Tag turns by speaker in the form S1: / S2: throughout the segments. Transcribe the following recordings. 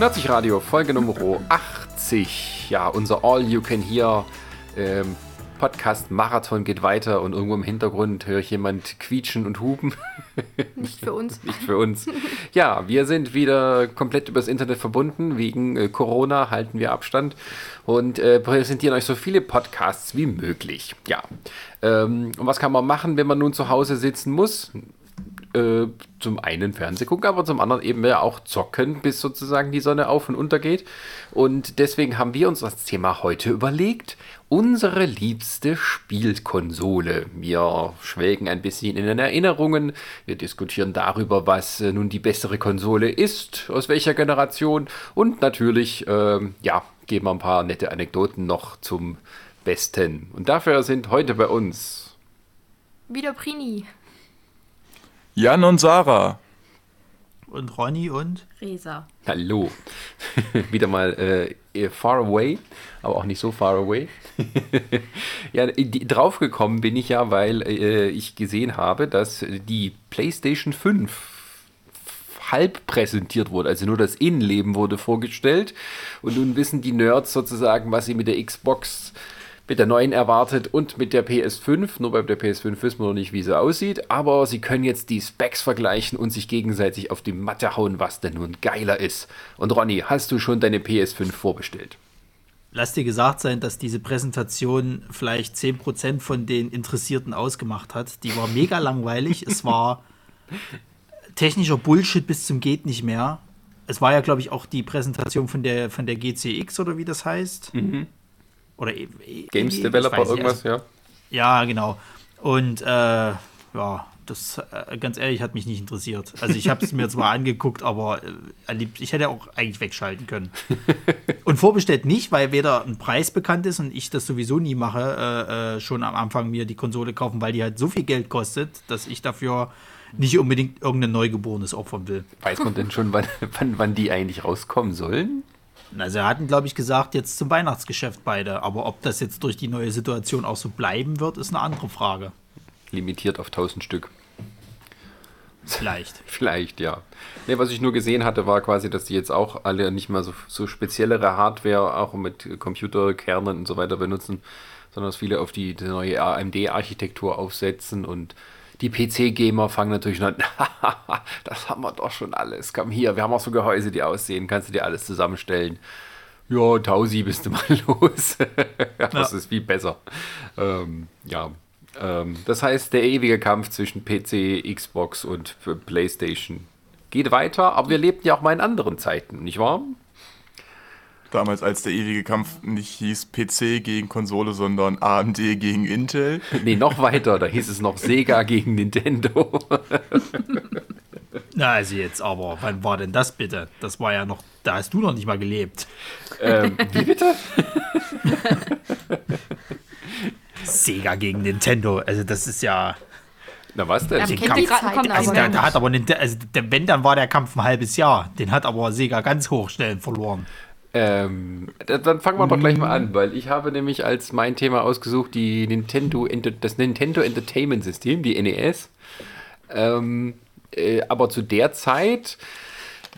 S1: Nerdsich Radio, Folge Nummer 80. Ja, unser All-You-Can-Hear ähm, Podcast-Marathon geht weiter und irgendwo im Hintergrund höre ich jemand quietschen und hupen.
S2: Nicht für uns.
S1: Nicht für uns. Ja, wir sind wieder komplett übers Internet verbunden. Wegen äh, Corona halten wir Abstand und äh, präsentieren euch so viele Podcasts wie möglich. Ja. Ähm, und was kann man machen, wenn man nun zu Hause sitzen muss? Äh, zum einen Fernseh gucken, aber zum anderen eben ja auch zocken, bis sozusagen die Sonne auf und unter geht. Und deswegen haben wir uns das Thema heute überlegt. Unsere liebste Spielkonsole. Wir schwelgen ein bisschen in den Erinnerungen. Wir diskutieren darüber, was äh, nun die bessere Konsole ist, aus welcher Generation. Und natürlich, ähm, ja, geben wir ein paar nette Anekdoten noch zum Besten. Und dafür sind heute bei uns
S2: Wieder Prini.
S3: Jan und Sarah.
S4: Und Ronny und
S2: Resa.
S1: Hallo. Wieder mal äh, far away, aber auch nicht so far away. ja, die, draufgekommen bin ich ja, weil äh, ich gesehen habe, dass die PlayStation 5 halb präsentiert wurde, also nur das Innenleben wurde vorgestellt und nun wissen die Nerds sozusagen, was sie mit der Xbox mit der neuen erwartet und mit der PS5. Nur bei der PS5 wissen wir noch nicht, wie sie aussieht, aber sie können jetzt die Specs vergleichen und sich gegenseitig auf die Matte hauen, was denn nun geiler ist. Und Ronny, hast du schon deine PS5 vorbestellt?
S4: Lass dir gesagt sein, dass diese Präsentation vielleicht 10% von den Interessierten ausgemacht hat. Die war mega langweilig. Es war technischer Bullshit bis zum geht nicht mehr. Es war ja, glaube ich, auch die Präsentation von der, von der GCX oder wie das heißt.
S1: Mhm.
S4: Oder e
S1: Games
S4: ich
S1: Developer, irgendwas, ja.
S4: Ja, genau. Und äh, ja, das äh, ganz ehrlich hat mich nicht interessiert. Also ich habe es mir zwar angeguckt, aber äh, ich hätte auch eigentlich wegschalten können. Und vorbestellt nicht, weil weder ein Preis bekannt ist und ich das sowieso nie mache, äh, äh, schon am Anfang mir die Konsole kaufen, weil die halt so viel Geld kostet, dass ich dafür nicht unbedingt irgendein Neugeborenes opfern will.
S1: Weiß man denn schon, wann, wann, wann die eigentlich rauskommen sollen?
S4: Also sie hatten, glaube ich, gesagt, jetzt zum Weihnachtsgeschäft beide. Aber ob das jetzt durch die neue Situation auch so bleiben wird, ist eine andere Frage.
S1: Limitiert auf 1000 Stück.
S4: Vielleicht.
S1: Vielleicht, ja. Nee, was ich nur gesehen hatte, war quasi, dass die jetzt auch alle nicht mehr so, so speziellere Hardware auch mit Computerkernen und so weiter benutzen, sondern dass viele auf die, die neue AMD-Architektur aufsetzen und die PC-Gamer fangen natürlich an, das haben wir doch schon alles. Komm hier, wir haben auch so Gehäuse, die aussehen, kannst du dir alles zusammenstellen. Ja, Tausi, bist du mal los. das ja. ist viel besser. Ähm, ja, ähm, das heißt, der ewige Kampf zwischen PC, Xbox und PlayStation geht weiter, aber wir lebten ja auch mal in anderen Zeiten, nicht wahr?
S3: Damals, als der ewige Kampf nicht hieß PC gegen Konsole, sondern AMD gegen Intel.
S1: Nee, noch weiter, da hieß es noch Sega gegen Nintendo.
S4: Na, also jetzt aber, wann war denn das bitte? Das war ja noch, da hast du noch nicht mal gelebt.
S1: Ähm, wie bitte?
S4: Sega gegen Nintendo, also das ist ja.
S1: Na was denn?
S2: Ja, Kampf,
S4: Zeit, also da, da, hat aber Nintendo, also wenn, dann war der Kampf ein halbes Jahr. Den hat aber Sega ganz hochstellen verloren.
S1: Ähm, dann fangen wir doch gleich mal an, weil ich habe nämlich als mein Thema ausgesucht die Nintendo, das Nintendo Entertainment System, die NES. Ähm, äh, aber zu der Zeit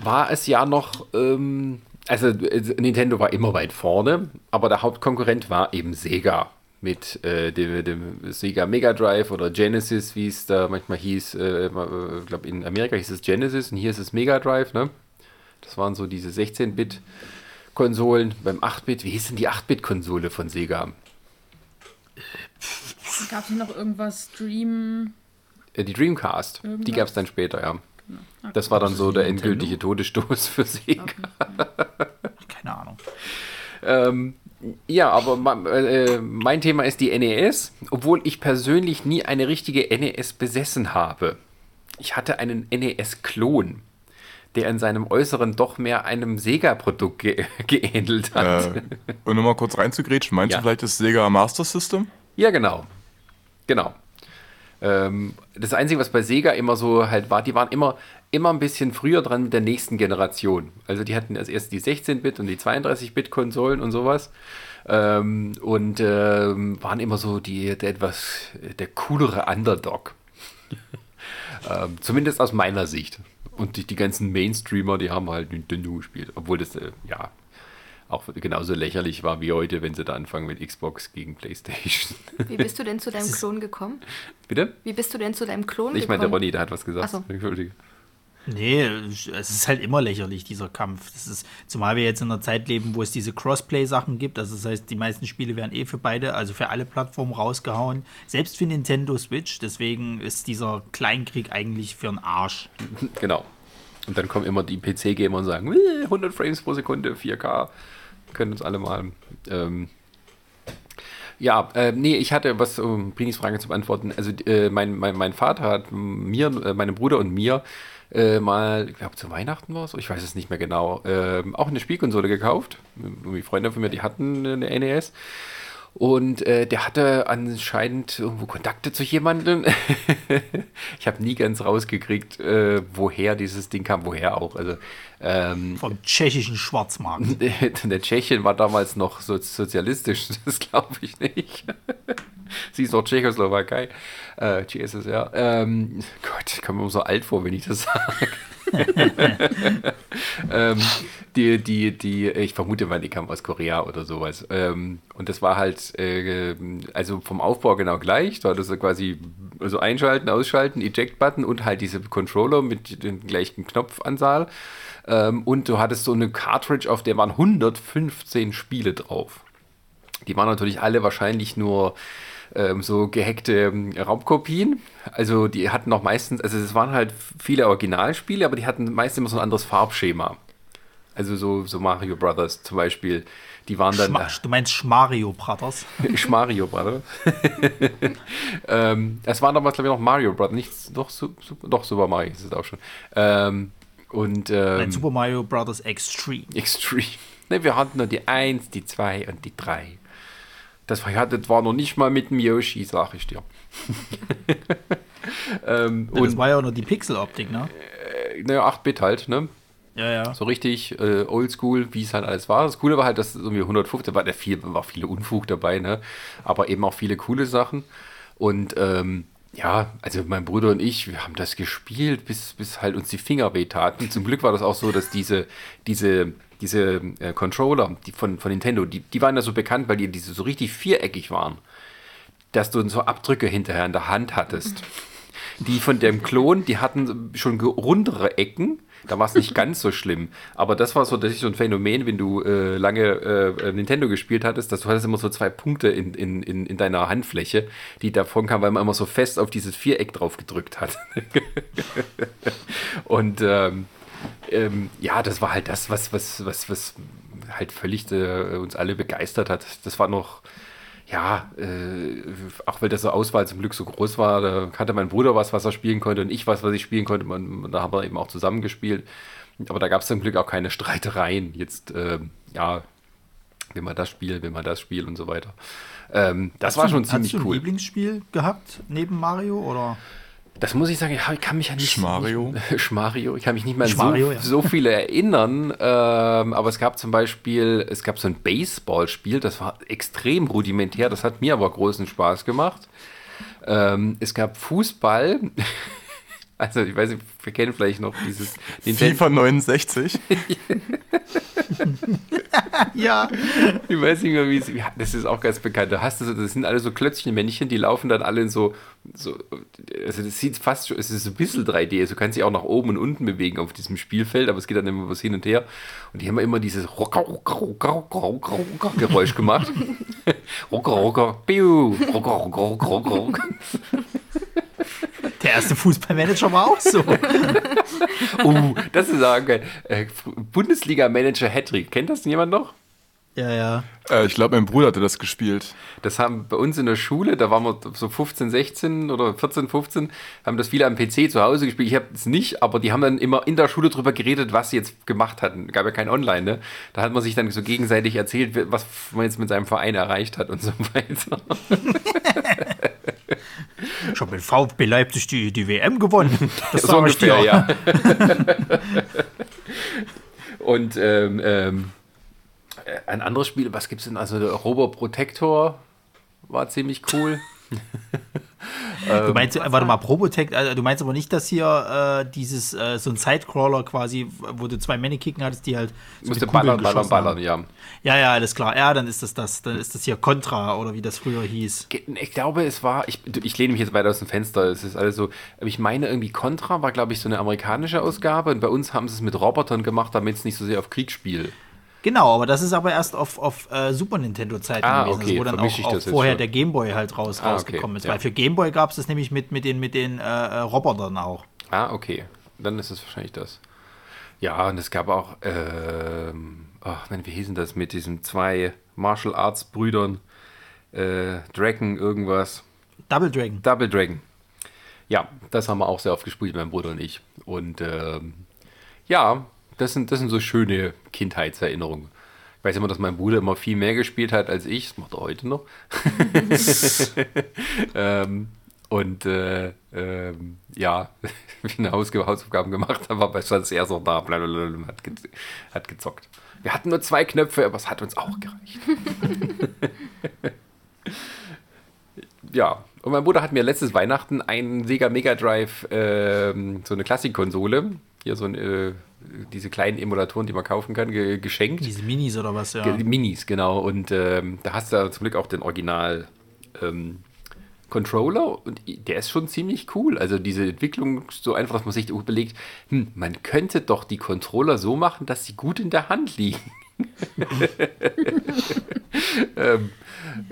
S1: war es ja noch, ähm, also äh, Nintendo war immer weit vorne, aber der Hauptkonkurrent war eben Sega mit äh, dem, dem, Sega Mega Drive oder Genesis, wie es da manchmal hieß. Äh, ich äh, glaube, in Amerika hieß es Genesis und hier ist es Mega Drive. Ne? Das waren so diese 16-Bit- Konsolen. Beim 8-Bit, wie hieß denn die 8-Bit-Konsole von Sega?
S2: Gab es noch irgendwas Dream?
S1: Äh, die Dreamcast. Irgendwas? Die gab es dann später, ja. Okay. Das war dann so der endgültige Todesstoß für Sega. Okay.
S4: Keine Ahnung.
S1: ähm, ja, aber äh, mein Thema ist die NES, obwohl ich persönlich nie eine richtige NES besessen habe. Ich hatte einen NES-Klon der in seinem Äußeren doch mehr einem Sega-Produkt ge geähnelt hat. Äh,
S3: und um mal kurz reinzugrätschen, meinst ja. du vielleicht das Sega Master System?
S1: Ja, genau. Genau. Ähm, das Einzige, was bei Sega immer so halt war, die waren immer, immer ein bisschen früher dran mit der nächsten Generation. Also die hatten als erst die 16-Bit und die 32-Bit-Konsolen und sowas. Ähm, und ähm, waren immer so die, der etwas, der coolere Underdog. Ähm, zumindest aus meiner Sicht. Und die, die ganzen Mainstreamer, die haben halt Nintendo gespielt. Obwohl das, äh, ja, auch genauso lächerlich war wie heute, wenn sie da anfangen mit Xbox gegen Playstation.
S2: Wie bist du denn zu deinem Klon gekommen?
S1: Bitte?
S2: Wie bist du denn zu deinem Klon
S1: Ich meine,
S2: gekommen?
S1: der Ronny, der hat was gesagt.
S2: Ach so.
S4: Nee, es ist halt immer lächerlich, dieser Kampf. Das ist, zumal wir jetzt in einer Zeit leben, wo es diese Crossplay-Sachen gibt. Also das heißt, die meisten Spiele werden eh für beide, also für alle Plattformen rausgehauen. Selbst für Nintendo Switch. Deswegen ist dieser Kleinkrieg eigentlich für einen Arsch.
S1: Genau. Und dann kommen immer die PC-Gamer und sagen, "Äh, 100 Frames pro Sekunde, 4K, können uns alle mal. Ähm, ja, äh, nee, ich hatte was, um Brinis Frage zu beantworten. Also, äh, mein, mein, mein Vater hat mir, äh, meinem Bruder und mir äh, mal, ich glaube, zu Weihnachten war es, ich weiß es nicht mehr genau, ähm, auch eine Spielkonsole gekauft. Irgendwie Freunde von mir, die hatten eine NES. Und äh, der hatte anscheinend irgendwo Kontakte zu jemandem. ich habe nie ganz rausgekriegt, äh, woher dieses Ding kam, woher auch. Also ähm,
S4: Vom tschechischen Schwarzmarkt.
S1: der Tschechien war damals noch so sozialistisch, das glaube ich nicht. Sie ist doch Tschechoslowakei. Äh, GSSR. Ähm, Gott, ich komme mir so alt vor, wenn ich das sage. ähm, die, die, die, ich vermute mal, die kam aus Korea oder sowas. Ähm, und das war halt, äh, also vom Aufbau genau gleich. Da hattest du quasi also einschalten, ausschalten, Eject-Button und halt diese Controller mit den gleichen Knopfanzahl. Ähm, und du hattest so eine Cartridge, auf der waren 115 Spiele drauf. Die waren natürlich alle wahrscheinlich nur ähm, so gehackte ähm, Raubkopien. Also die hatten noch meistens, also es waren halt viele Originalspiele, aber die hatten meist immer so ein anderes Farbschema. Also so, so Mario Brothers zum Beispiel, die waren dann
S4: Schma du meinst Schmario Brothers?
S1: Schmario Brothers. ähm, es waren damals glaube ich noch Mario Brothers, nicht doch, Su- Su- doch Super Mario ist es auch schon. Ähm, und ähm,
S4: Nein, Super Mario Brothers Extreme.
S1: Extreme. Ne, wir hatten nur die 1, die 2 und die 3. Das war, ja, das war noch nicht mal mit dem Yoshi, sag ich dir. ähm,
S4: Ja, das
S1: und
S4: war ja auch nur die Pixel-Optik, ne?
S1: naja, 8-Bit halt, ne?
S4: Ja, ja.
S1: So richtig äh, oldschool, wie es halt alles war. Das Coole war halt, dass es irgendwie 150 war, da viel, war viele Unfug dabei, ne? Aber eben auch viele coole Sachen. Und ähm, ja, also mein Bruder und ich, wir haben das gespielt, bis, bis halt uns die Finger wehtaten. Zum Glück war das auch so, dass diese, diese, diese äh, Controller die von, von Nintendo, die, die waren ja so bekannt, weil die diese so richtig viereckig waren, dass du so Abdrücke hinterher in der Hand hattest. Die von dem Klon, die hatten schon rundere Ecken. Da war es nicht ganz so schlimm. Aber das war so, das ist so ein Phänomen, wenn du äh, lange äh, Nintendo gespielt hattest, dass du hattest immer so zwei Punkte in, in, in, in deiner Handfläche, die davon kamen, weil man immer so fest auf dieses Viereck drauf gedrückt hat. Und ähm, ähm, ja, das war halt das, was, was, was, was halt völlig äh, uns alle begeistert hat. Das war noch, ja, äh, auch weil das so Auswahl zum Glück so groß war, da hatte mein Bruder was, was er spielen konnte und ich was, was ich spielen konnte. Man, da haben wir eben auch zusammen gespielt. Aber da gab es zum Glück auch keine Streitereien. Jetzt, ähm, ja, will man das spielen, will man das spielen und so weiter. Ähm, das war
S4: Hast du-
S1: schon ziemlich
S4: Hast du ein
S1: cool.
S4: Lieblingsspiel gehabt neben Mario? Oder?
S1: Das muss ich sagen, ich kann mich ja nicht.
S3: Schmario?
S1: Nicht, Schmario. Ich kann mich nicht mehr an
S4: Schmario,
S1: so,
S4: ja.
S1: so viele erinnern. Ähm, aber es gab zum Beispiel, es gab so ein Baseballspiel, das war extrem rudimentär. Das hat mir aber großen Spaß gemacht. Ähm, es gab Fußball. Also, ich weiß nicht, wir kennen vielleicht noch dieses
S3: FIFA 69.
S4: Ja.
S1: Ich weiß nicht mehr, wie es. ja, Das ist auch ganz bekannt. Da hast du so, das sind alle so Klötzchenmännchen, die laufen dann alle in so. so also, das sieht fast schon. Es ist ein bisschen 3D. Also, du kannst dich auch nach oben und unten bewegen auf diesem Spielfeld, aber es geht dann immer was hin und her. Und die haben immer dieses Rocker, Rocker, Rocker, Rocker, Rocker, Rocker Geräusch gemacht. Rocker, Rocker, Piu, Rocker, Rocker, Rocker, Rocker.
S4: Der erste Fußballmanager war auch so.
S1: Uh, das ist auch geil. Äh, Bundesliga-Manager Hattrick. Kennt das jemand noch?
S4: Ja, ja.
S3: äh, ich glaube, mein Bruder hatte das gespielt.
S1: Das haben bei uns in der Schule, da waren wir so 15, 16 oder 14, 15, haben das viele am PC zu Hause gespielt. Ich habe es nicht, aber die haben dann immer in der Schule drüber geredet, was sie jetzt gemacht hatten. Gab ja kein Online, ne? Da hat man sich dann so gegenseitig erzählt, was man jetzt mit seinem Verein erreicht hat und so weiter.
S4: Ich habe mit VfB Leipzig die, die WM gewonnen. Das
S1: so
S4: sag ich
S1: ungefähr,
S4: dir.
S1: ja. und ähm, ähm, äh, ein anderes Spiel, was gibt es denn? Also Robo Protector war ziemlich cool.
S4: du meinst, äh, warte mal, Probotech, äh, du meinst aber nicht, dass hier äh, dieses, äh, so ein Sidecrawler quasi, wo du zwei Mannekicken hattest, die halt
S1: so musste ballern, ballern, ballern, ja.
S4: Ja, ja, alles klar. Ja, dann ist das das, dann ist das hier Contra oder wie das früher hieß.
S1: Ich glaube, es war, ich, ich lehne mich jetzt weiter aus dem Fenster, es ist alles so, ich meine irgendwie Contra war, glaube ich, so eine amerikanische Ausgabe und bei uns haben sie es mit Robotern gemacht, damit es nicht so sehr auf Krieg spielt.
S4: Genau, aber das ist aber erst auf, auf äh, Super Nintendo-Zeiten
S1: Ah,
S4: gewesen,
S1: okay,
S4: wo dann
S1: vermisch
S4: auch, auch vorher
S1: schon.
S4: der Gameboy halt raus,
S1: Ah, okay,
S4: rausgekommen ist.
S1: ja.
S4: Weil für Gameboy gab es das nämlich mit, mit den, mit den äh, äh, Robotern auch.
S1: Ah, okay. Dann ist es wahrscheinlich das. Ja, und es gab auch, ähm, ach, Mann, wie hießen das mit diesen zwei Martial Arts Brüdern? Äh, Dragon, irgendwas.
S4: Double Dragon.
S1: Double Dragon. Ja, das haben wir auch sehr oft gespielt, mein Bruder und ich. Und ähm, ja, das sind, das sind so schöne Kindheitserinnerungen. Ich weiß immer, dass mein Bruder immer viel mehr gespielt hat als ich. Das macht er heute noch. ähm, und äh, ähm, ja, wie ich eine Hausaufgaben gemacht habe, war stand er so da, blablabla, und hat, ge hat gezockt. Wir hatten nur zwei Knöpfe, aber es hat uns auch gereicht. ja, und mein Bruder hat mir letztes Weihnachten einen Sega Mega Drive, ähm, so eine Klassikkonsole, hier so ein, äh, diese kleinen Emulatoren, die man kaufen kann, ge geschenkt.
S4: Diese Minis oder was, ja.
S1: Die Minis, genau. Und ähm, da hast du zum Glück auch den Original ähm, Controller und der ist schon ziemlich cool. Also diese Entwicklung so einfach, dass man sich überlegt, hm, man könnte doch die Controller so machen, dass sie gut in der Hand liegen. ähm,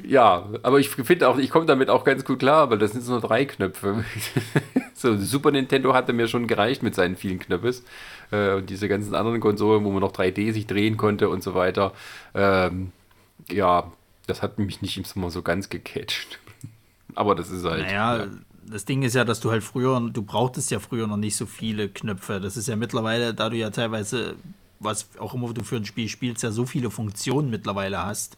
S1: ja, aber ich finde auch, ich komme damit auch ganz gut klar, weil das sind nur drei Knöpfe. so, Super Nintendo hatte mir schon gereicht mit seinen vielen Knöpfes. Äh, und diese ganzen anderen Konsolen, wo man noch 3D sich drehen konnte und so weiter. Ähm, ja, das hat mich nicht immer so ganz gecatcht. aber das ist halt.
S4: Naja,
S1: ja.
S4: das Ding ist ja, dass du halt früher, du brauchtest ja früher noch nicht so viele Knöpfe. Das ist ja mittlerweile, da du ja teilweise, was auch immer du für ein Spiel spielst, ja so viele Funktionen mittlerweile hast.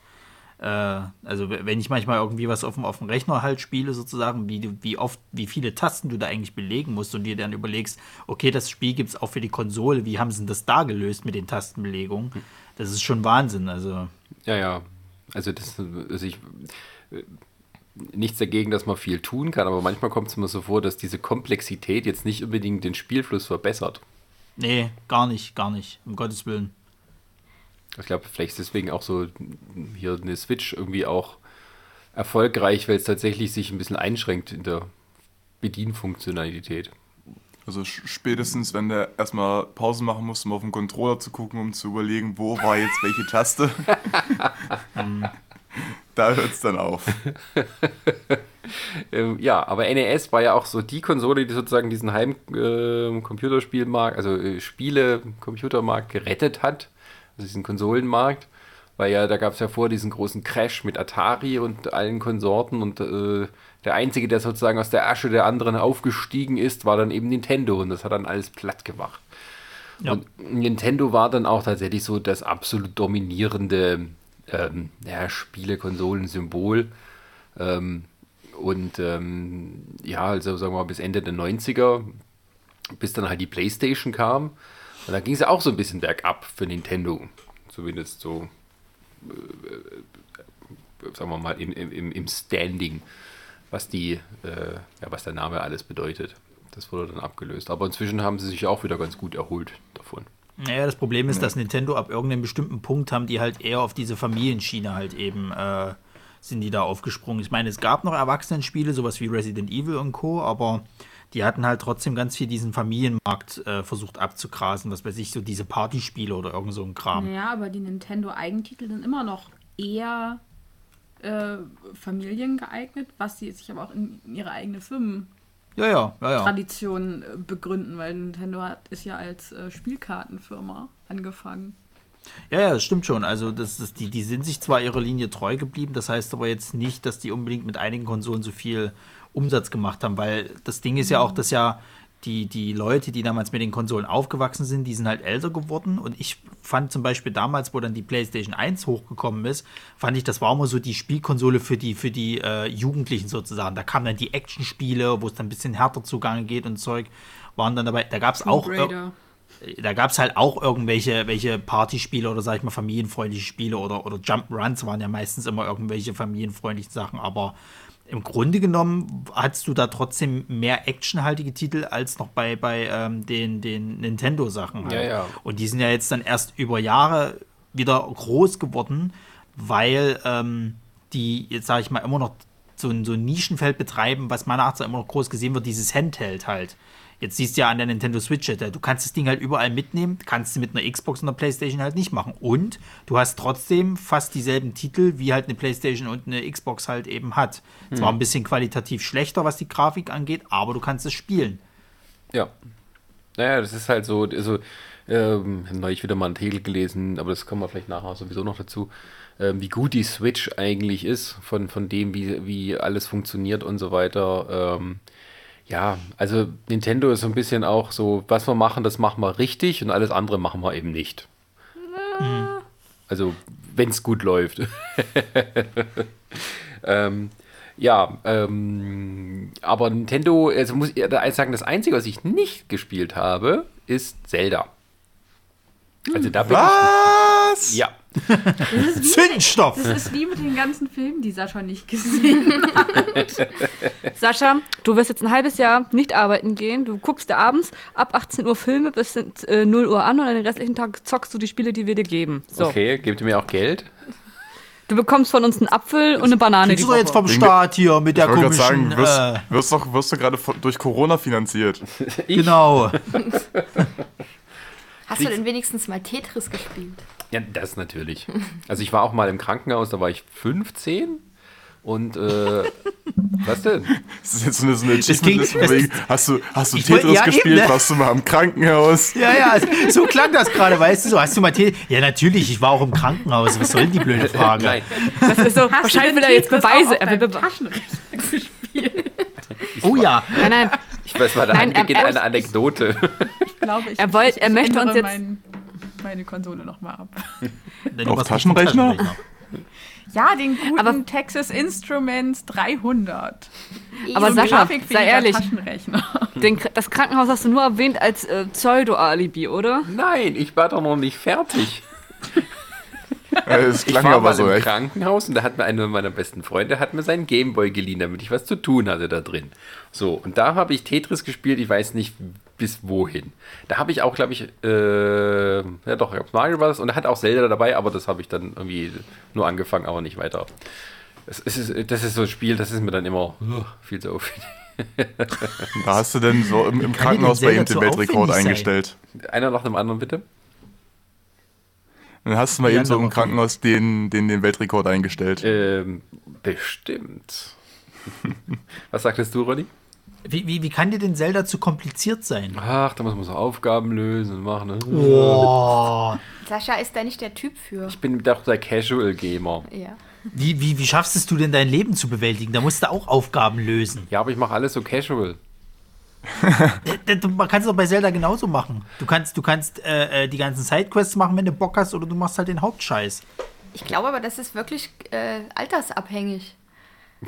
S4: Äh, also wenn ich manchmal irgendwie was auf dem, auf dem Rechner halt spiele, sozusagen, wie, wie oft, wie viele Tasten du da eigentlich belegen musst und dir dann überlegst, okay, das Spiel gibt es auch für die Konsole, wie haben sie denn das da gelöst mit den Tastenbelegungen? Das ist schon Wahnsinn. Also
S1: Ja, ja. Also das, also ich nichts dagegen, dass man viel tun kann, aber manchmal kommt es mir so vor, dass diese Komplexität jetzt nicht unbedingt den Spielfluss verbessert.
S4: Nee, gar nicht, gar nicht, um Gottes Willen.
S1: Ich glaube, vielleicht ist deswegen auch so hier eine Switch irgendwie auch erfolgreich, weil es tatsächlich sich ein bisschen einschränkt in der Bedienfunktionalität.
S3: Also spätestens, wenn der erstmal Pause machen muss, um auf den Controller zu gucken, um zu überlegen, wo war jetzt welche Taste. da hört es dann auf.
S1: ähm, ja, aber NES war ja auch so die Konsole, die sozusagen diesen Heim-Computerspielmarkt, äh, also äh, Spiele-Computermarkt gerettet hat, also diesen Konsolenmarkt, weil ja, da gab es ja vor diesen großen Crash mit Atari und allen Konsorten und äh, der Einzige, der sozusagen aus der Asche der anderen aufgestiegen ist, war dann eben Nintendo und das hat dann alles platt gemacht.
S4: Ja.
S1: Und Nintendo war dann auch tatsächlich so das absolut dominierende ähm, ja, Spiele-Konsolen-Symbol. Ähm, und ähm, ja, also sagen wir mal bis Ende der 90er, bis dann halt die Playstation kam. Und da ging es ja auch so ein bisschen bergab für Nintendo. Zumindest so, äh, sagen wir mal, im, im, im Standing, was die, äh, ja, was der Name alles bedeutet. Das wurde dann abgelöst. Aber inzwischen haben sie sich auch wieder ganz gut erholt davon.
S4: Naja, das Problem ist, dass Nintendo ab irgendeinem bestimmten Punkt haben die halt eher auf diese Familienschiene halt eben äh, sind die da aufgesprungen. Ich meine, es gab noch Erwachsenenspiele, sowas wie Resident Evil und Co., aber die hatten halt trotzdem ganz viel diesen Familienmarkt äh, versucht abzugrasen, was weiß ich, so diese Partyspiele oder irgend so ein Kram.
S5: Ja, aber die Nintendo-Eigentitel sind immer noch eher äh, Familien geeignet, was sie sich aber auch in ihre eigene Firmentradition
S4: Ja, ja, ja, ja.
S5: äh, begründen, weil Nintendo hat, ist ja als äh, Spielkartenfirma angefangen.
S4: Ja, ja, das stimmt schon. Also das, das, die, die sind sich zwar ihrer Linie treu geblieben, das heißt aber jetzt nicht, dass die unbedingt mit einigen Konsolen so viel Umsatz gemacht haben, weil das Ding ist ja auch, dass ja die, die Leute, die damals mit den Konsolen aufgewachsen sind, die sind halt älter geworden. Und ich fand zum Beispiel damals, wo dann die PlayStation 1 hochgekommen ist, fand ich, das war immer so die Spielkonsole für die, für die äh, Jugendlichen sozusagen. Da kamen dann die Actionspiele, wo es dann ein bisschen härter zugange geht und Zeug, waren dann dabei. Da gab es auch. Da gab es halt auch irgendwelche welche Partyspiele oder sag ich mal familienfreundliche Spiele oder, oder Jump'n'Runs waren ja meistens immer irgendwelche familienfreundlichen Sachen, aber im Grunde genommen hattest du da trotzdem mehr actionhaltige Titel als noch bei, bei ähm, den, den Nintendo-Sachen. halt.
S1: Ja, ja.
S4: Und die sind ja jetzt dann erst über Jahre wieder groß geworden, weil ähm, die, jetzt sage ich mal, immer noch so ein, so ein Nischenfeld betreiben, was meiner nach immer noch groß gesehen wird, dieses Handheld halt. Jetzt siehst du ja an der Nintendo Switch, äh, du kannst das Ding halt überall mitnehmen, kannst du mit einer Xbox und einer Playstation halt nicht machen. Und du hast trotzdem fast dieselben Titel, wie halt eine Playstation und eine Xbox halt eben hat. Zwar ein bisschen qualitativ schlechter, was die Grafik angeht, aber du kannst es spielen.
S1: Ja. Naja, das ist halt so, also, ähm, neulich wieder mal einen Artikel gelesen, aber das kommen wir vielleicht nachher sowieso noch dazu, ähm, wie gut die Switch eigentlich ist, von, von dem, wie, wie alles funktioniert und so weiter. Ähm, ja, also Nintendo ist so ein bisschen auch so, was wir machen, das machen wir richtig und alles andere machen wir eben nicht. Also, wenn es gut läuft. ähm, ja, ähm, aber Nintendo, also muss ich da sagen, das Einzige, was ich nicht gespielt habe, ist Zelda. Also da bin
S3: Was?
S1: ich. Ja.
S4: Zündstoff!
S5: Das ist wie mit den ganzen Filmen, die Sascha nicht gesehen hat.
S6: Sascha, du wirst jetzt ein halbes Jahr nicht arbeiten gehen. Du guckst dir abends ab 18 Uhr Filme bis äh, 0 Uhr an und an den restlichen Tag zockst du die Spiele, die wir dir geben. So.
S1: Okay, gebt ihr mir auch Geld?
S6: Du bekommst von uns einen Apfel und eine Banane.
S4: Kriegst du doch jetzt vom Staat hier mit der
S3: Ich
S4: komischen.
S3: sagen, wirst,
S4: äh,
S3: wirst, doch, wirst du gerade durch Corona finanziert.
S4: genau.
S2: Hast du denn wenigstens mal Tetris gespielt?
S1: Ja, das natürlich. Also ich war auch mal im Krankenhaus, da war ich 15 und äh, was denn?
S3: Das ist jetzt so eine, so eine
S4: ging-
S3: Achievement-Liste hast du, hast du
S4: Ich wollt-
S3: Tetris
S4: ja, eben,
S3: gespielt,
S4: ne?
S3: warst du mal im Krankenhaus?
S4: Ja, ja, so klang das gerade, weißt du so. Hast du mal Tele Ja, natürlich, ich war auch im Krankenhaus. Was soll denn die blöde Frage?
S1: Nein,
S6: Das ist so,
S5: Hast
S6: wahrscheinlich will er jetzt
S5: Tetris
S6: Beweise. Er will
S5: deinem
S6: Be
S5: Taschenrechner gespielt?
S4: Oh ja.
S6: nein, nein.
S1: ich weiß mal, da
S6: Nein,
S1: beginnt
S6: er-
S1: eine Anekdote.
S5: Ich glaube, ich,
S6: Er wollt-
S5: ich
S6: er möchte uns jetzt-
S5: Mein, meine Konsole nochmal ab.
S3: Auf Taschenrechner?
S5: Ja, den guten
S6: Aber-
S5: Texas Instruments 300.
S6: Aber
S5: So ein
S6: Sascha, sei ehrlich.
S5: Taschenrechner.
S6: Den, das Krankenhaus hast du nur erwähnt als äh, Pseudo-Alibi, oder?
S1: Nein, ich war doch noch nicht fertig.
S3: Es
S1: Ich
S3: klang
S1: war
S3: aber
S1: mal
S3: so
S1: im
S3: echt.
S1: Krankenhaus und da hat mir einer meiner besten Freunde hat mir seinen Gameboy geliehen, damit ich was zu tun hatte da drin. So, und da habe ich Tetris gespielt, ich weiß nicht bis wohin. Da habe ich auch, glaube ich, äh, ja doch, Mario Bros. und da hat auch Zelda dabei, aber das habe ich dann irgendwie nur angefangen, aber nicht weiter. Es, es ist, das ist so ein Spiel, das ist mir dann immer uh, viel zu aufwendig.
S3: Da hast du denn so im, im Krankenhaus bei ihm den Weltrekord eingestellt.
S1: Einer nach dem anderen, bitte.
S3: Dann hast du mal
S4: Ja,
S3: eben so im Krankenhaus den, den, den Weltrekord eingestellt.
S1: Ähm, bestimmt. Was sagtest du, Ronny?
S4: Wie, wie, wie kann dir denn Zelda zu kompliziert sein?
S1: Ach, da muss man so Aufgaben lösen und machen. Ne?
S4: Boah.
S2: Sascha ist da nicht der Typ für.
S1: Ich bin doch der Casual Gamer.
S2: Ja.
S4: Wie, wie, wie schaffst es du denn, dein Leben zu bewältigen? Da musst du auch Aufgaben lösen.
S1: Ja, aber ich mache alles so casual.
S4: Äh, Du man kannst es doch bei Zelda genauso machen. Du kannst, du kannst äh, äh, die ganzen Sidequests machen, wenn du Bock hast, oder du machst halt den Hauptscheiß.
S2: Ich glaube aber, das ist wirklich äh, altersabhängig.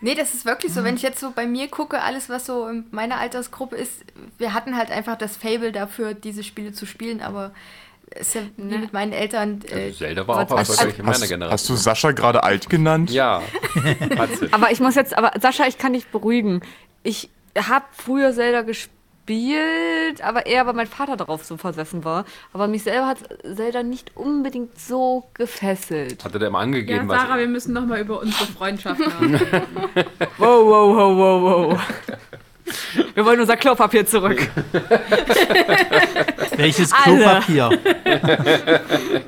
S2: nee, das ist wirklich so. Wenn ich jetzt so bei mir gucke, alles, was so in meiner Altersgruppe ist, wir hatten halt einfach das Fable dafür, diese Spiele zu spielen, aber es ist ja wie mit meinen Eltern. Äh,
S1: Also Zelda war auch erfolgreich in meiner
S3: Hast,
S1: Generation.
S3: hast du Sascha gerade alt genannt?
S1: Ja.
S6: Aber ich muss jetzt, aber Sascha, ich kann dich beruhigen. Ich habe früher Zelda gespielt, aber eher, weil mein Vater darauf so versessen war. Aber mich selber hat Zelda nicht unbedingt so gefesselt.
S1: Hatte der immer
S5: Ja,
S1: angegeben, was.
S5: Sarah, wir müssen noch mal über unsere Freundschaft nachdenken.
S6: Wow, wow, wow, wow, wow. Wir wollen unser Klopapier zurück.
S4: Welches. Klopapier?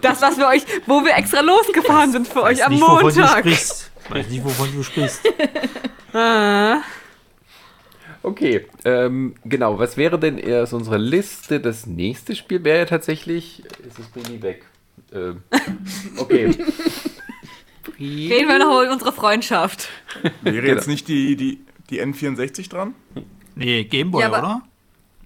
S6: Das, was wir euch, wo wir extra losgefahren sind für euch am
S4: nicht, wovon du
S6: Montag.
S4: sprichst. Weiß nicht, wovon du sprichst.
S1: Okay, ähm, genau. Was wäre denn erst unsere Liste? Das nächste Spiel wäre ja tatsächlich. Ist das Brini weg? Ähm, okay.
S6: Reden wir noch über unsere Freundschaft.
S3: Wäre jetzt nicht die, die, die N64 dran?
S4: Nee, Gameboy,
S6: Ja,
S4: oder?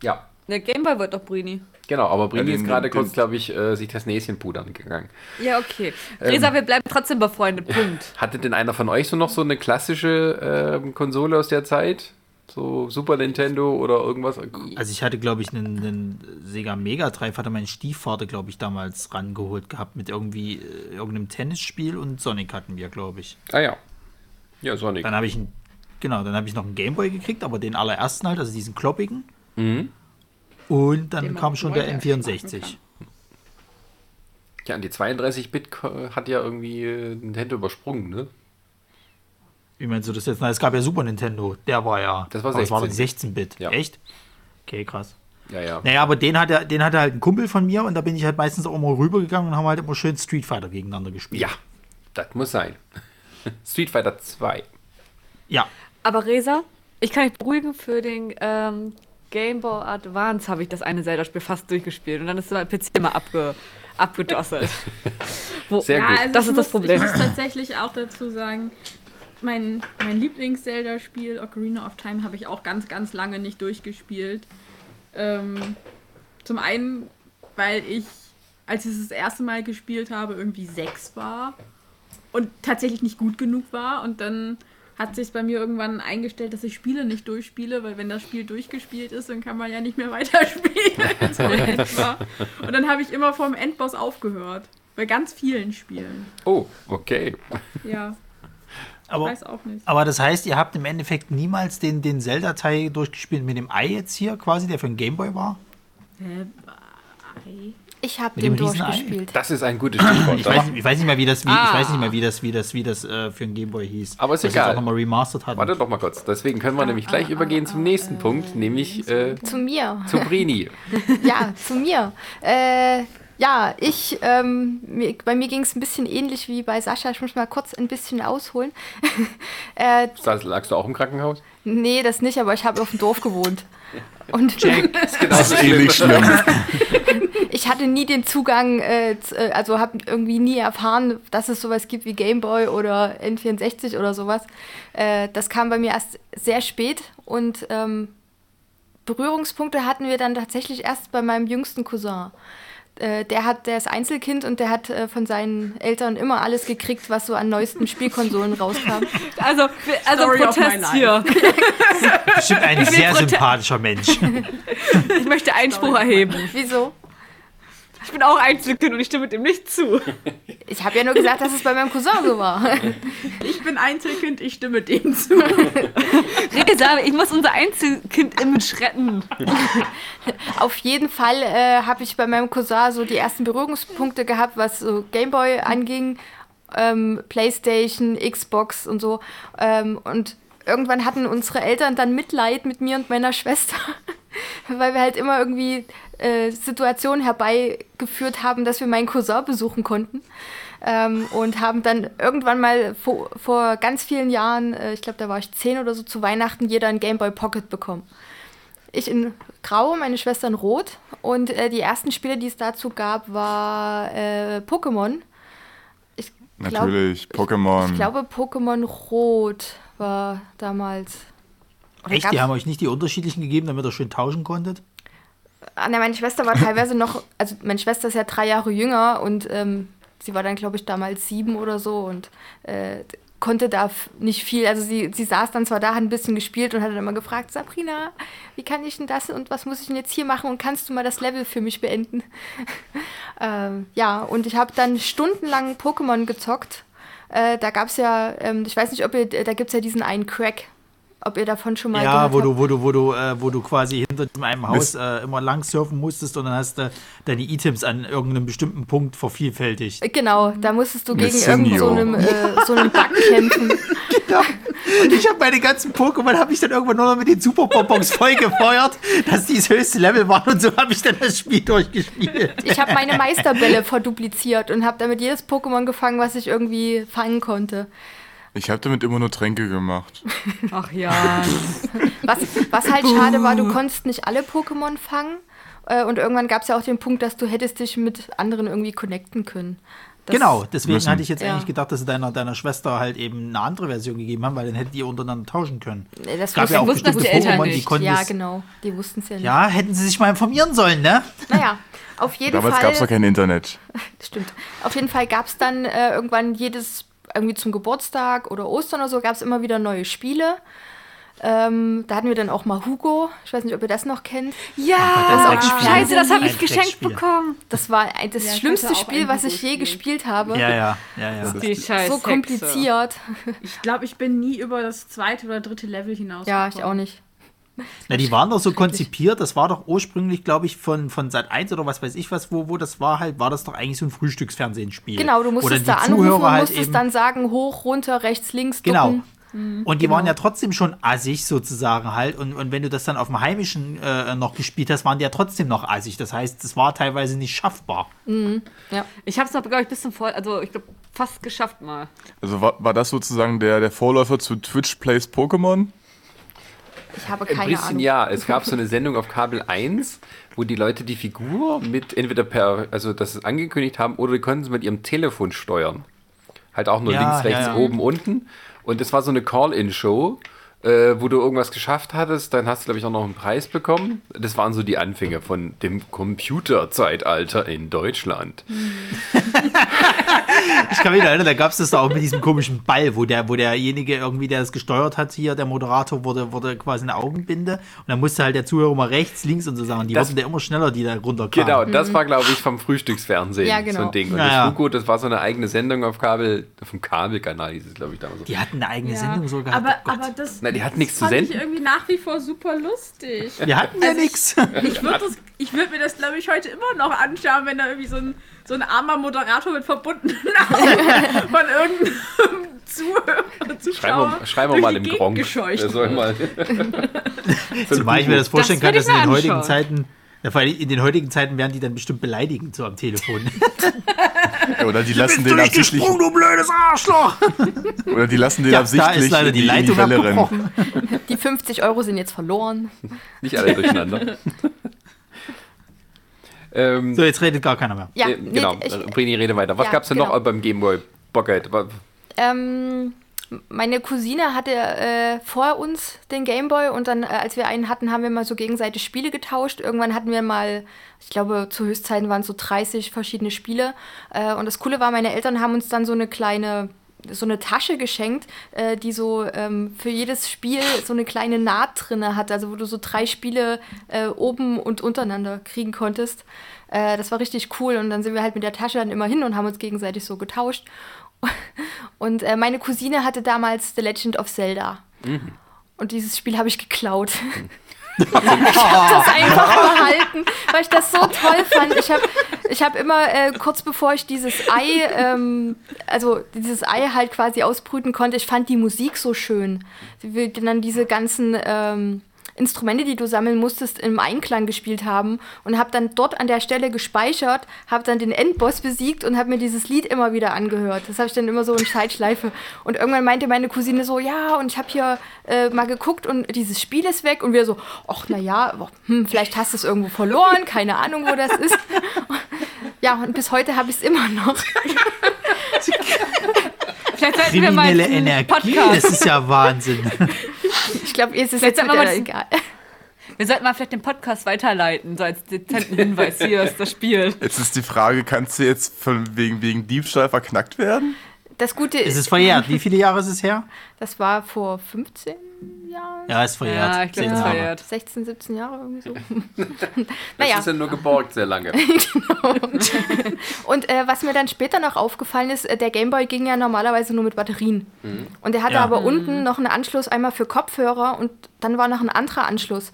S1: Ja,
S6: Der Gameboy wird doch Brini.
S1: genau. Aber Brini
S3: Ja,
S1: ist gerade kurz, glaube ich, äh, sich das Näschen pudern gegangen.
S6: Ja, okay. Resa, wir bleiben trotzdem befreundet. Punkt.
S1: Hatte denn einer von euch so noch so eine klassische ähm, Konsole aus der Zeit? So Super Nintendo oder irgendwas?
S4: Also ich hatte, glaube ich, einen, einen Sega Mega Drive, hatte mein Stiefvater, glaube ich, damals rangeholt gehabt mit irgendwie äh, irgendeinem Tennisspiel und Sonic hatten wir, glaube ich.
S1: Ah ja. Ja, Sonic.
S4: Dann habe ich einen, genau, dann habe ich noch einen Gameboy gekriegt, aber den allerersten halt, also diesen kloppigen.
S1: Mhm.
S4: Und dann
S5: Den
S4: kam schon der
S5: heute
S4: N64.
S5: machen
S1: Ja, und die 32-Bit hat ja irgendwie äh, Nintendo übersprungen, ne?
S4: Wie meinst du das jetzt? Na, es gab ja Super Nintendo, der war ja.
S1: Das war
S4: aber es war doch
S1: 16.
S4: 16-Bit.
S1: Ja.
S4: Echt? Okay, krass.
S1: Ja, ja.
S4: Naja, aber den hatte, den hatte halt ein Kumpel von mir und da bin ich halt meistens auch immer rübergegangen und haben halt immer schön Street Fighter gegeneinander gespielt.
S1: Ja, das muss sein. Street Fighter 2.
S4: Ja.
S6: Aber Resa, ich kann dich beruhigen, für den ähm, Game Boy Advance habe ich das eine Zelda-Spiel fast durchgespielt und dann ist mein PC immer abge, abgedosselt. Wo,
S1: Sehr
S5: Ja,
S1: gut.
S5: also
S6: Das ist das
S5: muss,
S6: Problem.
S5: Ich muss tatsächlich auch dazu sagen, mein, mein Lieblings-Zelda-Spiel, Ocarina of Time, habe ich auch ganz, ganz lange nicht durchgespielt. Ähm, zum einen, weil ich, als ich es das erste Mal gespielt habe, irgendwie sechs war und tatsächlich nicht gut genug war. Und dann hat sich bei mir irgendwann eingestellt, dass ich Spiele nicht durchspiele, weil wenn das Spiel durchgespielt ist, dann kann man ja nicht mehr weiterspielen. und dann habe ich immer vom Endboss aufgehört. Bei ganz vielen Spielen.
S1: Oh, okay.
S5: Ja,
S4: Aber,
S5: weiß auch nicht.
S4: aber das heißt, ihr habt im Endeffekt niemals den, den Zelda-Teil durchgespielt mit dem Ei jetzt hier quasi, der für den Gameboy war?
S5: Hä? Ei?
S2: Ich habe den durchgespielt.
S1: Das ist ein gutes Stichwort.
S4: Ich weiß, ich weiß nicht mehr, wie das, wie, ich
S6: Ah.
S4: weiß nicht mehr, wie das, wie das, wie das äh, für den Gameboy hieß.
S1: Aber ist
S4: Was
S1: egal.
S4: auch nochmal remastered hat.
S1: Warte doch mal kurz. Deswegen können wir nämlich gleich übergehen zum nächsten Punkt, nämlich äh,
S2: Zu mir.
S1: zu Brini.
S2: Ja, zu mir. Äh, ja, ich, ähm, mir, bei mir ging es ein bisschen ähnlich wie bei Sascha. Ich muss mal kurz ein bisschen ausholen. äh,
S1: Das lagst du auch im Krankenhaus?
S2: nee, das nicht, aber ich habe auf dem Dorf gewohnt. Und
S3: Das ist eh nicht schlimm.
S2: ich hatte nie den Zugang, äh, äh, also habe irgendwie nie erfahren, dass es sowas gibt wie Gameboy oder N64 oder sowas. Äh, das kam bei mir erst sehr spät und ähm, Berührungspunkte hatten wir dann tatsächlich erst bei meinem jüngsten Cousin. Äh, der hat, der ist Einzelkind und der hat äh, von seinen Eltern immer alles gekriegt, was so an neuesten Spielkonsolen rauskam.
S6: Also, also
S5: Story of my
S6: Protest hier.
S4: Bestimmt ein sehr sympathischer Mensch.
S6: Ich möchte Einspruch erheben.
S2: Wieso?
S6: Ich bin auch Einzelkind und ich stimme dem nicht zu.
S2: Ich habe ja nur gesagt, dass es bei meinem Cousin so war.
S5: Ich bin Einzelkind, ich stimme dem zu.
S6: Resa, ich muss unser Einzelkind-Image retten.
S2: Auf jeden Fall äh, habe ich bei meinem Cousin so die ersten Berührungspunkte gehabt, was so Gameboy anging, ähm, Playstation, Xbox und so. Ähm, und irgendwann hatten unsere Eltern dann Mitleid mit mir und meiner Schwester, weil wir halt immer irgendwie äh, Situationen herbeigeführt haben, dass wir meinen Cousin besuchen konnten. Ähm, und haben dann irgendwann mal vor, vor ganz vielen Jahren, äh, ich glaube, da war ich zehn oder so, zu Weihnachten jeder ein Gameboy Pocket bekommen. Ich in Grau, meine Schwester in Rot. Und äh, die ersten Spiele, die es dazu gab, war äh, Pokémon. Ich glaub-
S3: Natürlich, Pokémon.
S2: Ich glaube, Pokémon Rot war damals. Oder
S4: Echt? Die haben euch nicht die unterschiedlichen gegeben, damit ihr schön tauschen konntet?
S2: Ah, nein, meine Schwester war teilweise noch, also meine Schwester ist ja drei Jahre jünger und ähm, sie war dann, glaube ich, damals sieben oder so und äh, konnte da nicht viel. Also sie, sie saß dann zwar da, hat ein bisschen gespielt und hat dann immer gefragt, Sabrina, wie kann ich denn das und was muss ich denn jetzt hier machen und kannst du mal das Level für mich beenden? ähm, ja, und ich habe dann stundenlang Pokémon gezockt. Äh, da gab es ja, ähm, ich weiß nicht, ob ihr, da gibt es ja diesen einen Crack. Ob ihr davon schon mal
S4: Ja,
S2: gehört
S4: wo
S2: habt.
S4: du, wo du, wo du, äh, wo du quasi hinter einem Haus äh, immer lang surfen musstest und dann hast du deine Items an irgendeinem bestimmten Punkt vervielfältigt.
S2: Genau, da musstest du gegen
S3: Missinio.
S2: irgend so einem, äh, so einem Bug kämpfen.
S4: Und ich habe meine ganzen Pokémon habe ich dann irgendwann nur noch mit den Superbonbons vollgefeuert, dass die das höchste Level waren und so habe ich dann das Spiel durchgespielt.
S2: Ich habe meine Meisterbälle verdupliziert und habe damit jedes Pokémon gefangen, was ich irgendwie fangen konnte.
S3: Ich habe damit immer nur Tränke gemacht.
S6: Ach ja.
S2: Was, was halt schade war, du konntest nicht alle Pokémon fangen. Äh, und irgendwann gab es ja auch den Punkt, dass du hättest dich mit anderen irgendwie connecten können. Das-
S4: genau, deswegen
S3: müssen.
S4: hatte ich jetzt
S2: Ja.
S4: eigentlich gedacht, dass sie deiner, deiner Schwester halt eben eine andere Version gegeben haben, weil dann hättet ihr untereinander tauschen können.
S2: Das
S4: gab ja auch
S6: wussten das die Eltern
S4: Pokémon, die
S6: nicht.
S4: konnten
S2: Ja,
S4: es-
S2: genau. Die wussten es ja nicht.
S4: Ja, hätten sie sich mal informieren sollen, ne?
S2: Naja, auf jeden
S3: Damals
S2: Fall.
S3: gab es noch kein Internet.
S2: Stimmt. Auf jeden Fall gab es dann äh, irgendwann jedes, irgendwie zum Geburtstag oder Ostern oder so, gab es immer wieder neue Spiele. Ähm, da hatten wir dann auch mal Hugo. Ich weiß nicht, ob ihr das noch kennt.
S6: Ja,
S4: das ist ein
S6: scheiße, das habe ich geschenkt bekommen.
S2: Das war das
S5: Ja,
S2: schlimmste Spiel, was ich je gespielt habe.
S4: Ja, ja, ja, ja.
S6: Die.
S2: So kompliziert.
S5: Ich glaube, ich bin nie über das zweite oder dritte Level hinaus.
S2: Ja, ich auch nicht.
S4: Na, die waren doch so konzipiert, das war doch ursprünglich, glaube ich, von, von Sat 1 oder was weiß ich was, wo, wo das war halt, war das doch eigentlich so ein Frühstücksfernsehspiel.
S2: Genau, du
S4: Oder
S2: musstest da anrufen
S4: Zuhörer
S2: und
S4: halt
S2: musstest dann sagen, hoch, runter, rechts, links,
S4: Genau.
S2: ducken.
S4: Und die waren ja trotzdem schon assig sozusagen halt. Und, und wenn du das dann auf dem Heimischen äh, noch gespielt hast, waren die ja trotzdem noch assig. Das heißt, es war teilweise nicht schaffbar.
S6: Ich habe es noch, glaube ich, bis zum Voll, also ich glaube, fast geschafft mal.
S3: Also war, war das sozusagen der, der Vorläufer zu Twitch Plays Pokémon?
S2: Ich habe
S1: Ein
S2: keine
S1: bisschen
S2: Ahnung.
S1: ja. Es gab so eine Sendung auf Kabel 1, wo die Leute die Figur mit entweder per, also das sie angekündigt haben, oder die konnten sie mit ihrem Telefon steuern. Halt auch nur
S4: Ja,
S1: links,
S4: ja,
S1: rechts,
S4: ja.
S1: oben, unten. Und es war so eine Call-In-Show, äh, wo du irgendwas geschafft hattest. Dann hast du, glaube ich, auch noch einen Preis bekommen. Das waren so die Anfänge von dem Computerzeitalter in Deutschland.
S4: Ich kann mich noch erinnern, da gab es das auch mit diesem komischen Ball, wo, der, wo derjenige irgendwie, der das gesteuert hat, hier, der Moderator, wurde, wurde quasi eine Augenbinde. Und dann musste halt der Zuhörer mal rechts, links und so sagen. Die
S1: Das-
S4: wurden ja immer schneller, die da runterkamen.
S1: Genau, das war, glaube ich, vom Frühstücksfernsehen
S2: Ja, genau.
S1: so ein Ding. Und
S4: Ja,
S1: das. Hugo, das war so eine eigene Sendung auf Kabel, vom Kabelkanal hieß es, glaube ich, damals.
S4: Die hatten eine eigene
S5: Ja.
S4: Sendung sogar.
S5: Aber,
S4: oh
S5: aber das,
S1: Nein, die hatten nichts
S5: das
S1: zu
S5: fand ich
S1: senden.
S5: irgendwie nach wie vor super lustig.
S4: Wir hatten ja
S5: Also ich-
S4: nichts.
S5: Ich würde würd mir das, glaube ich, heute immer noch anschauen, wenn da irgendwie so ein, so ein armer Moderator mit verbundenen Augen von irgendeinem Zuhörer Zuschauer
S1: Schreiben wir, schreiben wir
S5: durch
S1: mal im Gronk.
S5: gescheucht
S1: soll mal.
S4: Zumal ich mir das vorstellen
S6: Das
S4: kann, dass
S6: ich
S4: in den heutigen. Zeiten, ja, vor allem in den heutigen Zeiten werden die dann bestimmt beleidigend so am Telefon.
S3: Ja, oder die lassen den absichtlich,
S4: du blödes Arschloch!
S3: oder die lassen den
S4: Ja, da
S3: absichtlich
S4: ist leider
S3: in
S4: die
S3: in
S4: Leitung
S3: Welle rennen.
S2: Die 50 Euro sind jetzt verloren.
S1: Nicht alle durcheinander. ähm,
S4: So, jetzt redet gar keiner mehr.
S2: Ja,
S1: äh,
S2: nee,
S1: genau.
S2: ich,
S1: Brini, rede weiter. Was
S2: ja,
S1: gab's denn
S2: genau.
S1: noch beim Gameboy Pocket?
S2: Ähm, meine Cousine hatte äh, vor uns den Gameboy und dann, äh, als wir einen hatten, haben wir mal so gegenseitig Spiele getauscht. Irgendwann hatten wir mal, ich glaube, zu Höchstzeiten waren es so 30 verschiedene Spiele. Äh, und das Coole war, meine Eltern haben uns dann so eine kleine so eine Tasche geschenkt, äh, die so ähm, für jedes Spiel so eine kleine Naht drinne hat, also wo du so drei Spiele äh, oben und untereinander kriegen konntest. Äh, das war richtig cool und dann sind wir halt mit der Tasche dann immer hin und haben uns gegenseitig so getauscht. Und äh, meine Cousine hatte damals The Legend of Zelda. Und dieses Spiel habe ich geklaut. ich habe das einfach behalten, weil ich das so toll fand. Ich habe ich hab immer, äh, kurz bevor ich dieses Ei, ähm, also dieses Ei halt quasi ausbrüten konnte, ich fand die Musik so schön. Wie dann diese ganzen ähm, Instrumente, die du sammeln musstest, im Einklang gespielt haben und habe dann dort an der Stelle gespeichert, habe dann den Endboss besiegt und habe mir dieses Lied immer wieder angehört. Das habe ich dann immer so in Zeitschleife. Und irgendwann meinte meine Cousine so, ja, und ich habe hier äh, mal geguckt und dieses Spiel ist weg. Und wir so, ach na ja, hm, vielleicht hast du es irgendwo verloren, keine Ahnung, wo das ist. Ja, und bis heute habe ich es immer noch.
S6: Vielleicht sollten wir mal einen
S4: Energie,
S6: Podcast.
S4: das ist ja Wahnsinn.
S2: Ich glaube, ihr ist es jetzt wieder
S6: mal,
S2: egal.
S6: Wir sollten mal vielleicht den Podcast weiterleiten, so als dezenten Hinweis. Hier ist das Spiel.
S3: Jetzt ist die Frage, kannst du jetzt von wegen, wegen Diebstahl verknackt werden?
S2: Das Gute
S4: Es
S2: ist,
S4: ist verjährt. Wie viele Jahre ist es her?
S2: das war vor 15 Jahren,
S4: Ja, ist verjährt.
S6: Ja, ich glaube, das
S4: Jahre.
S6: verjährt.
S2: 16, 17 Jahre irgendwie so.
S1: Das
S2: naja,
S1: ist ja nur geborgt sehr lange.
S2: und äh, was mir dann später noch aufgefallen ist, äh, der Gameboy ging ja normalerweise nur mit Batterien. Und der hatte
S4: Ja.
S2: aber unten noch einen Anschluss einmal für Kopfhörer und dann war noch ein anderer Anschluss.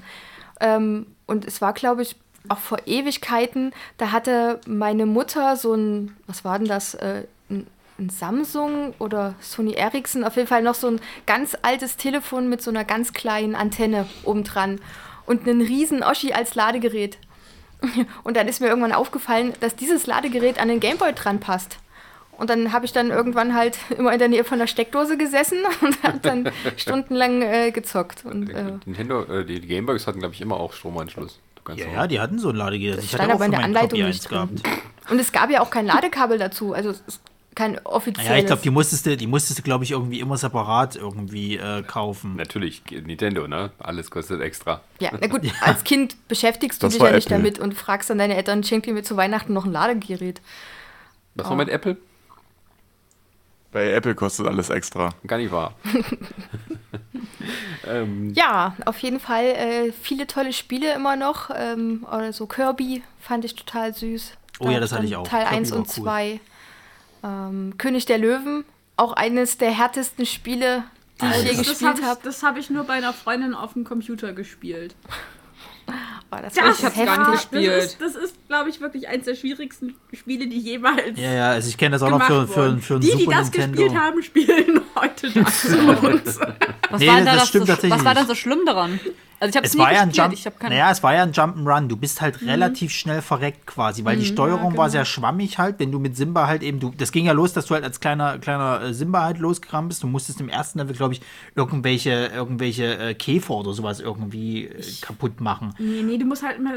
S2: Ähm, und es war, glaube ich, auch vor Ewigkeiten, da hatte meine Mutter so ein, was war denn das, äh, ein, ein Samsung oder Sony Ericsson, auf jeden Fall noch so ein ganz altes Telefon mit so einer ganz kleinen Antenne obendran und einen riesen Oschi als Ladegerät. Und dann ist mir irgendwann aufgefallen, dass dieses Ladegerät an den Gameboy dran passt. Und dann habe ich dann irgendwann halt immer in der Nähe von der Steckdose gesessen und habe dann stundenlang äh, gezockt. Und, äh,
S1: Nintendo, äh, die Gameboys hatten, glaube ich, immer auch Stromanschluss.
S4: Ja, ja, die hatten so ein Ladegerät. Ich
S2: stand
S4: hatte auch
S2: aber in der Anleitung nicht drin. und es gab ja auch kein Ladekabel dazu, also es kein offizielles.
S4: Ja, ich glaube, die musstest du, die musstest du, glaube ich, irgendwie immer separat irgendwie äh, kaufen.
S1: Natürlich, Nintendo, ne? Alles kostet extra.
S2: Ja, na gut, als Kind beschäftigst du
S3: Das
S2: dich ja nicht
S3: Apple.
S2: damit und fragst dann deine Eltern, schenkt ihr mir zu Weihnachten noch ein Ladegerät.
S1: Was
S2: Oh.
S1: war mit Apple?
S3: Bei Apple kostet alles extra.
S1: Gar nicht wahr. ähm,
S2: Ja, auf jeden Fall äh, viele tolle Spiele immer noch. Ähm, oder so Kirby fand ich total süß.
S4: Oh ja,
S2: Da
S4: das hatte ich auch.
S2: Teil
S4: Kirby
S2: 1
S4: war
S2: und
S4: cool.
S2: 2. Ähm, König der Löwen, auch eines der härtesten Spiele, die ich je
S5: Das, das
S2: gespielt
S5: habe
S2: habe.
S5: ich, das hab ich nur bei einer Freundin auf dem Computer gespielt.
S2: Oh, das
S5: Das
S6: Ich hab's gar nicht gespielt.
S5: Das ist, das ist glaube ich, wirklich eines der schwierigsten Spiele, die jemals
S4: Ja, ja, also ich kenne das auch noch
S5: gemacht
S4: für, für, für ein
S5: Die, die
S4: Super
S5: das
S4: Nintendo.
S5: gespielt haben, spielen heute Souls.
S6: Was,
S4: Nee,
S6: war
S4: das
S6: das so, was war denn so schlimm daran? Also ich habe es nie
S4: war ja ein. Jump,
S6: ich habe keine
S4: naja, es war ja ein Jump'n'Run. Du bist halt relativ schnell verreckt quasi, weil die Steuerung war sehr schwammig halt, wenn du mit Simba halt eben, du, das ging ja los, dass du halt als kleiner, kleiner äh, Simba halt losgerannt bist. Du musstest im ersten Level, glaube ich, irgendwelche, irgendwelche äh, Käfer oder sowas irgendwie äh, kaputt machen.
S5: nee, nee, du musst halt immer.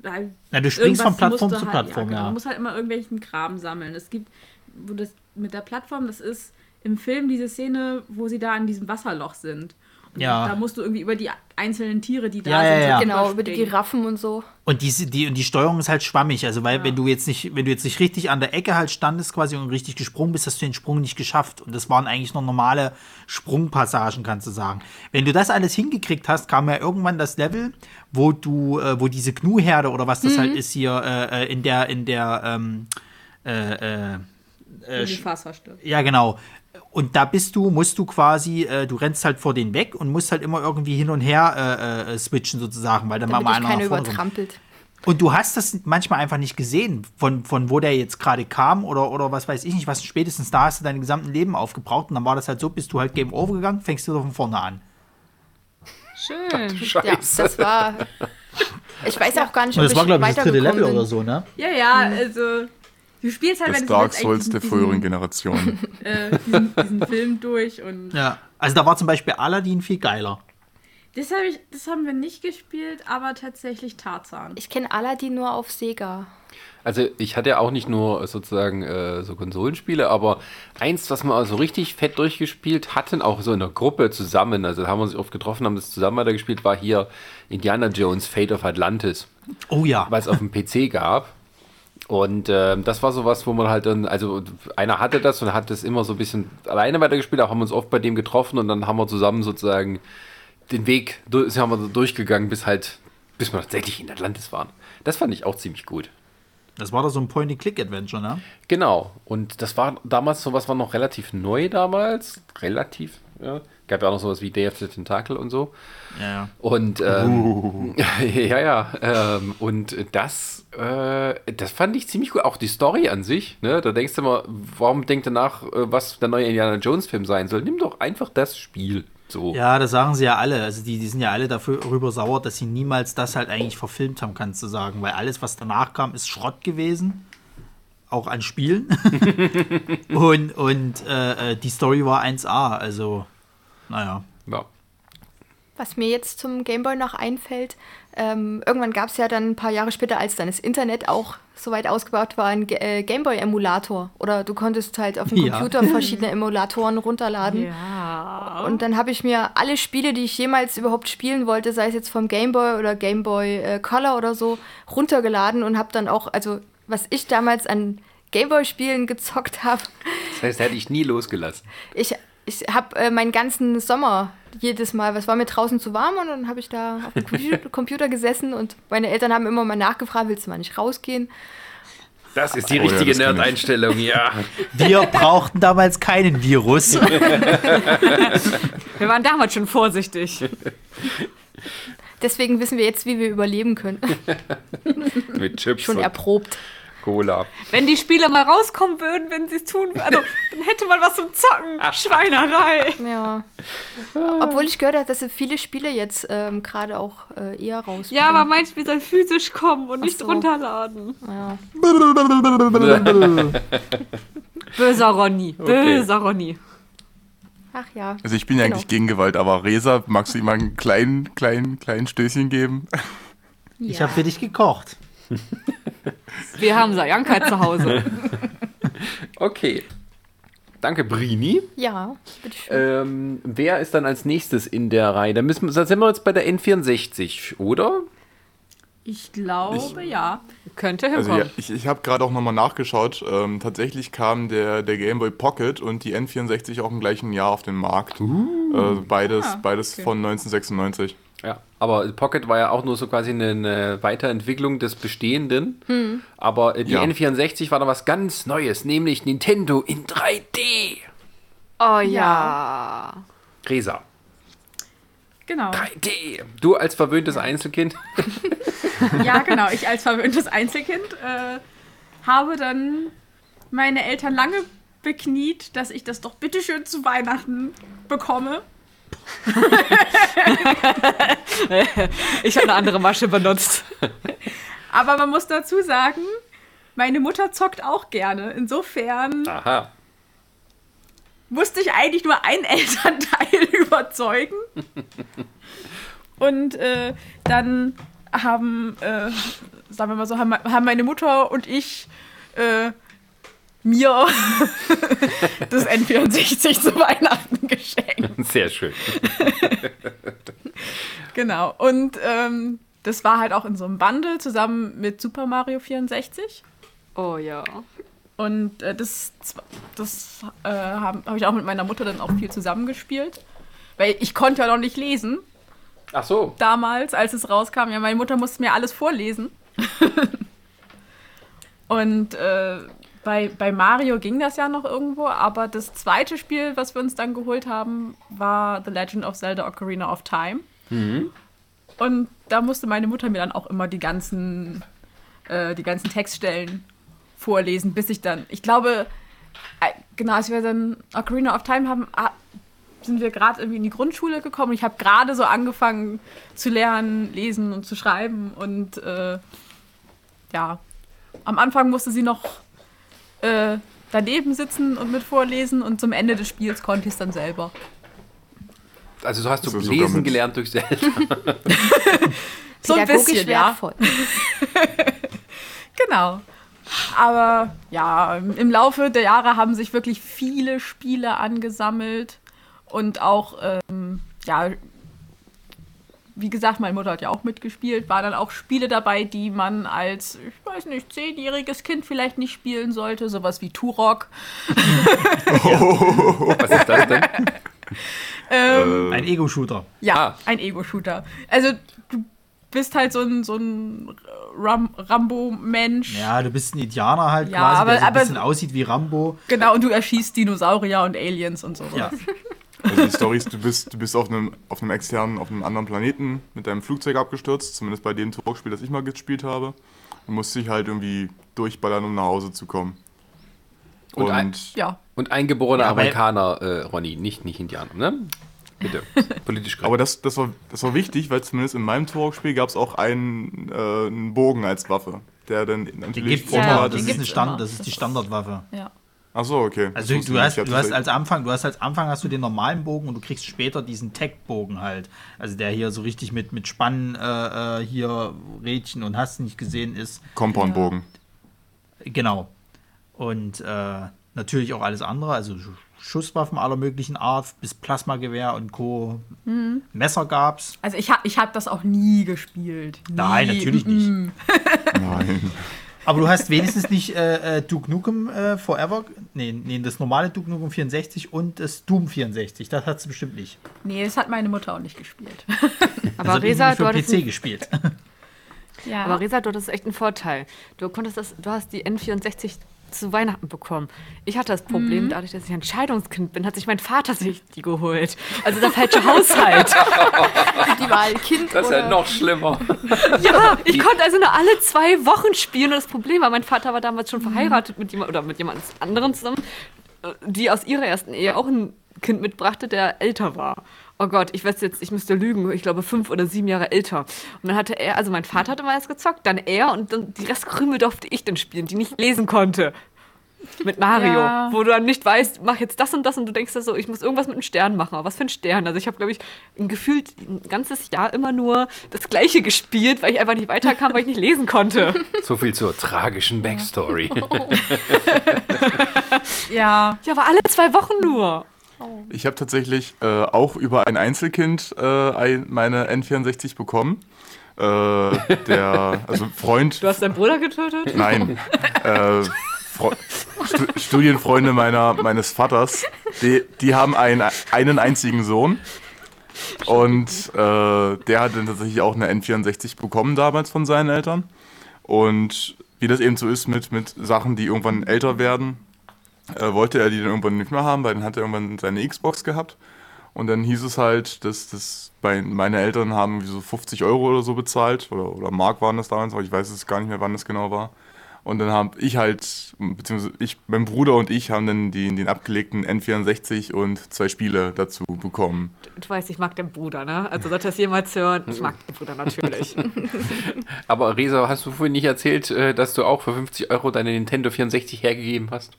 S5: Weil
S4: Na, du springst von Plattform zu
S5: halt,
S4: Plattform,
S5: genau.
S4: ja.
S5: Du musst halt immer irgendwelchen Kram sammeln. Es gibt, wo das mit der Plattform, das ist im Film diese Szene, wo sie da in diesem Wasserloch sind.
S4: Ja.
S5: Da musst du irgendwie über die einzelnen Tiere, die da
S4: Ja, ja,
S5: sind, so
S4: ja.
S2: Genau, über die. Giraffen und so.
S4: Und diese, die, und die Steuerung ist halt schwammig. Also, weil, wenn du jetzt nicht, wenn du jetzt nicht richtig an der Ecke halt standest quasi und richtig gesprungen bist, hast du den Sprung nicht geschafft. Und das waren eigentlich nur normale Sprungpassagen, kannst du sagen. Wenn du das alles hingekriegt hast, kam ja irgendwann das Level, wo du, äh, wo diese Gnu-Herde oder was das halt ist hier, äh, äh, in der, in der, ähm, äh, äh,
S5: Wenn die Fass stirbt.
S4: ja, genau. Und da bist du, musst du quasi, äh, du rennst halt vor denen weg und musst halt immer irgendwie hin und her äh, äh, switchen sozusagen, weil dann
S2: Damit
S4: mal einer
S2: keiner
S4: nach vorne kommt.
S2: übertrampelt.
S4: Und du hast das manchmal einfach nicht gesehen, von, von wo der jetzt gerade kam oder, oder was weiß ich nicht, was spätestens da hast du dein gesamten Leben aufgebraucht und dann war das halt so, bist du halt Game Over gegangen, fängst du wieder von vorne an.
S6: Schön.
S2: Ja, das war. Ich weiß auch gar nicht, ob ich weitergekommen bin.
S4: so, ne?
S5: Ja, ja, also. Du spielst halt,
S3: Das
S5: wenn du
S3: Dark
S5: so
S3: Souls der früheren Generation.
S5: äh, diesen, diesen Film durch und
S4: Ja. Also da war zum Beispiel Aladdin viel geiler.
S5: das, hab ich, das haben wir nicht gespielt, aber tatsächlich Tarzan.
S2: Ich kenne Aladdin nur auf Sega.
S1: Also ich hatte ja auch nicht nur sozusagen äh, so Konsolenspiele, aber eins, was wir so richtig fett durchgespielt hatten, auch so in der Gruppe zusammen, also da haben wir uns oft getroffen, haben das zusammen weitergespielt, war hier Indiana Jones Fate of Atlantis,
S4: Oh ja.
S1: weil es auf dem PC gab. Und ähm, das war sowas, wo man halt dann, also einer hatte das und hat das immer so ein bisschen alleine weitergespielt, auch haben wir uns oft bei dem getroffen und dann haben wir zusammen sozusagen den Weg durch, haben wir so durchgegangen, bis halt, bis wir tatsächlich in Atlantis waren. Das fand ich auch ziemlich gut.
S4: Das war doch so ein Point-and-Click-Adventure, ne?
S1: Genau. Und das war damals sowas war noch relativ neu damals. Relativ, ja. Gab ja auch noch sowas wie Day of the Tentacle und so.
S4: Ja, ja.
S1: Und ähm, ja, ja. Ähm, und das, äh, das fand ich ziemlich gut. Auch die Story an sich, ne? Da denkst du mal, warum denkt ihr nach, äh, was der neue Indiana Jones-Film sein soll? Nimm doch einfach das Spiel. So.
S4: Ja, das sagen sie ja alle. Also die, die sind ja alle darüber sauer, dass sie niemals das halt eigentlich verfilmt haben, kannst du sagen. Weil alles, was danach kam, ist Schrott gewesen. Auch an Spielen. und und äh, äh, die Story war 1A. Also, naja.
S1: Ja.
S2: Was mir jetzt zum Gameboy noch einfällt, ähm, irgendwann gab es ja dann ein paar Jahre später, als dann das Internet auch so weit ausgebaut war, einen äh, Gameboy-Emulator. Oder du konntest halt auf dem
S4: Ja.
S2: Computer verschiedene Emulatoren runterladen.
S6: Ja.
S2: Und dann habe ich mir alle Spiele, die ich jemals überhaupt spielen wollte, sei es jetzt vom Gameboy oder Gameboy äh, Color oder so, runtergeladen und habe dann auch, also was ich damals an Gameboy-Spielen gezockt habe,
S1: Das heißt, hätte ich nie losgelassen.
S2: ich, ich habe äh, meinen ganzen Sommer jedes Mal, was war mir draußen zu warm und dann habe ich da auf dem Computer, Computer gesessen und meine Eltern haben immer mal nachgefragt, willst du mal nicht rausgehen?
S1: Das ist die
S3: Oh ja,
S1: richtige
S3: ich.
S1: Nerd-Einstellung, ja.
S4: Wir brauchten damals keinen Virus.
S6: Wir waren damals schon vorsichtig.
S2: Deswegen wissen wir jetzt, wie wir überleben können.
S1: Mit Chips
S2: Schon
S1: und
S2: erprobt.
S1: Cola.
S6: Wenn die Spiele mal rauskommen würden, wenn sie es tun, also dann hätte man was zum Zocken. Schweinerei.
S2: Ja. Obwohl ich gehört habe, dass viele Spiele jetzt ähm, gerade auch äh, eher raus.
S6: Ja, aber mein Spiel soll physisch kommen und nicht
S2: so.
S6: runterladen.
S2: Ja.
S6: Böser Ronny. Böser Ronny.
S2: Ach ja.
S3: Also ich bin ja
S2: Genau.
S3: eigentlich gegen Gewalt, aber Resa, magst du ihm mal einen kleinen, kleinen, kleinen Stößchen geben?
S4: Ich habe für dich gekocht.
S6: Wir haben Sajanka zu Hause.
S1: Okay. Danke, Brini.
S2: Ja, bitteschön.
S1: Ähm, wer ist dann als nächstes in der Reihe? Da, müssen, da sind wir jetzt bei der N64, oder?
S5: Ich glaube, ja.
S6: Könnte
S3: Also
S6: hinkommen.
S3: ja, ich, ich habe gerade auch nochmal nachgeschaut. Ähm, tatsächlich kam der, der Game Boy Pocket und die N64 auch im gleichen Jahr auf den Markt. Äh, beides
S5: Ah,
S3: beides
S5: okay.
S3: von 1996.
S1: Ja, aber Pocket war ja auch nur so quasi eine, eine Weiterentwicklung des Bestehenden. Aber äh, die
S3: Ja.
S1: N64 war da was ganz Neues, nämlich Nintendo in 3D.
S6: Oh ja.
S1: Resa,
S5: Genau.
S1: 3D. Du als verwöhntes Einzelkind.
S5: Ja, genau. Ich als verwöhntes Einzelkind äh, habe dann meine Eltern lange bekniet, dass ich das doch bitteschön zu Weihnachten bekomme.
S6: Ich habe eine andere Masche benutzt.
S5: Aber man muss dazu sagen, meine Mutter zockt auch gerne. Insofern
S1: Aha.
S5: musste ich eigentlich nur ein Elternteil überzeugen. Und äh, dann haben, äh, sagen wir mal so, haben, haben meine Mutter und ich äh, mir das N64 zu Weihnachten geschenkt.
S1: Sehr schön.
S5: Genau. Und ähm, das war halt auch in so einem Bundle zusammen mit Super Mario 64.
S6: Oh ja.
S5: Und äh, das, das äh, habe hab ich auch mit meiner Mutter dann auch viel zusammengespielt. Weil ich konnte ja noch nicht lesen
S1: Ach so.
S5: damals, als es rauskam. Ja, meine Mutter musste mir alles vorlesen. Und äh, bei, bei Mario ging das ja noch irgendwo, aber das zweite Spiel, was wir uns dann geholt haben, war The Legend of Zelda Ocarina of Time. Und da musste meine Mutter mir dann auch immer die ganzen, äh, die ganzen Textstellen vorlesen, bis ich dann, ich glaube, äh, genau, als wir dann Ocarina of Time haben, ah, sind wir gerade irgendwie in die Grundschule gekommen. Ich habe gerade so angefangen zu lernen, lesen und zu schreiben. Und äh, ja, am Anfang musste sie noch äh, daneben sitzen und mit vorlesen. Und zum Ende des Spiels konnte ich es dann selber.
S1: Also so hast du
S3: Also
S1: lesen gelernt durch Zelda.
S5: So ein bisschen, ja.
S2: wertvoll.
S5: Genau. Aber ja, im Laufe der Jahre haben sich wirklich viele Spiele angesammelt und auch, ähm, ja, wie gesagt, meine Mutter hat ja auch mitgespielt, waren dann auch Spiele dabei, die man als, ich weiß nicht, zehnjähriges Kind vielleicht nicht spielen sollte, sowas wie Turok.
S1: Was ist das denn?
S5: Ähm,
S4: Ein Ego-Shooter.
S5: ja,
S1: ah.
S5: ein Ego-Shooter. Also du bist halt so ein, so ein Ram Rambo-Mensch.
S4: Ja, du bist ein Indianer halt
S5: Ja,
S4: quasi,
S5: aber-
S4: der so ein
S5: aber-
S4: bisschen aussieht wie Rambo.
S5: Genau, und du erschießt Dinosaurier und Aliens und so.
S4: Ja.
S3: Also die Story ist, du bist, du bist auf einem, auf einem externen, auf einem anderen Planeten mit deinem Flugzeug abgestürzt, zumindest bei dem Turok-Spiel, das ich mal gespielt habe. Und musst dich halt irgendwie durchballern, um nach Hause zu kommen.
S1: Und
S3: Und,
S1: ein-
S5: Ja,
S1: Und eingeborener
S4: Ja,
S1: Amerikaner, äh, Ronny, nicht, nicht Indianer, ne? Bitte. Politisch korrekt.
S3: aber das, das, war, das war wichtig, weil zumindest in meinem Turok-Spiel gab es auch einen, äh, einen Bogen als Waffe, der dann natürlich
S4: gibt's
S5: Ja,
S3: Vorteile
S4: das,
S5: den
S4: ist eine
S5: gibt's
S4: Stand,
S5: immer.
S4: das ist die Standardwaffe.
S5: ja.
S3: Ach so, okay.
S4: Also
S3: Das
S4: du hast, du
S3: hab
S4: hast als Anfang, du hast als Anfang hast du den normalen Bogen und du kriegst später diesen Tech-Bogen halt. Also der hier so richtig mit, mit Spannen äh, äh, hier Rädchen und hast nicht gesehen ist.
S3: Compound-Bogen.
S4: Genau. Und äh, natürlich auch alles andere, also Sch- Schusswaffen aller möglichen Art, bis Plasmagewehr und Co.
S5: Mhm.
S4: Messer gab's.
S5: Also ich habe ich hab das auch nie gespielt. Nie.
S4: Nein, natürlich nicht.
S5: Mm.
S3: Nein.
S4: Aber du hast wenigstens nicht äh, äh, Duke Nukem äh, Forever, nee, nee, das normale Duke Nukem 64 und das Doom 64. Das hast du bestimmt nicht.
S5: Nee, das hat meine Mutter auch nicht gespielt.
S6: Aber
S4: also
S6: Resa,
S4: für
S6: du
S4: PC gespielt.
S5: Ja.
S6: aber Resa, du hattest echt einen Vorteil. Du konntest das, du hast die N64 zu Weihnachten bekommen. Ich hatte das Problem,
S5: Mhm.
S6: dadurch, dass ich ein Scheidungskind bin, hat sich mein Vater sich die geholt. Also der falsche Haushalt.
S2: Die Wahl Kind
S1: das ist
S2: oder
S1: ja noch schlimmer.
S6: Ja, ich konnte also nur alle zwei Wochen spielen. Und das Problem war, mein Vater war damals
S5: Mhm.
S6: schon verheiratet mit jemand oder mit jemand anderem zusammen, äh, die aus ihrer ersten Ehe auch ein Kind mitbrachte, der älter war. Oh Gott, ich weiß jetzt, ich müsste lügen, ich glaube fünf oder sieben Jahre älter. Und dann hatte er, also mein Vater hatte mal erst gezockt, dann er und dann die Restkrümel durfte ich dann spielen, die nicht lesen konnte. Mit Mario,
S5: Ja.
S6: wo du dann nicht weißt, mach jetzt das und das und du denkst dir so, ich muss irgendwas mit einem Stern machen. Aber was für ein Stern? Also ich habe, glaube ich, ein gefühlt ein ganzes Jahr immer nur das Gleiche gespielt, weil ich einfach nicht weiterkam, weil ich nicht lesen konnte.
S1: So viel zur tragischen Backstory.
S5: ja.
S6: Ja, aber alle zwei Wochen nur.
S3: Ich habe tatsächlich äh, auch über ein Einzelkind äh, ein, meine N64 bekommen. Äh, der, also Freund.
S6: Du hast deinen Bruder getötet?
S3: Nein. Äh, Stu Studienfreunde meiner, meines Vaters, die, die haben einen, einen einzigen Sohn. Und äh, der hat dann tatsächlich auch eine N64 bekommen damals von seinen Eltern. Und wie das eben so ist mit, mit Sachen, die irgendwann älter werden, äh, wollte er die dann irgendwann nicht mehr haben, weil dann hat er irgendwann seine Xbox gehabt. Und dann hieß es halt, dass das bei meine Eltern haben wie so 50 Euro oder so bezahlt oder, oder Mark waren das damals, aber ich weiß es gar nicht mehr, wann das genau war. Und dann habe ich halt, beziehungsweise ich, mein Bruder und ich haben dann den, den abgelegten N64 und zwei Spiele dazu bekommen.
S6: Du weißt, ich mag den Bruder, ne? Also sollte das jemals hören, ich mag den Bruder natürlich.
S1: Aber Resa, hast du vorhin nicht erzählt, äh, dass du auch für 50 Euro deine Nintendo 64 hergegeben hast?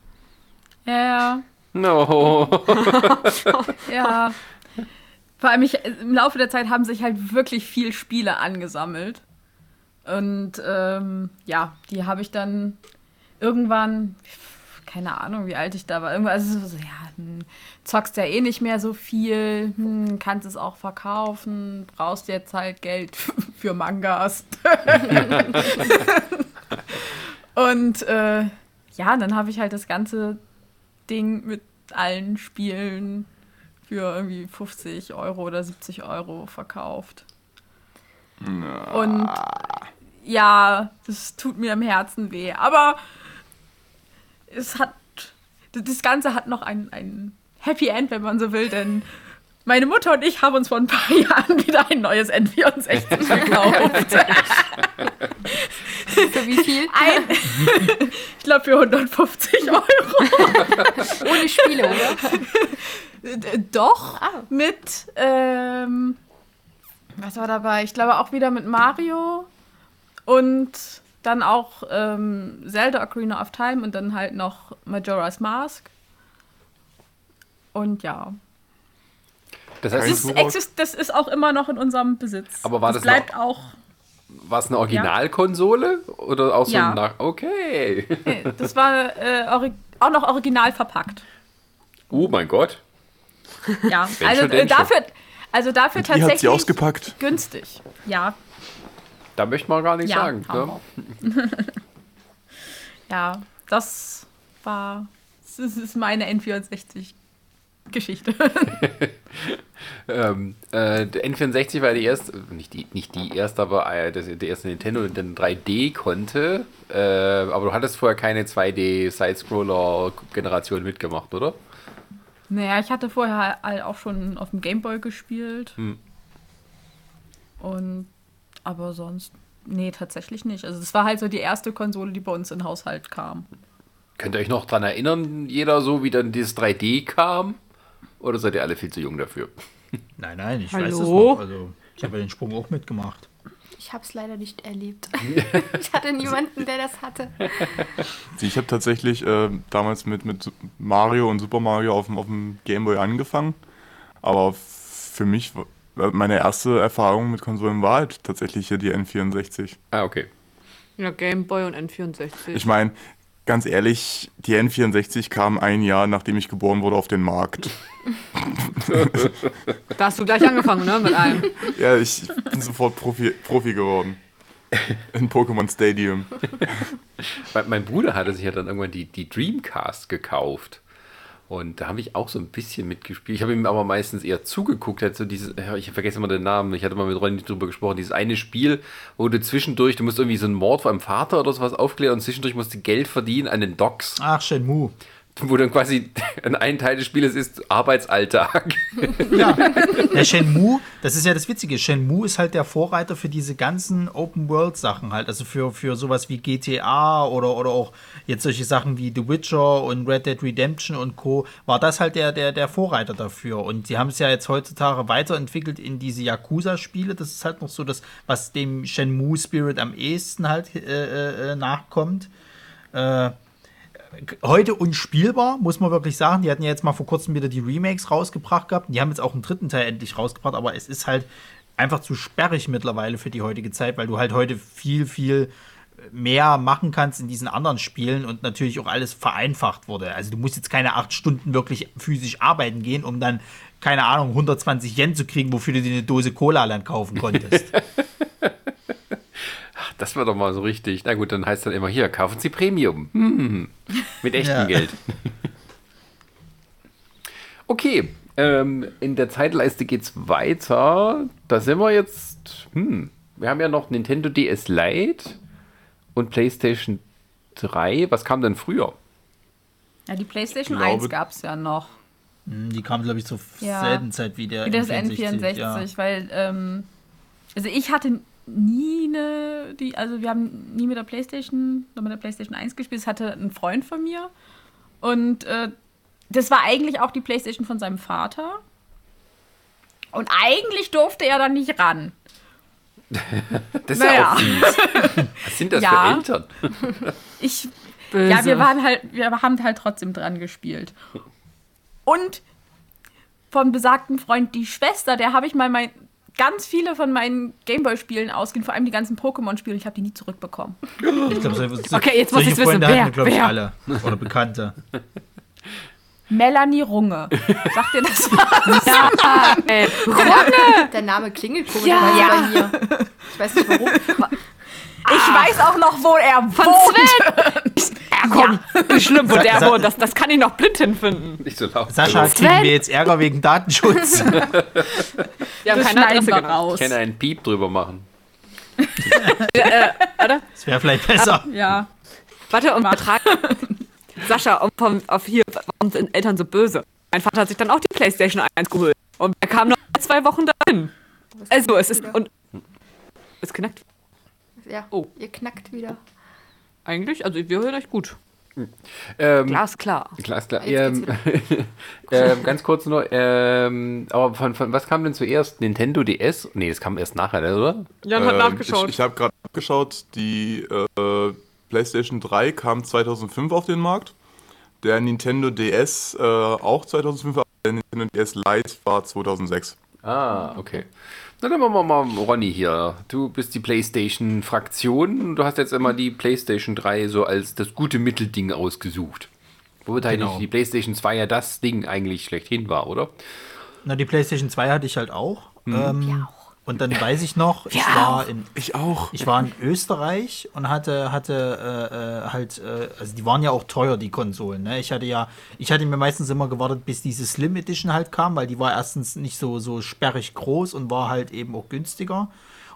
S5: Ja,
S1: No.
S5: ja. Vor allem ich, im Laufe der Zeit haben sich halt wirklich viel Spiele angesammelt. Und ähm, ja, die habe ich dann irgendwann, keine Ahnung, wie alt ich da war, irgendwann, also so, ja, hm, zockst ja eh nicht mehr so viel, hm, kannst es auch verkaufen, brauchst jetzt halt Geld für Mangas. Und äh, ja, dann habe ich halt das ganze Ding mit allen Spielen für irgendwie 50 Euro oder 70 Euro verkauft. Und ja, das tut mir im Herzen weh. Aber es hat, das Ganze hat noch ein, ein Happy End, wenn man so will, denn meine Mutter und ich haben uns vor ein paar Jahren wieder ein neues N64 gekauft.
S2: Für wie viel?
S5: Ein, ich glaube für 150 Euro.
S2: Ohne Spiele, oder?
S5: D- Doch,
S2: Ah.
S5: mit, ähm, was war dabei? Ich glaube auch wieder mit Mario und dann auch ähm, Zelda Ocarina of Time und dann halt noch Majora's Mask. Und ja,
S1: Das heißt,
S5: das,
S3: Turok?
S5: exist das ist auch immer noch in unserem Besitz.
S1: Aber war das
S5: bleibt auch.
S1: war es eine Originalkonsole oder auch so
S5: Ja.
S1: ein Nach Okay.
S5: Nee, das war äh, auch noch original verpackt.
S1: Oh mein Gott.
S5: Ja, also äh, dafür, also dafür
S3: Ihr habt sie
S5: tatsächlich
S3: ausgepackt.
S5: günstig. Ja,
S1: Da möchte man gar nicht
S5: Ja,
S1: sagen. Ne?
S5: ja, das war, das ist meine N64-Geschichte.
S1: Ähm, äh, der N64 war die erste, nicht die, nicht die erste, aber äh, das, der erste Nintendo, der dann 3D konnte. Äh, aber du hattest vorher keine 2D-Side-Scroller-Generation mitgemacht, oder?
S5: naja, ich hatte vorher halt auch schon auf dem Gameboy gespielt.
S1: Hm.
S5: Und, aber sonst, nee, tatsächlich nicht. Also, das war halt so die erste Konsole, die bei uns in den Haushalt kam.
S1: Könnt ihr euch noch dran erinnern, jeder so, wie dann dieses 3D kam? Oder seid ihr alle viel zu jung dafür?
S4: Nein, nein, ich weiß es
S6: Hallo?
S4: noch. Also, ich habe ja den Sprung auch mitgemacht.
S2: Ich habe es leider nicht erlebt. ich hatte niemanden, der das hatte.
S3: Ich habe tatsächlich äh, damals mit, mit Mario und Super Mario auf dem, auf dem Gameboy angefangen. Aber für mich, war- meine erste Erfahrung mit Konsolen war halt tatsächlich hier die N64.
S1: Ah, okay.
S6: ja, Gameboy und N64.
S3: Ich meine, ganz ehrlich, die N64 kam ein Jahr, nachdem ich geboren wurde, auf den Markt.
S6: da hast du gleich angefangen, ne? Mit einem.
S3: Ja, ich bin sofort Profi, Profi geworden. In Pokémon Stadium.
S1: Mein, mein Bruder hatte sich ja dann irgendwann die, die Dreamcast gekauft. Und da habe ich auch so ein bisschen mitgespielt. Ich habe ihm aber meistens eher zugeguckt. Halt so dieses, ich vergesse immer den Namen. Ich hatte mal mit Ronny drüber gesprochen. Dieses eine Spiel, wo du zwischendurch, du musst irgendwie so einen Mord vor einem Vater oder sowas aufklären und zwischendurch musst du Geld verdienen an den Docks.
S4: Ach, Shenmue.
S1: Wo dann quasi ein, Teil des Spieles ist Arbeitsalltag.
S4: Ja, der Shenmue, das ist ja das Witzige. Shenmue ist halt der Vorreiter für diese ganzen Open-World-Sachen halt. Also für, für sowas wie GTA oder, oder auch jetzt solche Sachen wie The Witcher und Red Dead Redemption und Co. war das halt der, der, der Vorreiter dafür. Und sie haben es ja jetzt heutzutage weiterentwickelt in diese Yakuza-Spiele. Das ist halt noch so das, was dem Shenmue-Spirit am ehesten halt äh, äh, nachkommt. Äh, heute unspielbar, muss man wirklich sagen. Die hatten ja jetzt mal vor kurzem wieder die Remakes rausgebracht gehabt. Die haben jetzt auch einen dritten Teil endlich rausgebracht, aber es ist halt einfach zu sperrig mittlerweile für die heutige Zeit, weil du halt heute viel, viel mehr machen kannst in diesen anderen Spielen und natürlich auch alles vereinfacht wurde. Also du musst jetzt keine acht Stunden wirklich physisch arbeiten gehen, um dann, keine Ahnung, 120 Yen zu kriegen, wofür du dir eine Dose Cola dann kaufen konntest.
S1: Das war doch mal so richtig. Na gut, dann heißt dann immer hier, kaufen Sie Premium. Hm, mit echtem
S4: Ja.
S1: Geld. Okay, ähm, in der Zeitleiste geht's weiter. Da sind wir jetzt. Hm, wir haben ja noch Nintendo DS Lite und PlayStation 3. Was kam denn früher?
S5: Ja, die PlayStation
S3: Ich glaube-
S5: 1 gab es ja noch.
S4: Hm, Die kam, glaube ich, zur
S5: Ja.
S4: selben Zeit wie der
S5: Wie das
S4: N64,
S5: N64,
S4: ja.
S5: weil, ähm, also ich hatte nie eine, die, also wir haben nie mit der PlayStation, oder mit der PlayStation 1 gespielt, das hatte ein Freund von mir. Und äh, das war eigentlich auch die PlayStation von seinem Vater. Und eigentlich durfte er da nicht ran.
S1: Das ist ja
S5: Naja.
S1: auch fies. Was sind das
S5: Ja.
S1: für Eltern?
S5: Ich,
S6: Böse.
S5: ja, wir waren halt, wir haben halt trotzdem dran gespielt. Und vom besagten Freund die Schwester, der habe ich mal mein, ganz viele von meinen Gameboy-Spielen ausgeliehen, vor allem die ganzen Pokémon-Spiele. Ich habe die nie zurückbekommen.
S4: Ich glaube, so,
S6: Okay, jetzt muss ich's wissen. Wer?
S4: hatten, glaube ich, alle. Oder Bekannte.
S5: Melanie Runge. Sagt ihr das was?
S6: Ey,
S2: Der Name klingelt komisch
S6: Ja.
S2: bei hier. Ich weiß nicht warum.
S5: Ich weiß auch noch, wo er
S6: von
S5: wohnt.
S6: Sven! Ja, komm, nicht schlimm, wo der
S4: Sa-
S6: wohnt. Das, das kann ich noch blind hinfinden.
S1: Nicht so laut.
S4: Sascha,
S1: Ich
S4: kriegen wir jetzt Ärger wegen Datenschutz?
S6: Wir haben
S5: Das
S6: keine Adresse genannt.
S5: raus.
S1: kann einen Piep drüber machen.
S4: Das wäre vielleicht besser.
S5: Ja.
S6: Warte, und. Betrag. Sascha, um vom, auf hier, warum sind Eltern so böse? Mein Vater hat sich dann auch die PlayStation 1 geholt. Und er kam noch zwei Wochen dahin. Also, es ist. Und. Es knackt
S2: Ja,
S6: Oh.
S2: ihr knackt wieder.
S6: Eigentlich. Also, wir hören euch gut.
S1: Ähm,
S6: Glasklar.
S1: Klar, ist klar.
S2: Jetzt
S1: Ähm, ähm, ganz kurz nur, ähm, aber von, von was kam denn zuerst? Nintendo DS? Nee, das kam erst nachher, oder?
S6: Jan hat
S3: Ähm,
S6: nachgeschaut.
S3: Ich, ich habe gerade nachgeschaut, die äh, PlayStation 3 kam 2005 auf den Markt. Der Nintendo DS äh, auch 2005, aber der Nintendo DS Lite war 2006.
S1: Ah, okay. Na, dann machen wir mal Ronny hier. Du bist die PlayStation-Fraktion. Du hast jetzt immer die PlayStation 3 so als das gute Mittelding ausgesucht. Womit
S4: Genau.
S1: eigentlich die PlayStation 2 ja das Ding eigentlich schlechthin war, oder?
S4: Na, die PlayStation 2 hatte ich halt auch.
S1: Mhm.
S4: Ähm, Und dann weiß ich noch, ich war in
S3: Ich auch.
S4: Ich war in Österreich und hatte, hatte äh, äh, halt, äh, also die waren ja auch teuer, die Konsolen. Ne? Ich hatte ja, ich hatte mir meistens immer gewartet, bis diese Slim Edition halt kam, weil die war erstens nicht so, so sperrig groß und war halt eben auch günstiger.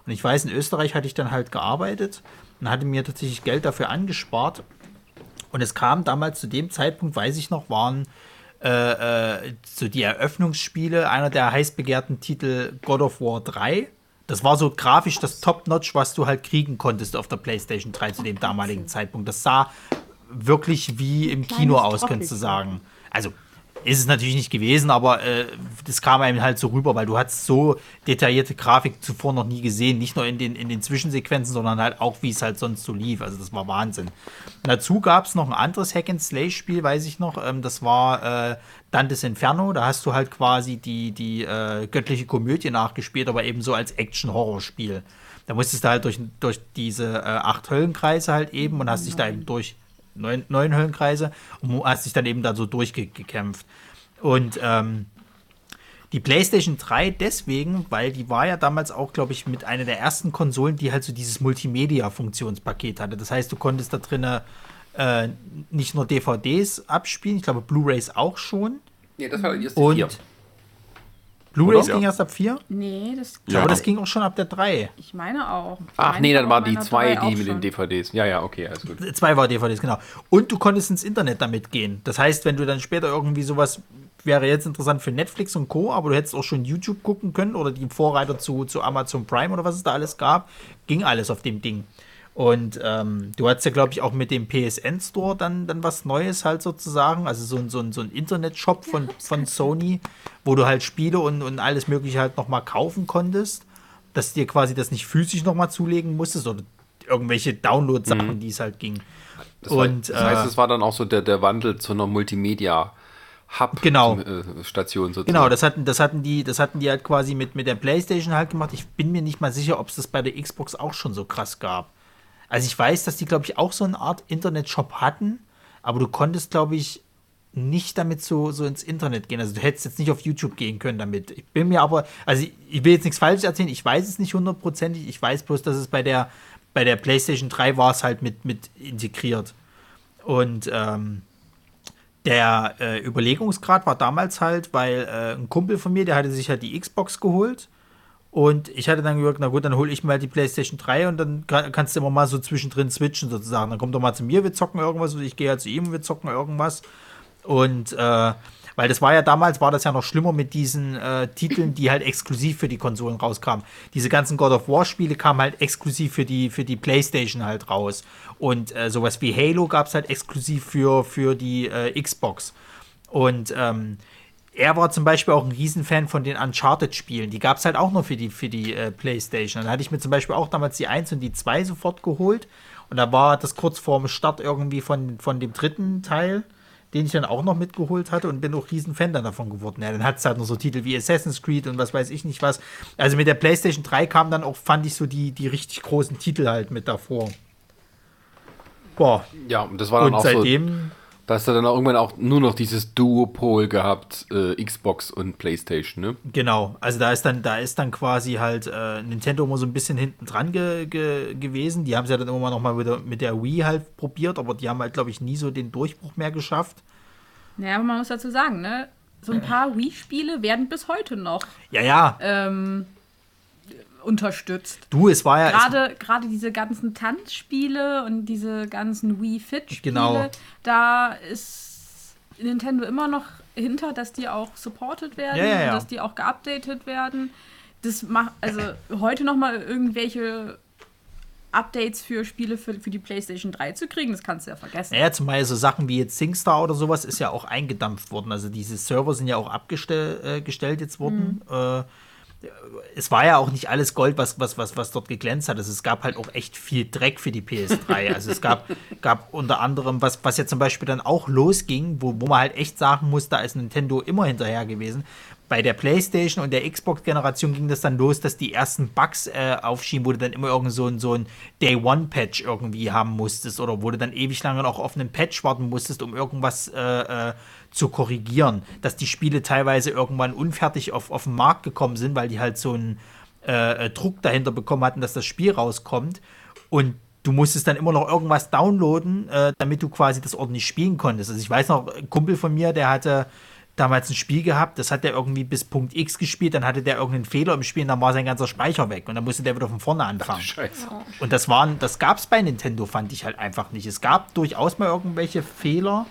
S4: Und ich weiß, in Österreich hatte ich dann halt gearbeitet und hatte mir tatsächlich Geld dafür angespart. Und es kam damals zu dem Zeitpunkt, weiß ich noch, waren äh, äh, so die Eröffnungsspiele, einer der heiß begehrten Titel God of War 3. Das war so grafisch das Top-Notch, was du halt kriegen konntest auf der PlayStation 3 zu dem damaligen Zeitpunkt. Das sah wirklich wie im Kino aus, könntest du sagen. Also ist es natürlich nicht gewesen, aber äh, das kam einem halt so rüber, weil du hast so detaillierte Grafik zuvor noch nie gesehen. Nicht nur in den, in den Zwischensequenzen, sondern halt auch, wie es halt sonst so lief. Also das war Wahnsinn. Dazu gab es noch ein anderes Hack-and-Slay-Spiel, weiß ich noch. Ähm, das war äh, Dantes Inferno. Da hast du halt quasi die, die äh, göttliche Komödie nachgespielt, aber eben so als Action-Horror-Spiel. Da musstest du halt durch, durch diese äh, acht Höllenkreise halt eben und hast dich da eben durch neun, neun Höllenkreise und hast dich dann eben da so durchgekämpft. Und ähm, die PlayStation 3 deswegen, weil die war ja damals auch, glaube ich, mit einer der ersten Konsolen, die halt so dieses Multimedia-Funktionspaket hatte. Das heißt, du konntest da drinnen äh, nicht nur DVDs abspielen, ich glaube Blu-rays auch schon.
S1: Nee, das war die erste
S4: Und
S1: vier.
S4: Blu-rays ging erst ab 4,
S5: Nee, das,
S3: Ja.
S4: aber das ging auch schon ab der 3.
S5: ich meine auch. Ich
S1: Ach
S5: meine,
S1: nee, dann
S5: war
S1: die
S5: meiner
S1: zwei,
S5: drei auch
S1: die mit den. DVDs. Ja, ja, okay, alles gut.
S4: Zwei war DVDs, genau. Und du konntest ins Internet damit gehen. Das heißt, wenn du dann später irgendwie sowas, wäre jetzt interessant für Netflix und Co., aber du hättest auch schon YouTube gucken können oder die Vorreiter zu, zu Amazon Prime oder was es da alles gab, ging alles auf dem Ding. Und ähm, du hattest ja, glaube ich, auch mit dem PSN Store dann, dann was Neues halt sozusagen, also so, ein- so, ein- so ein Internet-Shop von, von Sony, wo du halt Spiele und, und alles Mögliche halt nochmal kaufen konntest, dass dir quasi das nicht physisch nochmal zulegen musstest oder irgendwelche Download-Sachen, die es halt ging.
S1: Das, war,
S4: Und,
S1: das heißt,
S4: äh,
S1: es war dann auch so der, der Wandel zu einer Multimedia-Hub-Station
S4: Genau.
S1: äh, sozusagen.
S4: Genau, das hatten, das hatten die, das hatten die halt quasi mit, mit der Playstation halt gemacht. Ich bin mir nicht mal sicher, ob es das bei der Xbox auch schon so krass gab. Also ich weiß, dass die, glaube ich, auch so eine Art Internet-Shop hatten, aber du konntest, glaube ich, nicht damit so, so ins Internet gehen. Also du hättest jetzt nicht auf YouTube gehen können damit. Ich bin mir aber, also ich, ich will jetzt nichts Falsches erzählen, ich weiß es nicht hundertprozentig, ich weiß bloß, dass es bei der bei der PlayStation 3 war es halt mit, mit integriert. Und ähm, der äh, Überlegungsgrad war damals halt, weil äh, ein Kumpel von mir, der hatte sich halt die Xbox geholt. Und ich hatte dann gesagt, na gut, dann hole ich mir halt die PlayStation 3 und dann kann, kannst du immer mal so zwischendrin switchen sozusagen. Dann kommt doch mal zu mir, wir zocken irgendwas, oder ich gehe halt zu ihm, wir zocken irgendwas. Und äh, weil das war ja damals, war das ja noch schlimmer mit diesen äh, Titeln, die halt exklusiv für die Konsolen rauskamen. Diese ganzen God of War Spiele kamen halt exklusiv für die, für die Playstation halt raus. Und äh, sowas wie Halo gab es halt exklusiv für, für die äh, Xbox. Und ähm, er war zum Beispiel auch ein Riesenfan von den Uncharted-Spielen. Die gab es halt auch noch für die, für die äh, Playstation. Dann hatte ich mir zum Beispiel auch damals die 1 und die 2 sofort geholt. Und da war das kurz vorm Start irgendwie von, von dem dritten Teil den ich dann auch noch mitgeholt hatte und bin auch riesen Fan dann davon geworden. Ja, dann hat es halt noch so Titel wie Assassin's Creed und was weiß ich nicht was. Also mit der PlayStation 3 kam dann auch, fand ich so die, die richtig großen Titel halt mit davor.
S1: Boah. Ja, und das war dann
S4: und
S1: auch
S4: seitdem,
S1: so, da hast du dann auch irgendwann auch nur noch dieses Duopol gehabt, äh, Xbox und Playstation, ne?
S4: Genau, also da ist dann, da ist dann quasi halt äh, Nintendo immer so ein bisschen hinten dran ge ge gewesen. Die haben es ja dann immer noch mal wieder mit der Wii halt probiert, aber die haben halt, glaube ich, nie so den Durchbruch mehr geschafft.
S5: Naja, aber man muss dazu sagen, ne? So ein paar Wii-Spiele werden bis heute noch
S4: Ja, ja,
S5: ähm, unterstützt.
S4: du, es war ja.
S5: Gerade, gerade diese ganzen Tanzspiele und diese ganzen Wii Fit-Spiele,
S4: Genau.
S5: da ist Nintendo immer noch hinter, dass die auch supported werden
S4: Ja, ja, ja.
S5: und dass die auch geupdatet werden. Das macht also heute noch mal irgendwelche Updates für Spiele für, für die PlayStation 3 zu kriegen, das kannst du ja vergessen.
S4: Naja, zum Beispiel so Sachen wie jetzt SingStar oder sowas ist ja auch eingedampft worden. Also diese Server sind ja auch abgestellt äh, jetzt worden. Äh, es war ja auch nicht alles Gold, was, was, was, was dort geglänzt hat. Also es gab halt auch echt viel Dreck für die PS3. Also es gab, gab unter anderem, was, was ja zum Beispiel dann auch losging, wo, wo man halt echt sagen muss, da ist Nintendo immer hinterher gewesen. Bei der PlayStation und der Xbox-Generation ging das dann los, dass die ersten Bugs äh, aufschieben, wo du dann immer irgend so ein, so ein Day-One-Patch irgendwie haben musstest oder wo du dann ewig lange noch auf einen Patch warten musstest, um irgendwas äh, äh, zu korrigieren. Dass die Spiele teilweise irgendwann unfertig auf, auf den Markt gekommen sind, weil die halt so einen äh, äh, Druck dahinter bekommen hatten, dass das Spiel rauskommt. Und du musstest dann immer noch irgendwas downloaden, äh, damit du quasi das ordentlich spielen konntest. Also ich weiß noch, ein Kumpel von mir, der hatte damals ein Spiel gehabt, das hat der irgendwie bis Punkt X gespielt, dann hatte der irgendeinen Fehler im Spiel und dann war sein ganzer Speicher weg und dann musste der wieder von vorne anfangen.
S1: Scheiße.
S4: Und das waren, das gab es bei Nintendo, fand ich halt einfach nicht. Es gab durchaus mal irgendwelche Fehler,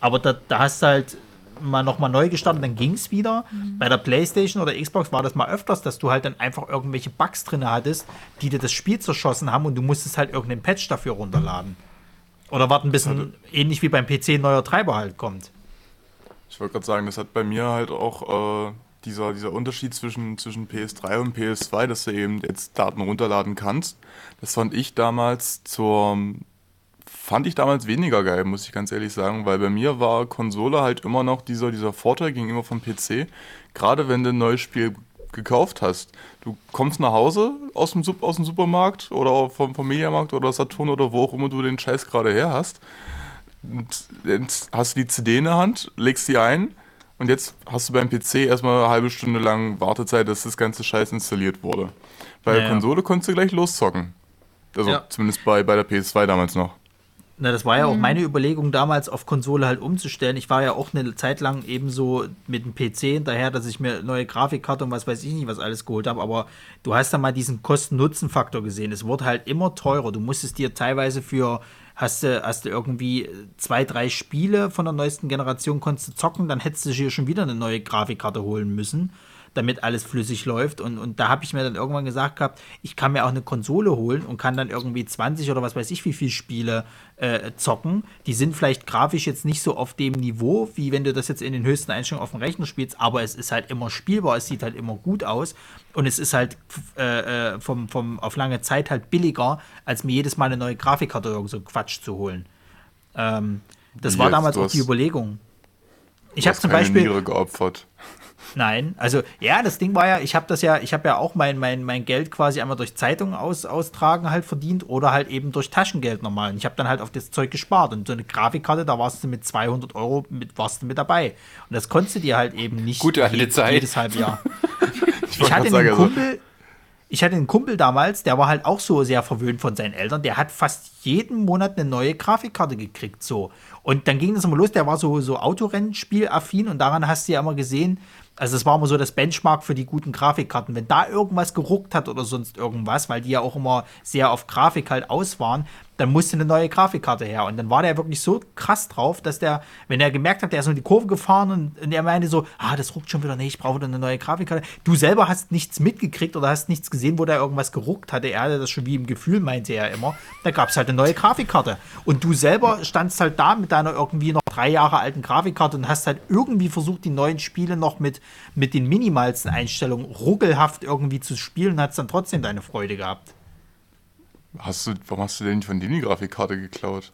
S4: aber da, da hast du halt mal nochmal neu gestartet, dann ging es wieder. Bei der Playstation oder Xbox war das mal öfters, dass du halt dann einfach irgendwelche Bugs drin hattest, die dir das Spiel zerschossen haben und du musstest halt irgendeinen Patch dafür runterladen. Oder warten, bis ein, ähnlich wie beim PC ein neuer Treiber halt kommt.
S3: Ich wollte gerade sagen, das hat bei mir halt auch äh, dieser, dieser Unterschied zwischen, zwischen PS3 und PS2, dass du eben jetzt Daten runterladen kannst. Das fand ich damals zur fand ich damals weniger geil, muss ich ganz ehrlich sagen, weil bei mir war Konsole halt immer noch dieser, dieser Vorteil gegenüber vom PC. Gerade wenn du ein neues Spiel gekauft hast. Du kommst nach Hause aus dem, Sup- aus dem Supermarkt oder vom, vom Mediamarkt oder Saturn oder wo auch immer du den Scheiß gerade her hast. Und hast du die CD in der Hand, legst die ein und jetzt hast du beim PC erstmal eine halbe Stunde lang Wartezeit, dass das ganze Scheiß installiert wurde. Bei der
S4: Ja.
S3: Konsole konntest du gleich loszocken. Also
S4: Ja.
S3: zumindest bei, bei der PS2 damals noch.
S4: Na, das war ja auch meine Überlegung damals auf Konsole halt umzustellen. Ich war ja auch eine Zeit lang eben so mit dem PC hinterher, dass ich mir neue Grafikkarte und was weiß ich nicht, was alles geholt habe. Aber du hast da mal diesen Kosten-Nutzen-Faktor gesehen. Es wurde halt immer teurer. Du musstest dir teilweise für, hast du, hast du irgendwie zwei, drei Spiele von der neuesten Generation konntest du zocken, dann hättest du hier schon wieder eine neue Grafikkarte holen müssen damit alles flüssig läuft. Und, und da habe ich mir dann irgendwann gesagt gehabt, ich kann mir auch eine Konsole holen und kann dann irgendwie 20 oder was weiß ich wie viele Spiele äh, zocken. Die sind vielleicht grafisch jetzt nicht so auf dem Niveau, wie wenn du das jetzt in den höchsten Einstellungen auf dem Rechner spielst, aber es ist halt immer spielbar, es sieht halt immer gut aus und es ist halt äh, äh, vom, vom, auf lange Zeit halt billiger, als mir jedes Mal eine neue Grafikkarte oder so Quatsch zu holen. Ähm, das
S3: Wie
S4: war damals auch die Überlegung. Ich habe zum Beispiel.
S3: Niere geopfert.
S4: Nein, also ja, das Ding war ja, ich habe das ja, ich habe ja auch mein, mein, mein Geld quasi einmal durch Zeitungen aus, austragen halt verdient oder halt eben durch Taschengeld normal. Und ich habe dann halt auf das Zeug gespart. Und so eine Grafikkarte, da warst du mit 200 Euro mit, warst du mit dabei. Und das konntest du dir halt eben nicht
S1: Gute alte
S4: je-
S1: Zeit.
S4: jedes halbe Jahr. ich
S3: wollte
S4: hatte einen
S3: also-
S4: Kumpel, ich hatte einen Kumpel damals, der war halt auch so sehr verwöhnt von seinen Eltern. Der hat fast jeden Monat eine neue Grafikkarte gekriegt, so. Und dann ging das immer los. Der war so, so Autorennspiel-affin und daran hast du ja immer gesehen, also das war immer so das Benchmark für die guten Grafikkarten. Wenn da irgendwas geruckt hat oder sonst irgendwas, weil die ja auch immer sehr auf Grafik halt aus waren, dann musste eine neue Grafikkarte her. Und dann war der wirklich so krass drauf, dass der, wenn er gemerkt hat, der ist nur die Kurve gefahren und, und er meinte so, ah, das ruckt schon wieder nicht, ich brauche eine neue Grafikkarte. Du selber hast nichts mitgekriegt oder hast nichts gesehen, wo da irgendwas geruckt hatte. Er hatte das schon wie im Gefühl, meinte er immer. Da gab es halt eine neue Grafikkarte. Und du selber standst halt da mit deiner irgendwie noch drei Jahre alten Grafikkarte und hast halt irgendwie versucht, die neuen Spiele noch mit, mit den minimalsten Einstellungen ruckelhaft irgendwie zu spielen und hast dann trotzdem deine Freude gehabt.
S3: Hast du, warum hast du denn nicht von denen die Grafikkarte geklaut?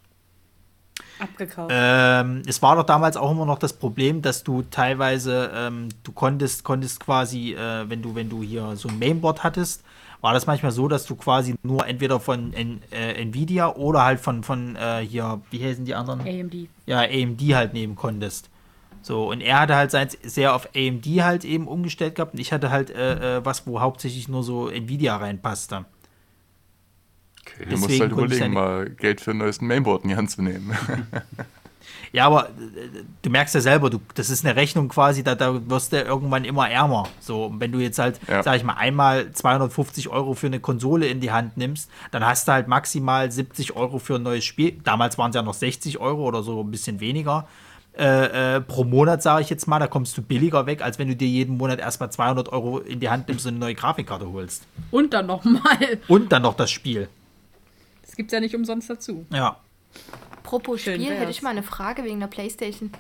S6: Abgekauft.
S4: Ähm, es war doch damals auch immer noch das Problem, dass du teilweise, ähm, du konntest, konntest quasi, äh, wenn du, wenn du hier so ein Mainboard hattest, war das manchmal so, dass du quasi nur entweder von N äh, Nvidia oder halt von, von äh, hier, wie heißen die anderen?
S5: AMD.
S4: Ja, AMD halt nehmen konntest. So, und er hatte halt sein sehr auf AMD halt eben umgestellt gehabt und ich hatte halt äh, äh, was, wo hauptsächlich nur so Nvidia reinpasste.
S3: Du musst halt überlegen, mal Geld für ein neues Mainboard in die Hand zu nehmen.
S4: Ja, aber äh, du merkst ja selber, du, das ist eine Rechnung quasi, da, da wirst du irgendwann immer ärmer. So, und wenn du jetzt halt,
S3: Ja.
S4: sag ich mal, einmal 250 Euro für eine Konsole in die Hand nimmst, dann hast du halt maximal 70 Euro für ein neues Spiel. Damals waren es ja noch 60 Euro oder so ein bisschen weniger. Äh, äh, pro Monat, sage ich jetzt mal, da kommst du billiger weg, als wenn du dir jeden Monat erstmal 200 Euro in die Hand nimmst und eine neue Grafikkarte holst.
S5: Und dann nochmal.
S4: Und dann noch das Spiel.
S5: Das gibt's ja nicht umsonst dazu.
S4: Ja,
S2: Apropos
S6: Schön
S2: Spiel,
S6: wär's.
S2: hätte ich mal eine Frage wegen der Playstation.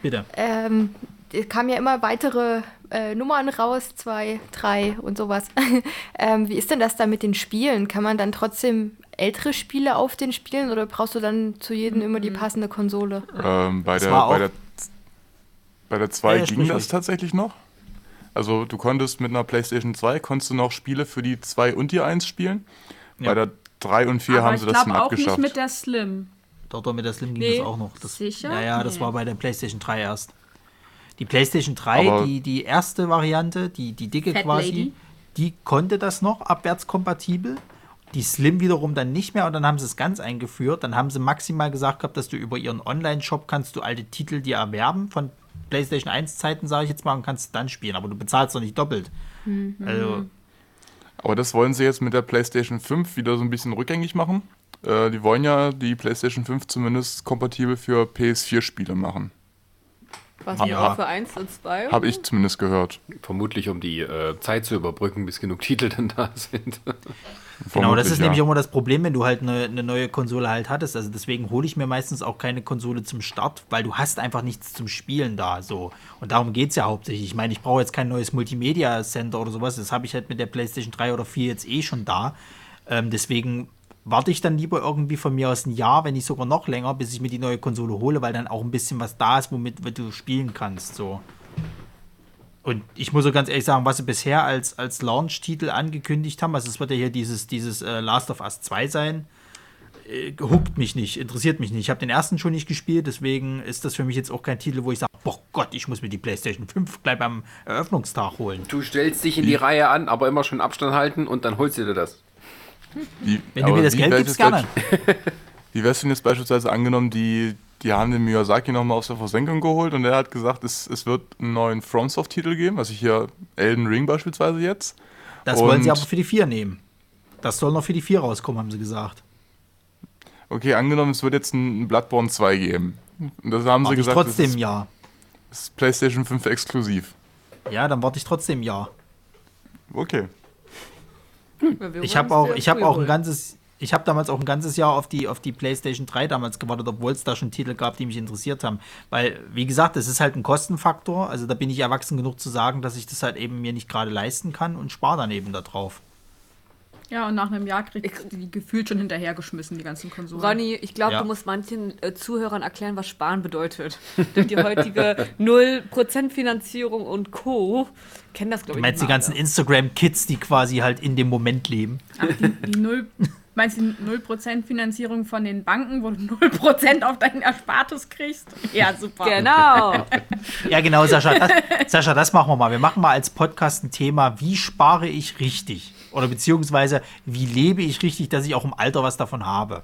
S4: bitte.
S2: Ähm, es kamen ja immer weitere äh, Nummern raus, zwei, drei und sowas. ähm, wie ist denn das da mit den Spielen? Kann man dann trotzdem ältere Spiele auf den Spielen oder brauchst du dann zu jedem immer die passende Konsole?
S3: ähm, bei, der, bei,
S4: auch-
S3: der, bei der 2
S4: Ja,
S3: ging das tatsächlich noch. Also du konntest mit einer PlayStation 2 konntest du noch Spiele für die 2 und die 1 spielen.
S4: Ja.
S3: Bei der 3 und 4
S5: Aber
S3: haben
S5: ich
S3: sie das
S5: glaube
S3: dann
S5: auch
S3: abgeschafft.
S5: nicht mit der Slim.
S4: Doch, doch, mit der Slim ging
S6: Nee.
S4: das auch noch. Das,
S5: Sicher?
S4: Ja, ja, das
S5: Nee.
S4: war bei der PlayStation 3 erst. Die PlayStation 3,
S3: Aber-
S4: die, die erste Variante, die, die dicke
S5: Fat
S4: quasi,
S5: Lady?
S4: die konnte das noch abwärtskompatibel. Die Slim wiederum dann nicht mehr und dann haben sie es ganz eingeführt. Dann haben sie maximal gesagt gehabt, dass du über ihren Online-Shop kannst du alte Titel dir erwerben von PlayStation 1 Zeiten, sage ich jetzt mal, und kannst dann spielen. Aber du bezahlst doch nicht doppelt. Also,
S3: Aber das wollen sie jetzt mit der PlayStation 5 wieder so ein bisschen rückgängig machen. Äh, die wollen ja die PlayStation 5 zumindest kompatibel für PS4-Spiele machen.
S6: Was
S3: Ja.
S6: ja. für 1 und 2?
S3: Habe ich zumindest gehört.
S1: Vermutlich, um die äh, Zeit zu überbrücken, bis genug Titel dann da sind.
S4: Genau, das ist
S3: ja.
S4: nämlich auch immer das Problem, wenn du halt eine, eine neue Konsole halt hattest. Also deswegen hole ich mir meistens auch keine Konsole zum Start, weil du hast einfach nichts zum Spielen da. So. Und darum geht es ja hauptsächlich. Ich meine, ich brauche jetzt kein neues Multimedia Center oder sowas. Das habe ich halt mit der PlayStation 3 oder 4 jetzt eh schon da. Ähm, deswegen warte ich dann lieber irgendwie von mir aus ein Jahr, wenn nicht sogar noch länger, bis ich mir die neue Konsole hole, weil dann auch ein bisschen was da ist, womit du spielen kannst. So. Und ich muss so ganz ehrlich sagen, was sie bisher als, als Launch-Titel angekündigt haben, also es wird ja hier dieses, dieses äh, Last of Us 2 sein, äh, huckt mich nicht, interessiert mich nicht. Ich habe den ersten schon nicht gespielt, deswegen ist das für mich jetzt auch kein Titel, wo ich sage, boah Gott, ich muss mir die PlayStation 5 gleich beim Eröffnungstag holen.
S1: Du stellst dich in die Reihe an, aber immer schön Abstand halten und dann holst du dir das.
S3: Wie,
S4: Wenn du mir das Geld gibst,
S3: jetzt
S4: gerne.
S3: Wie wär's denn jetzt beispielsweise angenommen, die, die haben den Miyazaki nochmal aus der Versenkung geholt und er hat gesagt, es, es wird einen neuen FromSoft-Titel geben, also hier Elden Ring beispielsweise jetzt.
S4: Das wollen sie
S3: Und-
S4: aber für die 4 nehmen. Das soll noch für die 4 rauskommen, haben sie gesagt.
S3: Okay, angenommen, es wird jetzt ein Bloodborne 2 geben. Und das haben sie gesagt,
S4: trotzdem
S3: das ist,
S4: Jahr.
S3: das ist PlayStation 5 exklusiv.
S4: Ja, dann warte ich trotzdem Jahr.
S3: Okay.
S4: Ich habe auch, ich habe auch ein ganzes, ich habe damals auch ein ganzes Jahr auf die, auf die PlayStation 3 damals gewartet, obwohl es da schon Titel gab, die mich interessiert haben. Weil, wie gesagt, es ist halt ein Kostenfaktor. Also da bin ich erwachsen genug zu sagen, dass ich das halt eben mir nicht gerade leisten kann und spare dann eben da drauf.
S5: Ja, und nach einem Jahr kriegt die gefühlt schon hinterhergeschmissen, die ganzen Konsolen.
S6: Ronny, ich glaube,
S4: Ja.
S6: du musst manchen äh, Zuhörern erklären, was Sparen bedeutet. Denn die heutige 0% Finanzierung und Co. kennen das, glaube
S4: Du
S6: ich,
S4: meinst die ganzen. Instagram-Kids, die quasi halt in dem Moment leben.
S5: Ach, die, die 0, meinst du die 0% Finanzierung von den Banken, wo du 0% auf deinen Erspartes kriegst? Ja, super.
S6: Genau.
S4: Ja, genau, Sascha. Das, Sascha, das machen wir mal. Wir machen mal als Podcast ein Thema, wie spare ich richtig? Oder beziehungsweise, wie lebe ich richtig, dass ich auch im Alter was davon habe?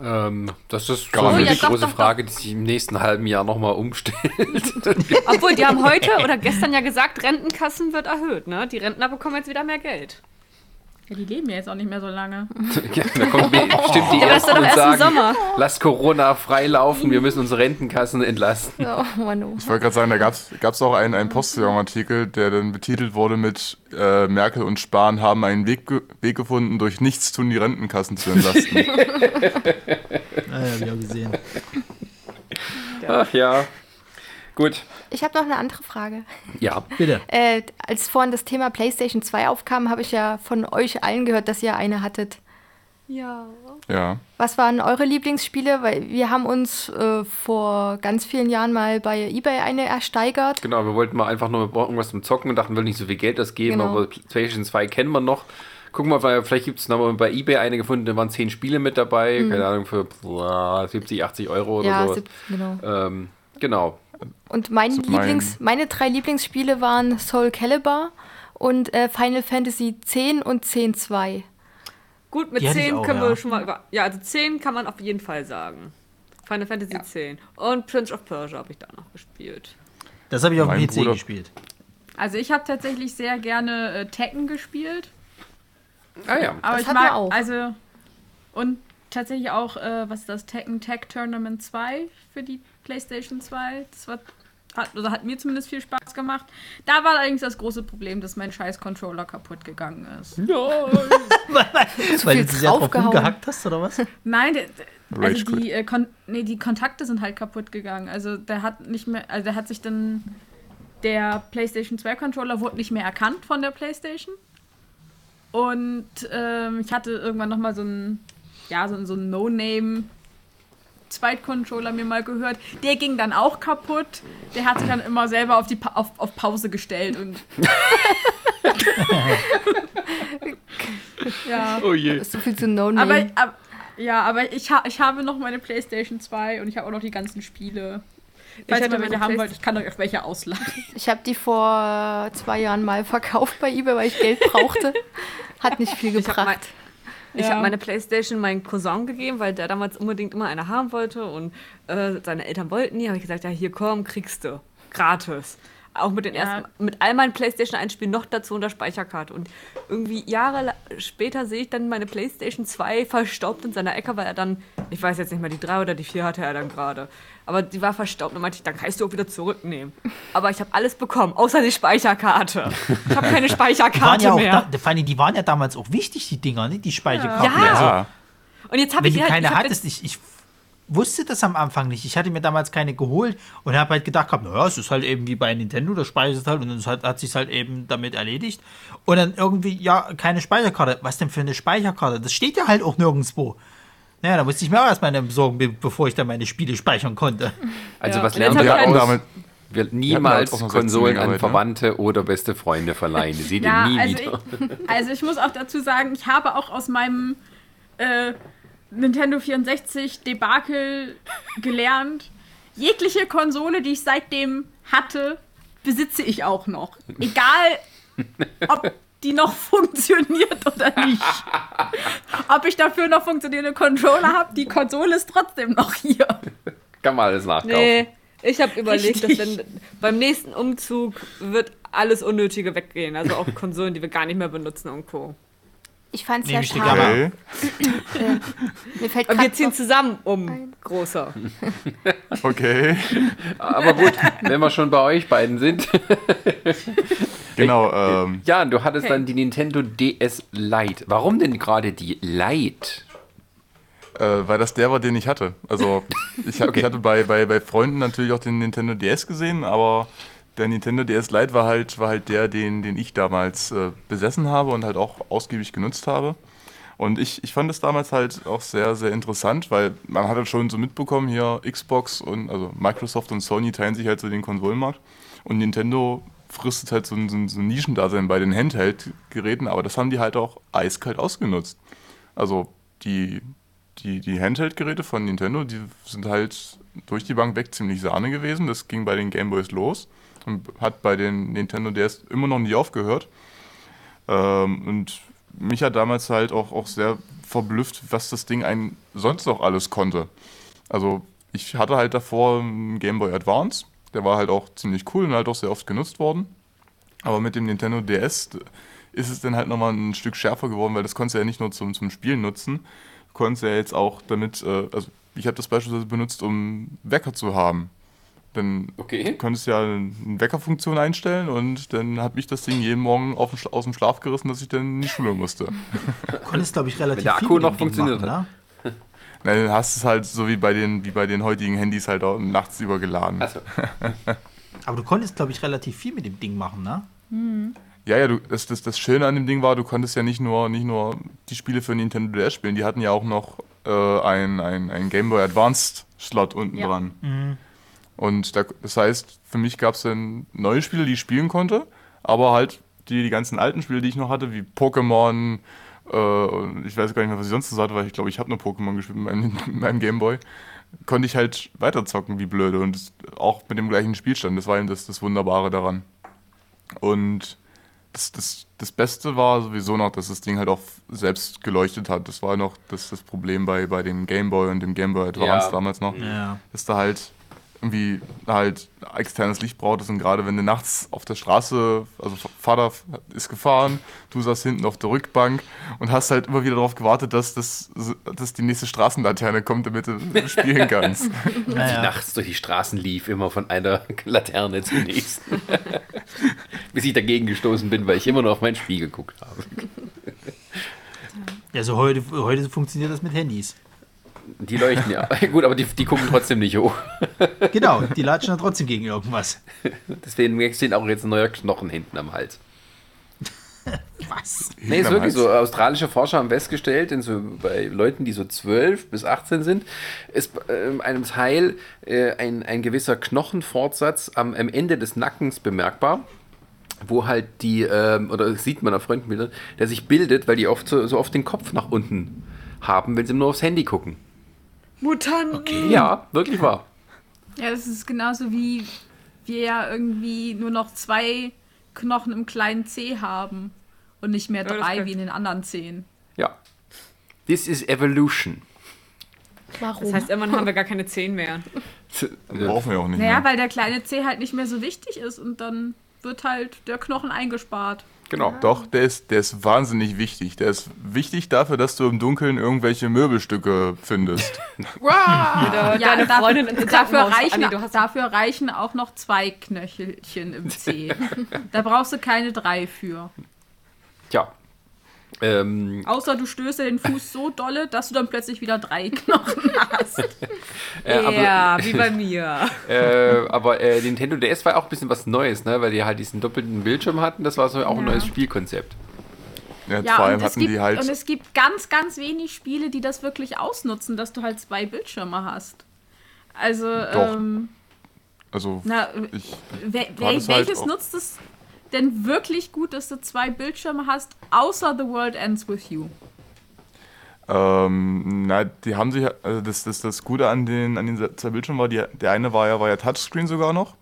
S1: Ähm, das ist
S3: Gar
S1: so.
S2: Ja,
S1: die
S2: doch,
S1: große
S2: doch, doch.
S1: Frage, die sich im nächsten halben Jahr nochmal umstellt.
S6: Obwohl, die haben heute oder gestern ja gesagt, Rentenkassen wird erhöht, ne? Die Rentner bekommen jetzt wieder mehr Geld.
S5: Ja, die leben ja jetzt auch nicht mehr so lange.
S1: ja, da kommt bestimmt die
S6: Ja,
S1: und
S6: erst
S1: sagen,
S6: Sommer.
S1: lass Corona freilaufen, wir müssen unsere Rentenkassen entlasten.
S2: Oh, Mann, oh.
S3: Ich wollte gerade sagen, da gab es auch einen, einen Postillon-Artikel, der dann betitelt wurde mit äh, Merkel und Spahn haben einen Weg, ge Weg gefunden, durch nichts tun die Rentenkassen zu entlasten.
S4: Naja, wie auch gesehen.
S1: Ach ja. Gut.
S2: Ich habe noch eine andere Frage.
S1: Ja.
S4: Bitte.
S2: Äh, als vorhin das Thema PlayStation 2 aufkam, habe ich ja von euch allen gehört, dass ihr eine hattet.
S6: Ja.
S3: ja.
S2: Was waren eure Lieblingsspiele? Weil wir haben uns äh, vor ganz vielen Jahren mal bei eBay eine ersteigert.
S1: Genau, wir wollten mal einfach nur wir brauchen irgendwas zum Zocken und dachten, wir wollen nicht so viel Geld das geben,
S2: Genau.
S1: aber PlayStation 2 kennen wir noch. Gucken wir mal, vielleicht gibt es noch mal bei eBay eine gefunden, da waren zehn Spiele mit dabei, keine Ahnung, für boah, 70, 80 Euro oder
S2: Mhm. Ja,
S1: so.
S2: genau.
S1: Ähm, genau.
S2: Und mein
S3: So mein-
S2: Lieblings, meine drei Lieblingsspiele waren Soul Calibur und äh, Final Fantasy 10 und 10.2.
S6: Gut, mit
S4: Die hatte ich
S6: 10
S4: auch,
S6: können
S4: ja.
S6: wir schon mal über. Ja, also 10 kann man auf jeden Fall sagen. Final Fantasy 10. Und Prince of Persia habe ich da noch gespielt.
S4: Das habe ich auf dem PC
S3: Bruder-
S4: gespielt.
S5: Also ich habe tatsächlich sehr gerne äh, Tekken gespielt.
S1: Ah ja.
S5: Aber
S2: Das
S5: ich mag
S2: auch.
S5: also und tatsächlich auch äh, was ist das Tekken Tag Tournament 2 für die PlayStation 2. Das war hat, also hat mir zumindest viel Spaß gemacht. Da war allerdings das große Problem, dass mein scheiß Controller kaputt gegangen ist.
S4: Weil
S2: viel
S4: du sehr drauf
S2: draufgehauen.
S4: rumgehackt hast, oder was?
S5: Nein, der, also die, äh, Kon nee, die Kontakte sind halt kaputt gegangen. Also der hat nicht mehr, also der hat sich dann der PlayStation 2 Controller wurde nicht mehr erkannt von der PlayStation. Und ähm, ich hatte irgendwann noch mal so ein ja, so, so ein No-Name Zweitcontroller mir mal gehört. Der ging dann auch kaputt. Der hat sich dann immer selber auf, die pa auf, auf Pause gestellt und ja.
S1: Oh je.
S2: So viel zu No Name.
S5: Aber, aber ja, aber ich, ha ich habe noch meine PlayStation 2 und ich habe auch noch die ganzen Spiele. Falls
S6: hatte
S5: ihr welche haben wollt, ich kann euch auch welche ausleihen.
S2: Ich habe die vor zwei Jahren mal verkauft bei eBay, weil ich Geld brauchte. Hat nicht viel
S6: Ich
S2: gebracht.
S6: Ich
S5: Ja.
S6: hab meine Playstation meinem Cousin gegeben, weil der damals unbedingt immer eine haben wollte und äh, seine Eltern wollten die. habe ich gesagt, ja hier komm, kriegst du. Gratis. Auch mit den
S5: Ja.
S6: ersten, mit all meinen Playstation 1 Spielen noch dazu und der Speicherkarte. Und irgendwie Jahre später sehe ich dann meine Playstation 2 verstaubt in seiner Ecke, weil er dann, ich weiß jetzt nicht mehr, die 3 oder die 4 hatte er dann gerade. Aber die war verstaubt und meinte ich, dann kannst du auch wieder zurücknehmen. Aber ich habe alles bekommen, außer die Speicherkarte. Ich habe keine
S4: Die
S6: Speicherkarte
S4: ja auch,
S6: mehr.
S4: da, vor allem, die waren ja damals auch wichtig, die Dinger, ne? die Speicherkarten.
S6: Ja.
S4: Also,
S3: Ja.
S6: Und jetzt habe
S4: wenn
S6: ich
S4: du
S6: halt,
S4: keine
S6: ich hab
S4: hattest, ich, ich wusste das am Anfang nicht. Ich hatte mir damals keine geholt und habe halt gedacht, gehabt, naja, es ist halt eben wie bei Nintendo, das speichert halt und dann hat, hat sich halt eben damit erledigt. Und dann irgendwie, ja, keine Speicherkarte. Was denn für eine Speicherkarte? Das steht ja halt auch nirgendwo. Naja, da musste ich mir auch erstmal eine besorgen, be- bevor ich dann meine Spiele speichern konnte.
S1: Also
S6: Ja.
S1: was lernen wir
S6: halt-
S1: daraus?
S3: damit,
S1: Wir niemals
S3: auch noch
S1: Konsolen
S3: 16
S1: an
S3: ne?
S1: Verwandte oder beste Freunde verleihen. Ihr
S5: Ja,
S1: nie
S5: also
S1: wieder.
S5: ich, also ich muss auch dazu sagen, ich habe auch aus meinem äh, Nintendo 64 Debakel gelernt, jegliche Konsole, die ich seitdem hatte, besitze ich auch noch. Egal, ob die noch funktioniert oder nicht. Ob ich dafür noch funktionierende Controller habe, die Konsole ist trotzdem noch hier.
S1: Kann man alles nachkaufen.
S6: Nee, ich habe überlegt, dass
S5: Richtig.
S6: wenn beim nächsten Umzug wird alles Unnötige weggehen. Also auch Konsolen, die wir gar nicht mehr benutzen und Co.
S2: Ich fand es
S4: Nehme
S2: sehr
S4: ich dir
S2: schade.
S3: okay,
S2: Mir fällt
S6: Und wir ziehen zusammen um, großer.
S3: okay.
S1: Aber gut, wenn wir schon bei euch beiden sind.
S3: Genau, ähm,
S1: Jan, du hattest
S6: Okay.
S1: dann die Nintendo DS Lite. Warum denn gerade die Lite?
S3: äh, weil das der war, den ich hatte. Also ich,
S1: Okay.
S3: ich hatte bei, bei, bei Freunden natürlich auch den Nintendo DS gesehen, aber der Nintendo DS Lite war halt, war halt der, den, den ich damals äh, besessen habe und halt auch ausgiebig genutzt habe. Und ich, ich fand es damals halt auch sehr, sehr interessant, weil man hat halt schon so mitbekommen, hier Xbox und also Microsoft und Sony teilen sich halt so den Konsolenmarkt. Und Nintendo fristet halt so ein, so ein, so ein Nischendasein bei den Handheld-Geräten, aber das haben die halt auch eiskalt ausgenutzt. Also die, die, die Handheld-Geräte von Nintendo, die sind halt durch die Bank weg ziemlich Sahne gewesen. Das ging bei den Gameboys los hat bei den Nintendo DS immer noch nie aufgehört. Ähm, und mich hat damals halt auch, auch sehr verblüfft, was das Ding ein sonst noch alles konnte. Also ich hatte halt davor einen Game Boy Advance, der war halt auch ziemlich cool und halt auch sehr oft genutzt worden. Aber mit dem Nintendo DS ist es dann halt nochmal ein Stück schärfer geworden, weil das konntest du ja nicht nur zum, zum Spielen nutzen, konntest ja jetzt auch damit, äh, also ich habe das beispielsweise benutzt, um Wecker zu haben. Dann
S1: Okay.
S3: konntest du ja eine Weckerfunktion einstellen und dann habe ich das Ding jeden Morgen aus dem Schlaf gerissen, dass ich dann in die Schule musste.
S4: Du konntest, glaube ich, relativ
S1: der
S4: viel
S1: Akku
S4: mit dem
S1: noch
S4: Ding
S1: funktioniert
S4: machen, ne?
S3: Na, dann hast du es halt so wie bei den, wie bei den heutigen Handys halt auch nachts übergeladen.
S1: Also,
S4: Aber du konntest, glaube ich, relativ viel mit dem Ding machen, ne?
S3: Ja, ja, du, das, das, das Schöne an dem Ding war, du konntest ja nicht nur, nicht nur die Spiele für Nintendo DS spielen, die hatten ja auch noch äh, ein, ein, ein Game Boy Advanced Slot unten
S5: Ja.
S3: dran. Und da, das heißt, für mich gab es dann neue Spiele, die ich spielen konnte, aber halt die, die ganzen alten Spiele, die ich noch hatte, wie Pokémon, äh, ich weiß gar nicht mehr, was ich sonst so hatte, weil ich glaube, ich habe nur Pokémon gespielt mit meinem, meinem Game Boy, konnte ich halt weiterzocken wie blöde und das, auch mit dem gleichen Spielstand. Das war eben das, das Wunderbare daran. Und das, das, das Beste war sowieso noch, dass das Ding halt auch selbst geleuchtet hat. Das war noch das, das Problem bei, bei dem Game Boy und dem Game Boy Advance
S1: Ja.
S3: damals noch.
S4: Ja.
S3: Dass da halt irgendwie halt externes Licht brauchtest und gerade wenn du nachts auf der Straße, also Vater ist gefahren, du saß hinten auf der Rückbank und hast halt immer wieder darauf gewartet, dass, das, dass die nächste Straßenlaterne kommt, damit du spielen kannst.
S1: die
S4: Naja.
S1: nachts durch die Straßen lief, immer von einer Laterne zur nächsten. Bis ich dagegen gestoßen bin, weil ich immer noch auf mein Spiel geguckt habe.
S4: Also heute, heute funktioniert das mit Handys.
S1: Die leuchten ja. Gut, aber die, die gucken trotzdem nicht hoch.
S4: Genau, die latschen dann trotzdem gegen irgendwas.
S1: Deswegen steht auch jetzt ein neuer Knochen hinten am Hals.
S4: Was?
S1: Nee, ist wirklich
S3: Hals.
S1: so. Australische Forscher haben festgestellt, in so, bei Leuten, die so 12 bis 18 sind, ist äh, einem Teil äh, ein, ein gewisser Knochenfortsatz am, am Ende des Nackens bemerkbar, wo halt die, ähm, oder das sieht man auf Röntgenbildern, der sich bildet, weil die oft so, so oft den Kopf nach unten haben, wenn sie nur aufs Handy gucken.
S6: Mutanten.
S1: Ja, wirklich wahr.
S5: Ja, das ist genauso wie wir ja irgendwie nur noch zwei Knochen im kleinen C haben und nicht mehr drei
S6: kann-
S5: wie in den anderen Zehen.
S1: Ja. This is evolution.
S2: Warum?
S6: Das heißt, irgendwann haben wir gar keine Zehen mehr.
S3: Brauchen wir auch nicht
S5: Naja,
S3: mehr.
S5: weil der kleine C halt nicht mehr so wichtig ist und dann wird halt der Knochen eingespart.
S1: Genau.
S3: Doch, der ist, der ist wahnsinnig wichtig. Der ist wichtig dafür, dass du im Dunkeln irgendwelche Möbelstücke findest.
S6: Oder
S5: Ja,
S6: deine
S5: dafür,
S6: Freundin
S5: dafür, reichen,
S6: Ah, hast
S5: dafür reichen auch noch zwei Knöchelchen im C. da brauchst du keine drei für.
S1: Tja. Ähm,
S5: Außer du stößt dir den Fuß so dolle, dass du dann plötzlich wieder drei Knochen hast.
S1: äh, aber-
S6: Ja, wie bei mir.
S1: Äh, aber äh, Nintendo DS war auch ein bisschen was Neues, ne? weil die halt diesen doppelten Bildschirm hatten. Das war so auch ein
S5: Ja.
S1: neues Spielkonzept.
S3: Ja,
S5: Ja,
S3: vor allem
S5: und es,
S3: hatten
S5: gibt,
S3: die halt.
S5: und es gibt ganz, ganz wenig Spiele, die das wirklich ausnutzen, dass du halt zwei Bildschirme hast. Also,
S3: Doch.
S5: ähm,
S3: Also,
S5: na,
S3: ich,
S5: wel,
S3: halt
S5: welches
S3: auch-
S5: nutzt es denn wirklich gut, dass du zwei Bildschirme hast, außer The World Ends With You?
S3: Ähm, na, die haben sich, also das, das, das Gute an den, an den zwei Bildschirmen war, die, der eine war ja, war ja Touchscreen sogar noch.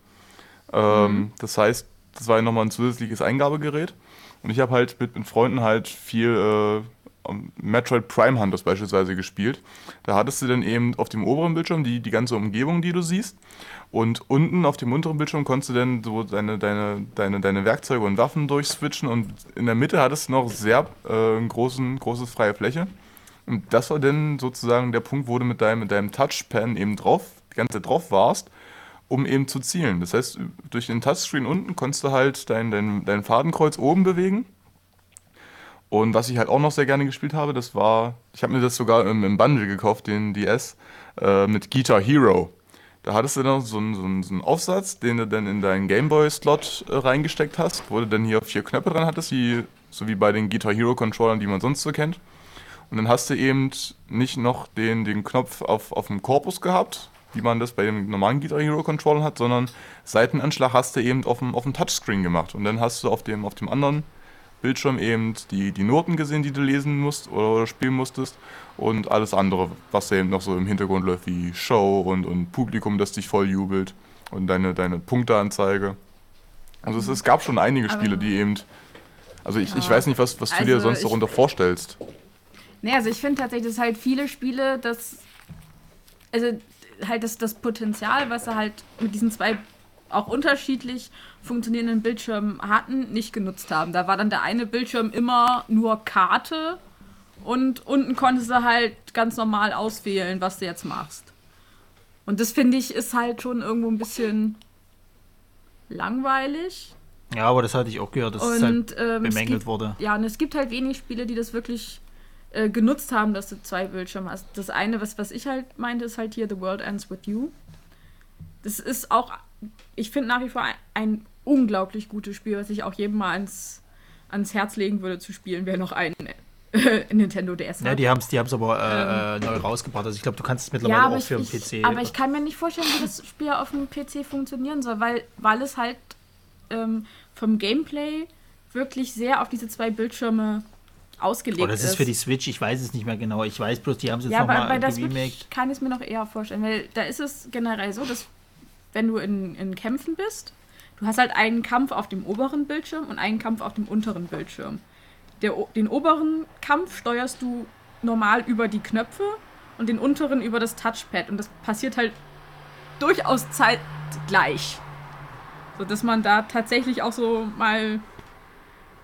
S3: Ähm, Das heißt, das war ja nochmal ein zusätzliches Eingabegerät. Und ich habe halt mit, mit Freunden halt viel äh, Metroid Prime Hunters beispielsweise gespielt. Da hattest du dann eben auf dem oberen Bildschirm die, die ganze Umgebung, die du siehst. Und unten auf dem unteren Bildschirm konntest du dann so deine, deine, deine, deine Werkzeuge und Waffen durchswitchen. Und in der Mitte hattest du noch sehr äh, großen, große freie Fläche. Und das war dann sozusagen der Punkt, wo du mit deinem, mit deinem Touchpan eben drauf, die ganze Zeit drauf warst, um eben zu zielen. Das heißt, durch den Touchscreen unten konntest du halt dein, dein, dein Fadenkreuz oben bewegen. Und was ich halt auch noch sehr gerne gespielt habe, das war, ich habe mir das sogar im, im Bundle gekauft, den DS, äh, mit Guitar Hero. Da hattest du dann so einen, so, einen, so einen Aufsatz, den du dann in deinen Gameboy-Slot äh, reingesteckt hast, wo du dann hier vier Knöpfe dran hattest, wie, so wie bei den Guitar Hero-Controllern, die man sonst so kennt. Und dann hast du eben nicht noch den, den Knopf auf, auf dem Korpus gehabt, wie man das bei dem normalen Guitar Hero Controller hat, sondern Seitenanschlag hast du eben auf dem, auf dem Touchscreen gemacht. Und dann hast du auf dem, auf dem anderen Bildschirm eben die, die Noten gesehen, die du lesen musst oder, spielen musstest. Und alles andere, was da eben noch so im Hintergrund läuft, wie Show und, und Publikum, das dich voll jubelt. Und deine, deine Punkteanzeige. Also es, es gab schon einige Spiele, die eben Also ich, ich weiß nicht, was, was du dir
S5: Also
S3: sonst
S5: ich-
S3: darunter vorstellst.
S5: Nee, also ich finde tatsächlich, dass halt viele Spiele, das. Also halt das, das Potenzial, was sie halt mit diesen zwei auch unterschiedlich funktionierenden Bildschirmen hatten, nicht genutzt haben. Da war dann der eine Bildschirm immer nur Karte und unten konntest du halt ganz normal auswählen, was du jetzt machst. Und das finde ich ist halt schon irgendwo ein bisschen langweilig.
S4: Ja, aber das hatte ich auch gehört, dass es halt
S5: Und ähm, es
S4: bemängelt
S5: gibt,
S4: wurde.
S5: Ja, und es gibt halt wenig Spiele, die das wirklich äh, genutzt haben, dass du zwei Bildschirme hast. Das eine, was, was ich halt meinte, ist halt hier The World Ends With You. Das ist auch, ich finde nach wie vor ein, ein unglaublich gutes Spiel, was ich auch jedem mal ans, ans Herz legen würde zu spielen, wer noch einen äh, Nintendo DS hat.
S4: Ja, die haben es die haben's aber äh, äh, neu rausgebracht. Also ich glaube, du kannst es mittlerweile
S5: aber
S4: auch
S5: ich,
S4: für
S5: ich,
S4: PC.
S5: aber ich kann mir nicht vorstellen, wie das Spiel auf dem PC funktionieren soll, weil, weil es halt ähm, vom Gameplay wirklich sehr auf diese zwei Bildschirme ausgelegt
S4: Oder das ist für die Switch, ich weiß es nicht mehr genau. Ich weiß bloß, die haben es jetzt
S5: ja, bei
S4: nochmal
S5: der Switch
S4: geremaked.
S5: kann ich es mir noch eher vorstellen, weil da ist es generell so, dass wenn du in, in Kämpfen bist, du hast halt einen Kampf auf dem oberen Bildschirm und einen Kampf auf dem unteren Bildschirm. Der, den oberen Kampf steuerst du normal über die Knöpfe und den unteren über das Touchpad und das passiert halt durchaus zeitgleich. So dass man da tatsächlich auch so mal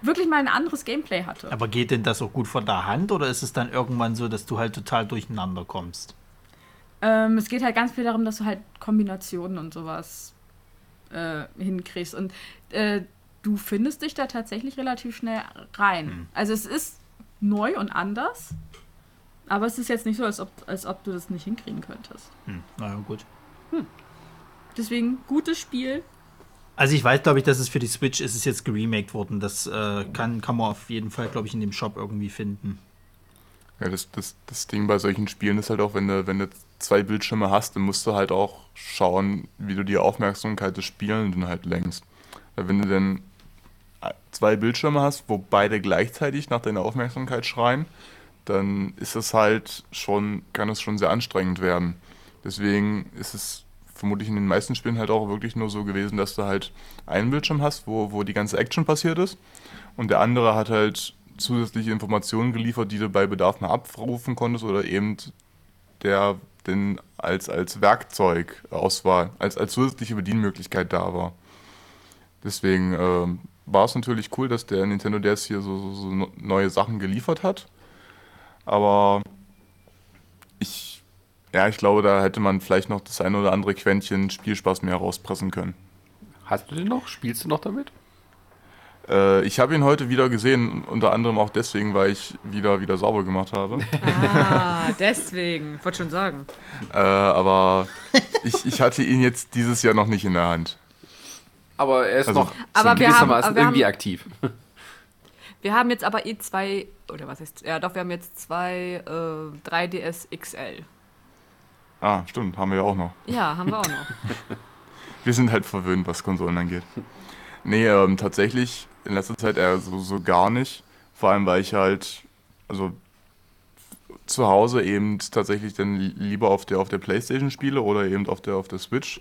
S5: wirklich mal ein anderes Gameplay hatte.
S4: Aber geht denn das auch gut von der Hand oder ist es dann irgendwann so, dass du halt total durcheinander kommst?
S5: Ähm, es geht halt ganz viel darum, dass du halt Kombinationen und sowas äh, hinkriegst. Und äh, du findest dich da tatsächlich relativ schnell rein. Also es ist neu und anders, aber es ist jetzt nicht so, als ob, als ob du das nicht hinkriegen könntest.
S4: Hm, naja, gut.
S5: Deswegen gutes Spiel.
S4: Also ich weiß, glaube ich, dass es für die Switch ist es jetzt geremaked worden. Das äh, kann, kann man auf jeden Fall, glaube ich, in dem Shop irgendwie finden.
S3: Ja, das, das, das Ding bei solchen Spielen ist halt auch, wenn du, wenn du zwei Bildschirme hast, dann musst du halt auch schauen, wie du die Aufmerksamkeit des Spielenden halt lenkst. Weil wenn du dann zwei Bildschirme hast, wo beide gleichzeitig nach deiner Aufmerksamkeit schreien, dann ist es halt schon, kann es schon sehr anstrengend werden. Deswegen ist es vermutlich in den meisten Spielen halt auch wirklich nur so gewesen, dass du halt einen Bildschirm hast, wo, wo die ganze Action passiert ist und der andere hat halt zusätzliche Informationen geliefert, die du bei Bedarf mal abrufen konntest oder eben der denn als, als Werkzeugauswahl, als, als zusätzliche Bedienmöglichkeit da war. Deswegen ähm, war es natürlich cool, dass der Nintendo DS hier so, so, so neue Sachen geliefert hat. Aber ich, ja, ich glaube, da hätte man vielleicht noch das ein oder andere Quäntchen Spielspaß mehr rauspressen können.
S1: Hast du den noch? Spielst du noch damit?
S3: Äh, ich habe ihn heute wieder gesehen, unter anderem auch deswegen, weil ich wieder, wieder sauber gemacht habe.
S6: Ah, deswegen. Wollte schon sagen.
S3: äh, aber ich, ich hatte ihn jetzt dieses Jahr noch nicht in der Hand.
S1: Aber er ist
S3: Also,
S1: noch
S6: aber wir haben-
S1: gewissermaßen
S6: aber wir
S1: irgendwie
S6: haben-
S1: aktiv.
S6: Wir haben jetzt aber eh zwei, oder was heißt, ja doch, wir haben jetzt zwei äh, 3DS XL.
S3: Ah, stimmt, haben wir ja auch noch.
S6: Ja, haben wir auch noch.
S3: Wir sind halt verwöhnt, was Konsolen angeht. Nee, ähm, tatsächlich in letzter Zeit eher so, so gar nicht. Vor allem, weil ich halt, also zu Hause eben tatsächlich dann lieber auf der, auf der Playstation spiele oder eben auf der, auf der Switch.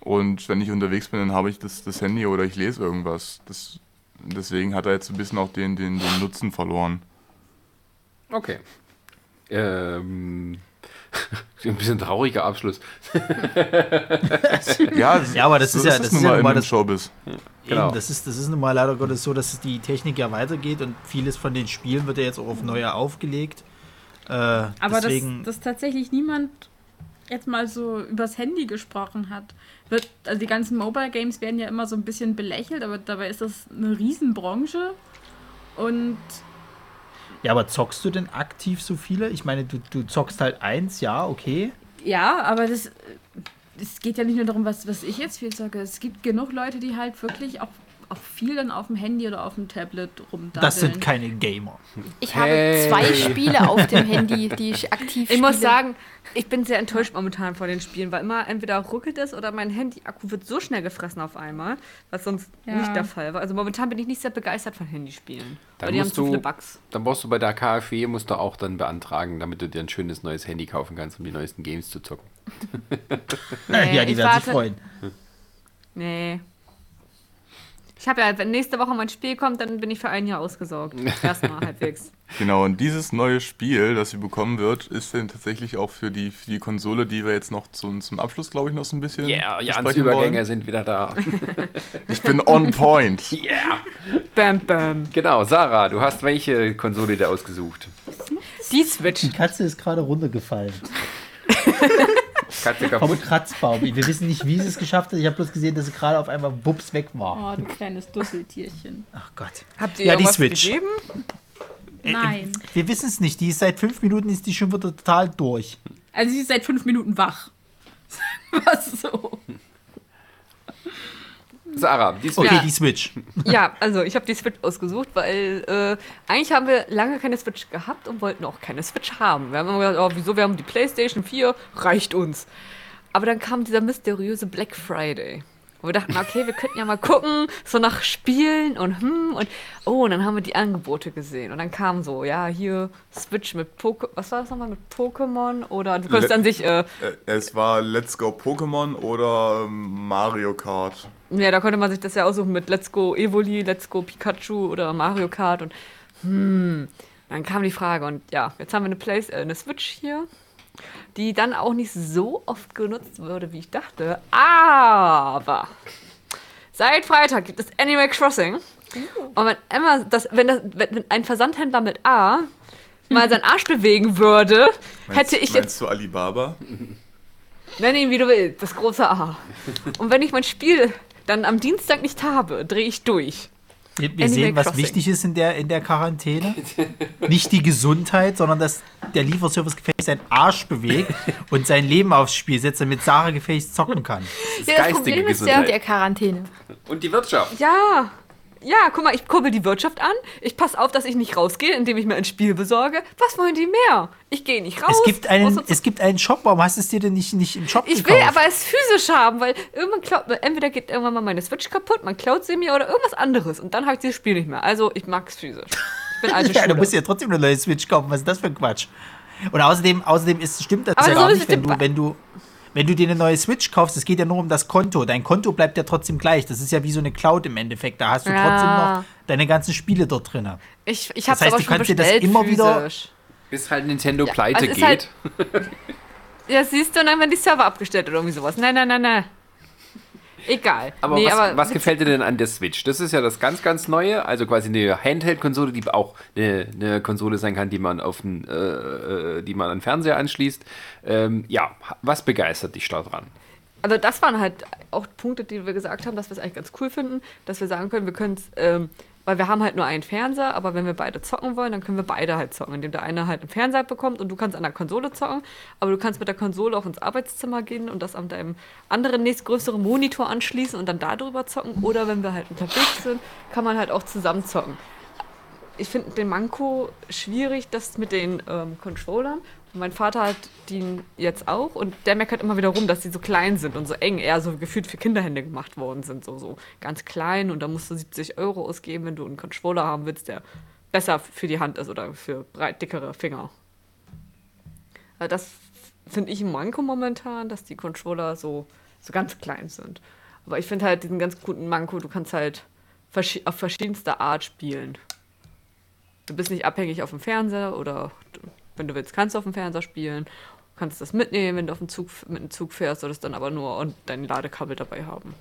S3: Und wenn ich unterwegs bin, dann habe ich das, das Handy oder ich lese irgendwas. Das, deswegen hat er jetzt ein bisschen auch den, den, den Nutzen verloren.
S1: Okay. Ähm, ein bisschen trauriger Abschluss.
S3: Ja,
S4: Ja, aber das ist ja- das
S3: nun
S4: ist ja
S3: mal
S4: nun mal
S3: im
S4: das-
S3: Showbiz.
S1: Genau.
S4: Eben, das ist, das ist nun mal leider Gottes so, dass die Technik ja weitergeht und vieles von den Spielen wird ja jetzt auch auf neue aufgelegt. Äh,
S5: Aber
S4: deswegen,
S5: dass, dass tatsächlich niemand jetzt mal so übers Handy gesprochen hat. Wird, also die ganzen Mobile Games werden ja immer so ein bisschen belächelt, aber dabei ist das eine Riesenbranche. Und
S4: ja, aber zockst du denn aktiv so viele? Ich meine, du, du zockst halt eins, ja, okay.
S5: ja, aber das, es geht ja nicht nur darum, was, was ich jetzt viel sage. Es gibt genug Leute, die halt wirklich auch, auch viel dann auf dem Handy oder auf dem Tablet rumdaddeln.
S4: Das sind keine Gamer.
S2: Ich
S1: Hey.
S2: habe zwei Spiele auf dem Handy, die ich aktiv
S6: Ich muss
S2: spiele.
S6: sagen, ich bin sehr enttäuscht momentan von den Spielen, weil immer entweder ruckelt es oder mein Handy-Akku wird so schnell gefressen auf einmal, was sonst
S5: Ja.
S6: nicht der Fall war. Also momentan bin ich nicht sehr begeistert von Handyspielen.
S1: Dann
S6: weil die haben
S1: musst
S6: zu viele
S1: du-
S6: Bugs.
S1: Dann brauchst du bei der KfW, musst du auch dann beantragen, damit du dir ein schönes neues Handy kaufen kannst, um die neuesten Games zu zocken.
S6: Nee,
S4: ja, die werden sich freuen.
S6: Nee. Ich habe ja, wenn nächste Woche mein Spiel kommt, dann bin ich für ein Jahr ausgesorgt. Erstmal halbwegs.
S3: Genau, und dieses neue Spiel, das sie bekommen wird, ist dann tatsächlich auch für die, für die Konsole, die wir jetzt noch zum, zum Abschluss, glaube ich, noch so ein bisschen
S1: Yeah, Jans
S3: besprechen
S1: Übergänge
S3: wollen.
S1: sind wieder da.
S3: Ich bin on point.
S1: Yeah.
S6: Bam, bam.
S1: Genau, Sarah, du hast welche Konsole dir ausgesucht?
S6: Die Switch.
S4: Die Katze ist gerade runtergefallen.
S1: Katze
S4: Vom
S1: kaputt.
S4: Kratzbaum. Wir wissen nicht, wie sie es geschafft hat. Ich habe bloß gesehen, dass sie gerade auf einmal bups weg war.
S5: Oh, du kleines Dusseltierchen.
S4: Ach Gott.
S6: Habt ihr
S4: Ja, die Switch.
S6: gegeben?
S4: Äh,
S5: Nein.
S4: Wir wissen es nicht. Die ist seit fünf Minuten ist die schon wieder total durch.
S5: Also sie ist seit fünf Minuten wach. Was so?
S1: Sarah, die Switch.
S4: Okay,
S6: Ja.
S4: die Switch.
S6: Ja, also ich habe die Switch ausgesucht, weil äh, eigentlich haben wir lange keine Switch gehabt und wollten auch keine Switch haben. Wir haben immer gedacht, oh, wieso, wir haben die PlayStation 4, reicht uns. Aber dann kam dieser mysteriöse Black Friday. Und wir dachten, okay, wir könnten ja mal gucken, so nach Spielen und hm und oh, und dann haben wir die Angebote gesehen. Und dann kam so, ja, hier Switch mit Pokémon, was war das nochmal mit Pokémon? Oder du konntest
S3: Le-
S6: an sich, äh,
S3: Äh, Es war Let's Go Pokémon oder ähm, Mario Kart.
S6: Ja, da konnte man sich das ja aussuchen mit Let's Go Evoli, Let's Go Pikachu oder Mario Kart und hm, dann kam die Frage und ja, jetzt haben wir eine, Play äh, eine Switch hier, die dann auch nicht so oft genutzt wurde, wie ich dachte, aber seit Freitag gibt es Animal Crossing und wenn immer das, wenn, das, wenn ein Versandhändler mit A mal seinen Arsch bewegen würde, hätte ich jetzt
S3: Meinst du Alibaba?
S6: Nenn ihn wie du willst, das große A. Und wenn ich mein Spiel dann am Dienstag nicht habe, drehe ich durch.
S4: Wir, wir
S6: Animal
S4: sehen, was
S6: Crossing.
S4: wichtig ist in der, in der Quarantäne. Nicht die Gesundheit, sondern dass der Lieferservice gefälligst seinen Arsch bewegt und sein Leben aufs Spiel setzt, damit Sarah gefälligst zocken kann.
S1: Das
S2: Ja, das
S1: geistige
S2: Problem ist ja
S1: Gesundheit.
S2: der Quarantäne.
S1: Und die Wirtschaft.
S6: Ja, ja, guck mal, ich kurbel die Wirtschaft an. Ich passe auf, dass ich nicht rausgehe, indem ich mir ein Spiel besorge. Was wollen die mehr? Ich gehe nicht raus.
S4: Es gibt, einen, es gibt einen Shop, warum hast du es dir denn nicht, nicht im Shop
S6: ich will
S4: gekauft?
S6: aber es physisch haben, weil irgendwann klaut, entweder geht irgendwann mal meine Switch kaputt, man klaut sie mir oder irgendwas anderes und dann habe ich dieses Spiel nicht mehr. Also ich mag es physisch. Ich bin alte
S4: ja, du musst ja trotzdem eine neue Switch kaufen. Was ist das für ein Quatsch? Und außerdem, außerdem ist, stimmt das
S6: Aber
S4: ja
S6: so
S4: gar nicht, wenn du, wenn du, wenn du dir eine neue Switch kaufst, es geht ja nur um das Konto. Dein Konto bleibt ja trotzdem gleich. Das ist ja wie so eine Cloud im Endeffekt. Da hast du
S6: Ja.
S4: trotzdem noch deine ganzen Spiele dort drin.
S6: Ich, ich
S4: Das
S6: habe
S4: heißt,
S6: aber
S4: du
S6: schon
S4: kannst dir das
S6: bestellt,
S4: immer wieder-.
S1: Bis halt Nintendo
S6: Ja,
S1: pleite
S6: also ist
S1: geht.
S6: halt- Ja, siehst du, und dann werden die Server abgestellt oder irgendwie sowas. Nein, nein, nein, nein. Egal.
S1: Aber,
S6: nee,
S1: was,
S6: aber
S1: was gefällt dir denn an der Switch? Das ist ja das ganz, ganz Neue. Also quasi eine Handheld-Konsole, die auch eine, eine Konsole sein kann, die man auf den, äh, äh, die man an den Fernseher anschließt. Ähm, ja, was begeistert dich da dran?
S6: Also das waren halt auch Punkte, die wir gesagt haben, dass wir es eigentlich ganz cool finden, dass wir sagen können, wir können es, ähm, weil wir haben halt nur einen Fernseher, aber wenn wir beide zocken wollen, dann können wir beide halt zocken, indem der eine halt einen Fernseher bekommt und du kannst an der Konsole zocken, aber du kannst mit der Konsole auch ins Arbeitszimmer gehen und das an deinem anderen nächstgrößeren Monitor anschließen und dann darüber zocken oder wenn wir halt unterwegs sind, kann man halt auch zusammen zocken. Ich finde den Manko schwierig, das mit den ähm, Controllern. Mein Vater hat die jetzt auch und der meckert immer wieder rum, dass die so klein sind und so eng, eher so gefühlt für Kinderhände gemacht worden sind, so, so ganz klein und da musst du 70 Euro ausgeben, wenn du einen Controller haben willst, der besser für die Hand ist oder für breit dickere Finger. Also das finde ich ein Manko momentan, dass die Controller so, so ganz klein sind. Aber ich finde halt diesen ganz guten Manko, du kannst halt verschi auf verschiedenste Art spielen. Du bist nicht abhängig auf dem Fernseher oder wenn du willst, kannst du auf dem Fernseher spielen. Kannst das mitnehmen, wenn du auf dem Zug, mit dem Zug fährst, solltest dann aber nur und dein Ladekabel dabei haben.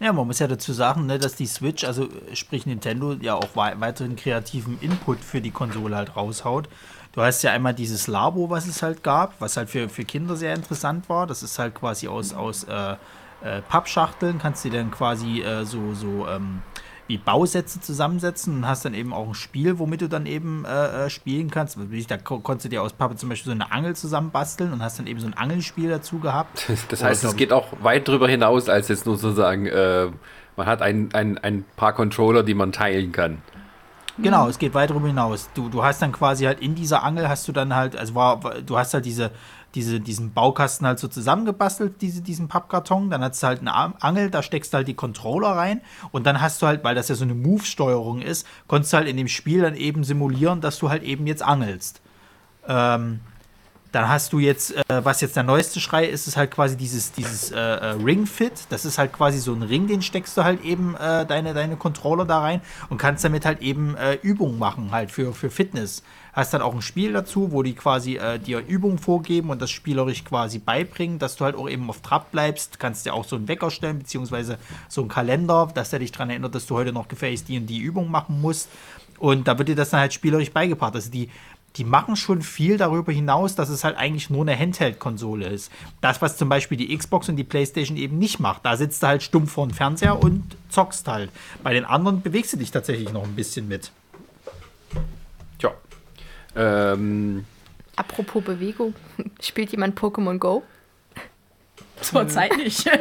S4: Ja, man muss ja dazu sagen, ne, dass die Switch, also äh, sprich Nintendo, ja auch wei weiteren kreativen Input für die Konsole halt raushaut. Du hast ja einmal dieses Labo, was es halt gab, was halt für, für Kinder sehr interessant war. Das ist halt quasi aus, aus äh, äh, Pappschachteln, kannst du dann quasi äh, so, so ähm, wie Bausätze zusammensetzen und hast dann eben auch ein Spiel, womit du dann eben äh, äh, spielen kannst. Da ko konntest du dir aus Pappe zum Beispiel so eine Angel zusammenbasteln und hast dann eben so ein Angelspiel dazu gehabt.
S1: Das heißt, es geht auch weit drüber hinaus, als jetzt nur sozusagen, äh, man hat ein, ein, ein paar Controller, die man teilen kann.
S4: Genau, es geht weit darüber hinaus. Du, du hast dann quasi halt in dieser Angel hast du dann halt, also war- du hast halt diese, diese, diesen Baukasten halt so zusammengebastelt, diese, diesen Pappkarton. Dann hast du halt eine Angel, da steckst du halt die Controller rein und dann hast du halt, weil das ja so eine Move-Steuerung ist, konntest du halt in dem Spiel dann eben simulieren, dass du halt eben jetzt angelst. Ähm, Dann hast du jetzt, äh, was jetzt der neueste Schrei ist, ist halt quasi dieses, dieses äh, äh, Ring Fit. Das ist halt quasi so ein Ring, den steckst du halt eben äh, deine, deine Controller da rein und kannst damit halt eben äh, Übungen machen, halt für, für Fitness. Hast dann auch ein Spiel dazu, wo die quasi äh, dir Übungen vorgeben und das spielerisch quasi beibringen, dass du halt auch eben auf Trab bleibst. Kannst dir auch so einen Wecker stellen, beziehungsweise so einen Kalender, dass der dich daran erinnert, dass du heute noch gefälligst die und die Übung machen musst. Und da wird dir das dann halt spielerisch beigebracht. Also die, die machen schon viel darüber hinaus, dass es halt eigentlich nur eine Handheld-Konsole ist. Das, was zum Beispiel die Xbox und die PlayStation eben nicht macht. Da sitzt du halt stumpf vor dem Fernseher und zockst halt. Bei den anderen bewegst du dich tatsächlich noch ein bisschen mit.
S1: Tja. Ähm,
S2: Apropos Bewegung, spielt jemand Pokémon Go?
S5: Zurzeit nicht.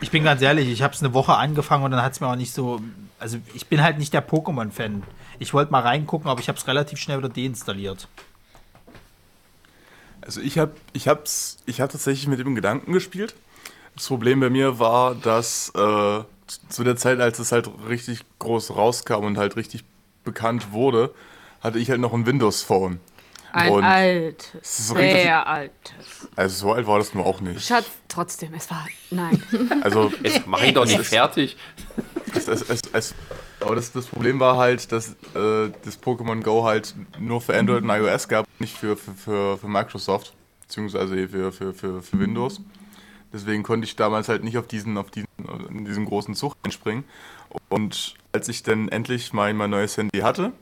S4: Ich bin ganz ehrlich, ich habe es eine Woche angefangen und dann hat es mir auch nicht so. Also ich bin halt nicht der Pokémon-Fan. Ich wollte mal reingucken, aber ich habe es relativ schnell wieder deinstalliert.
S3: Also ich habe ich hab's, ich hab tatsächlich mit dem Gedanken gespielt. Das Problem bei mir war, dass äh, zu der Zeit, als es halt richtig groß rauskam und halt richtig bekannt wurde, hatte ich halt noch ein Windows-Phone.
S6: Ein
S3: Und
S6: altes,
S3: so richtig-
S6: sehr altes.
S3: Also so alt war das nur auch nicht.
S6: Schatz, trotzdem, es war. Nein.
S3: Also
S1: jetzt mach ich doch nicht fertig.
S3: es, es, es, es, aber das, das Problem war halt, dass äh, das Pokémon Go halt nur für Android und iOS gab, nicht für, für, für, für Microsoft, beziehungsweise für, für, für, für Windows. Deswegen konnte ich damals halt nicht auf diesen, auf diesen, in diesen großen Zug einspringen. Und als ich dann endlich mein, mein neues Handy hatte,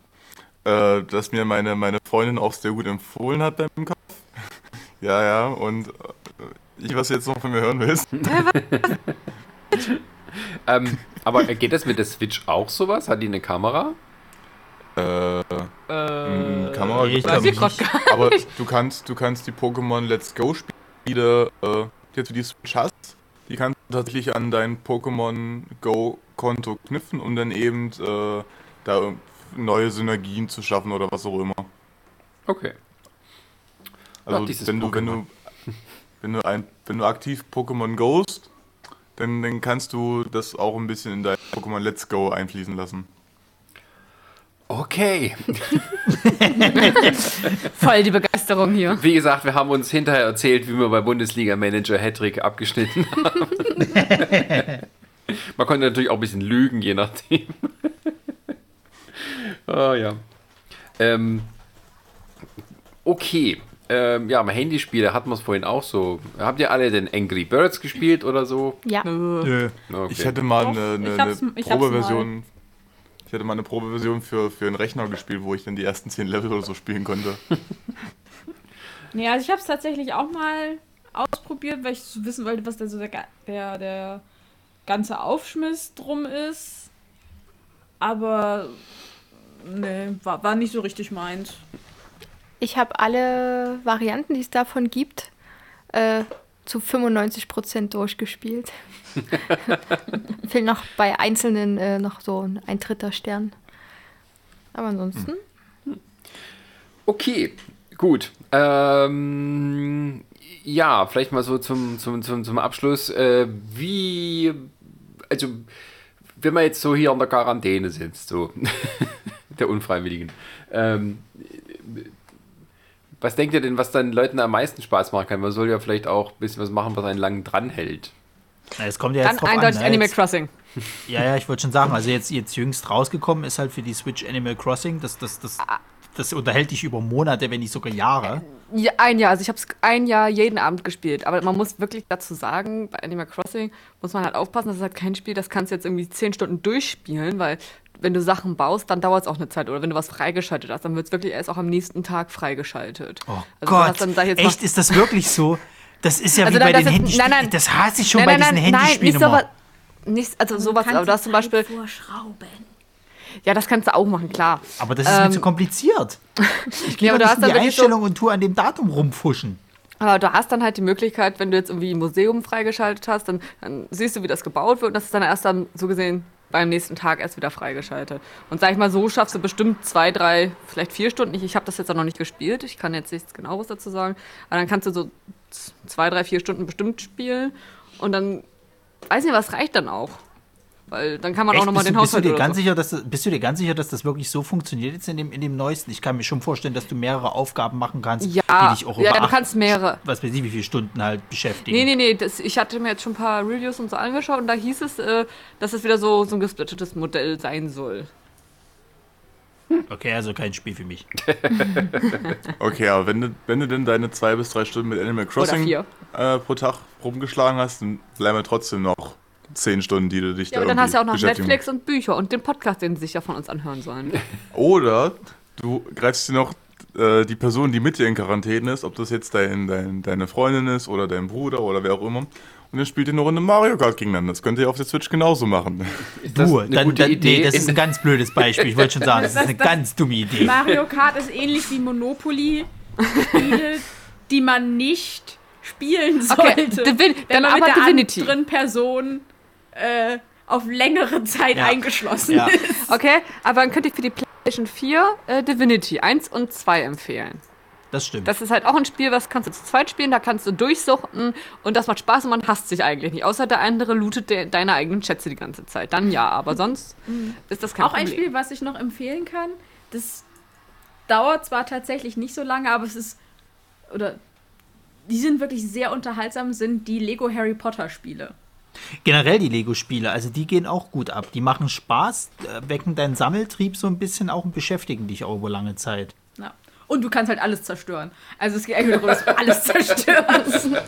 S3: äh, das mir meine, meine Freundin auch sehr gut empfohlen hat beim Kauf. ja, ja, und äh, ich, was du jetzt noch von mir hören willst.
S1: Ähm, aber geht das mit der Switch auch sowas? Hat die eine Kamera?
S3: Äh, äh, Kamera
S4: ich
S6: Weiß ich
S4: glaub
S6: grad gar
S3: Aber du kannst, du kannst die Pokémon Let's Go Spiele, äh, die du die Switch hast, die kannst du tatsächlich an dein Pokémon Go Konto knüpfen, um dann eben äh, da neue Synergien zu schaffen oder was auch immer.
S1: Okay.
S3: Also
S1: Ach, dieses
S3: wenn du, wenn du, wenn du ein, wenn du aktiv Pokémon Gost, dann, dann kannst du das auch ein bisschen in dein Pokémon Let's Go einfließen lassen.
S1: Okay.
S6: Voll die Begeisterung hier.
S1: Wie gesagt, wir haben uns hinterher erzählt, wie wir bei Bundesliga-Manager Hattrick abgeschnitten haben. Man konnte natürlich auch ein bisschen lügen, je nachdem. Ah, ja. Ähm, okay. Ähm, ja, mal Handyspiele hatten wir es vorhin auch so. Habt ihr alle den Angry Birds gespielt oder so?
S2: Ja.
S4: Nö.
S1: Okay.
S3: Ich hatte mal eine, eine, eine Probeversion. Ich hatte mal eine Probeversion für, für einen Rechner gespielt, wo ich dann die ersten 10 Level oder so spielen konnte.
S5: Nee, also ich habe es tatsächlich auch mal ausprobiert, weil ich so wissen wollte, was da so der, der, der ganze Aufschmiss drum ist. Aber nee, war, war nicht so richtig meins.
S2: Ich habe alle Varianten, die es davon gibt, äh, zu 95% durchgespielt. Fehlt noch bei einzelnen äh, noch so ein, ein dritter Stern. Aber ansonsten,
S1: Okay, gut. Ähm, ja, vielleicht mal so zum, zum, zum, zum Abschluss. Äh, wie, also, wenn man jetzt so hier in der Quarantäne sitzt, so, der Unfreiwilligen, ähm, was denkt ihr denn, was dann Leuten am meisten Spaß machen kann? Man soll ja vielleicht auch ein bisschen was machen, was einen lang dranhält.
S4: Na, Es kommt ja
S6: Dann
S4: jetzt drauf
S6: eindeutig
S4: an. ne?
S6: Animal Crossing.
S4: Ja, ja, ich wollte schon sagen, also jetzt, jetzt jüngst rausgekommen ist halt für die Switch Animal Crossing. Das, das, das, das unterhält dich über Monate, wenn nicht sogar Jahre.
S6: Ja, ein Jahr, also ich habe es ein Jahr jeden Abend gespielt. Aber man muss wirklich dazu sagen, bei Animal Crossing muss man halt aufpassen, das ist halt kein Spiel, das kannst du jetzt irgendwie zehn Stunden durchspielen, weil wenn du Sachen baust, dann dauert es auch eine Zeit. Oder wenn du was freigeschaltet hast, dann wird es wirklich erst auch am nächsten Tag freigeschaltet.
S4: Oh
S6: Also
S4: Gott,
S6: dann,
S4: echt, ist das wirklich so? Das ist ja
S6: Also
S4: wie
S6: dann
S4: bei
S6: das
S4: den Handyspielen.
S6: nein, nein.
S4: Das hasse ich schon
S6: nein,
S4: bei
S6: nein,
S4: diesen
S6: nein, nein,
S4: Handyspielen
S6: nicht so was. Nicht, also sowas, aber du hast zum Beispiel,
S5: Vorschrauben.
S6: Ja, das kannst du auch machen, klar.
S4: Aber das ist mir
S6: Ähm,
S4: zu kompliziert. Ich gehe
S6: aber
S4: ja,
S6: hast
S4: in die
S6: wirklich so-
S4: Einstellung und tue an dem Datum rumfuschen.
S6: Aber du hast dann halt die Möglichkeit, wenn du jetzt irgendwie ein Museum freigeschaltet hast, dann, dann siehst du, wie das gebaut wird und das ist dann erst dann so gesehen beim nächsten Tag erst wieder freigeschaltet. Und sag ich mal, so schaffst du bestimmt zwei, drei, vielleicht vier Stunden. Ich, ich habe das jetzt auch noch nicht gespielt, ich kann jetzt nichts genaues dazu sagen. Aber dann kannst du so zwei, drei, vier Stunden bestimmt spielen und dann, weiß nicht, was reicht dann auch. Weil dann kann man auch
S4: Echt?
S6: nochmal
S4: Bist,
S6: den
S4: du- bist, du
S6: Haushalt
S4: dir ganz
S6: so.
S4: sicher, dass das, bist du dir ganz sicher, dass das wirklich so funktioniert jetzt in dem, in dem neuesten? Ich kann mir schon vorstellen, dass du mehrere Aufgaben machen kannst,
S6: Ja,
S4: die dich auch
S6: ja,
S4: über
S6: du
S4: acht,
S6: kannst mehrere.
S4: was weiß ich, wie viele Stunden halt beschäftigen.
S6: Nee, nee, nee, das, ich hatte mir jetzt schon ein paar Reviews und so angeschaut und da hieß es, äh, dass es wieder so, so ein gesplittetes Modell sein soll.
S4: Okay, also kein Spiel für mich.
S3: Okay, aber wenn du, wenn du denn deine zwei bis drei Stunden mit Animal Crossing äh, pro Tag rumgeschlagen hast, dann bleiben wir trotzdem noch zehn Stunden, die du dich
S6: Ja,
S3: da
S6: aber dann hast du ja auch noch Netflix und Bücher und den Podcast, den sie sich ja von uns anhören sollen.
S3: Oder du greifst dir noch äh, die Person, die mit dir in Quarantäne ist, ob das jetzt dein, dein, deine Freundin ist oder dein Bruder oder wer auch immer, und dann spielt ihr eine Runde Mario Kart gegeneinander. Das könnt ihr auf der Switch genauso machen.
S1: Ist das
S4: Du,
S1: eine
S4: dann,
S1: gute
S4: dann,
S1: Idee?
S4: nee, das ist
S1: in-
S4: ein ganz blödes Beispiel. Ich wollte schon sagen, das ist eine
S5: Das-
S4: ganz dumme Idee.
S5: Mario Kart ist ähnlich wie Monopoly. Spiele, die man nicht spielen
S6: Okay,
S5: sollte.
S6: Divin-
S5: wenn
S6: dann
S5: man
S6: aber Divinity.
S5: anderen Person äh, auf längere Zeit
S4: Ja.
S5: eingeschlossen
S4: Ja.
S5: ist.
S6: Okay, aber dann könnte ich für die PlayStation 4 äh, Divinity 1 und 2 empfehlen.
S4: Das stimmt.
S6: Das ist halt auch ein Spiel, was kannst du zu zweit spielen, da kannst du durchsuchten und das macht Spaß und man hasst sich eigentlich nicht. Außer der andere lootet de deine eigenen Schätze die ganze Zeit. Dann ja, aber sonst ist das kein
S5: Auch ein
S6: Problem.
S5: Spiel, was ich noch empfehlen kann. Das dauert zwar tatsächlich nicht so lange, aber es ist. Oder. Die sind wirklich sehr unterhaltsam, sind die Lego Harry Potter Spiele.
S4: Generell die Lego-Spiele, also die gehen auch gut ab. Die machen Spaß, äh, wecken deinen Sammeltrieb so ein bisschen auch und beschäftigen dich auch über lange Zeit.
S5: Ja. Und du kannst halt alles zerstören. Also es geht eigentlich darum, dass du alles zerstörst.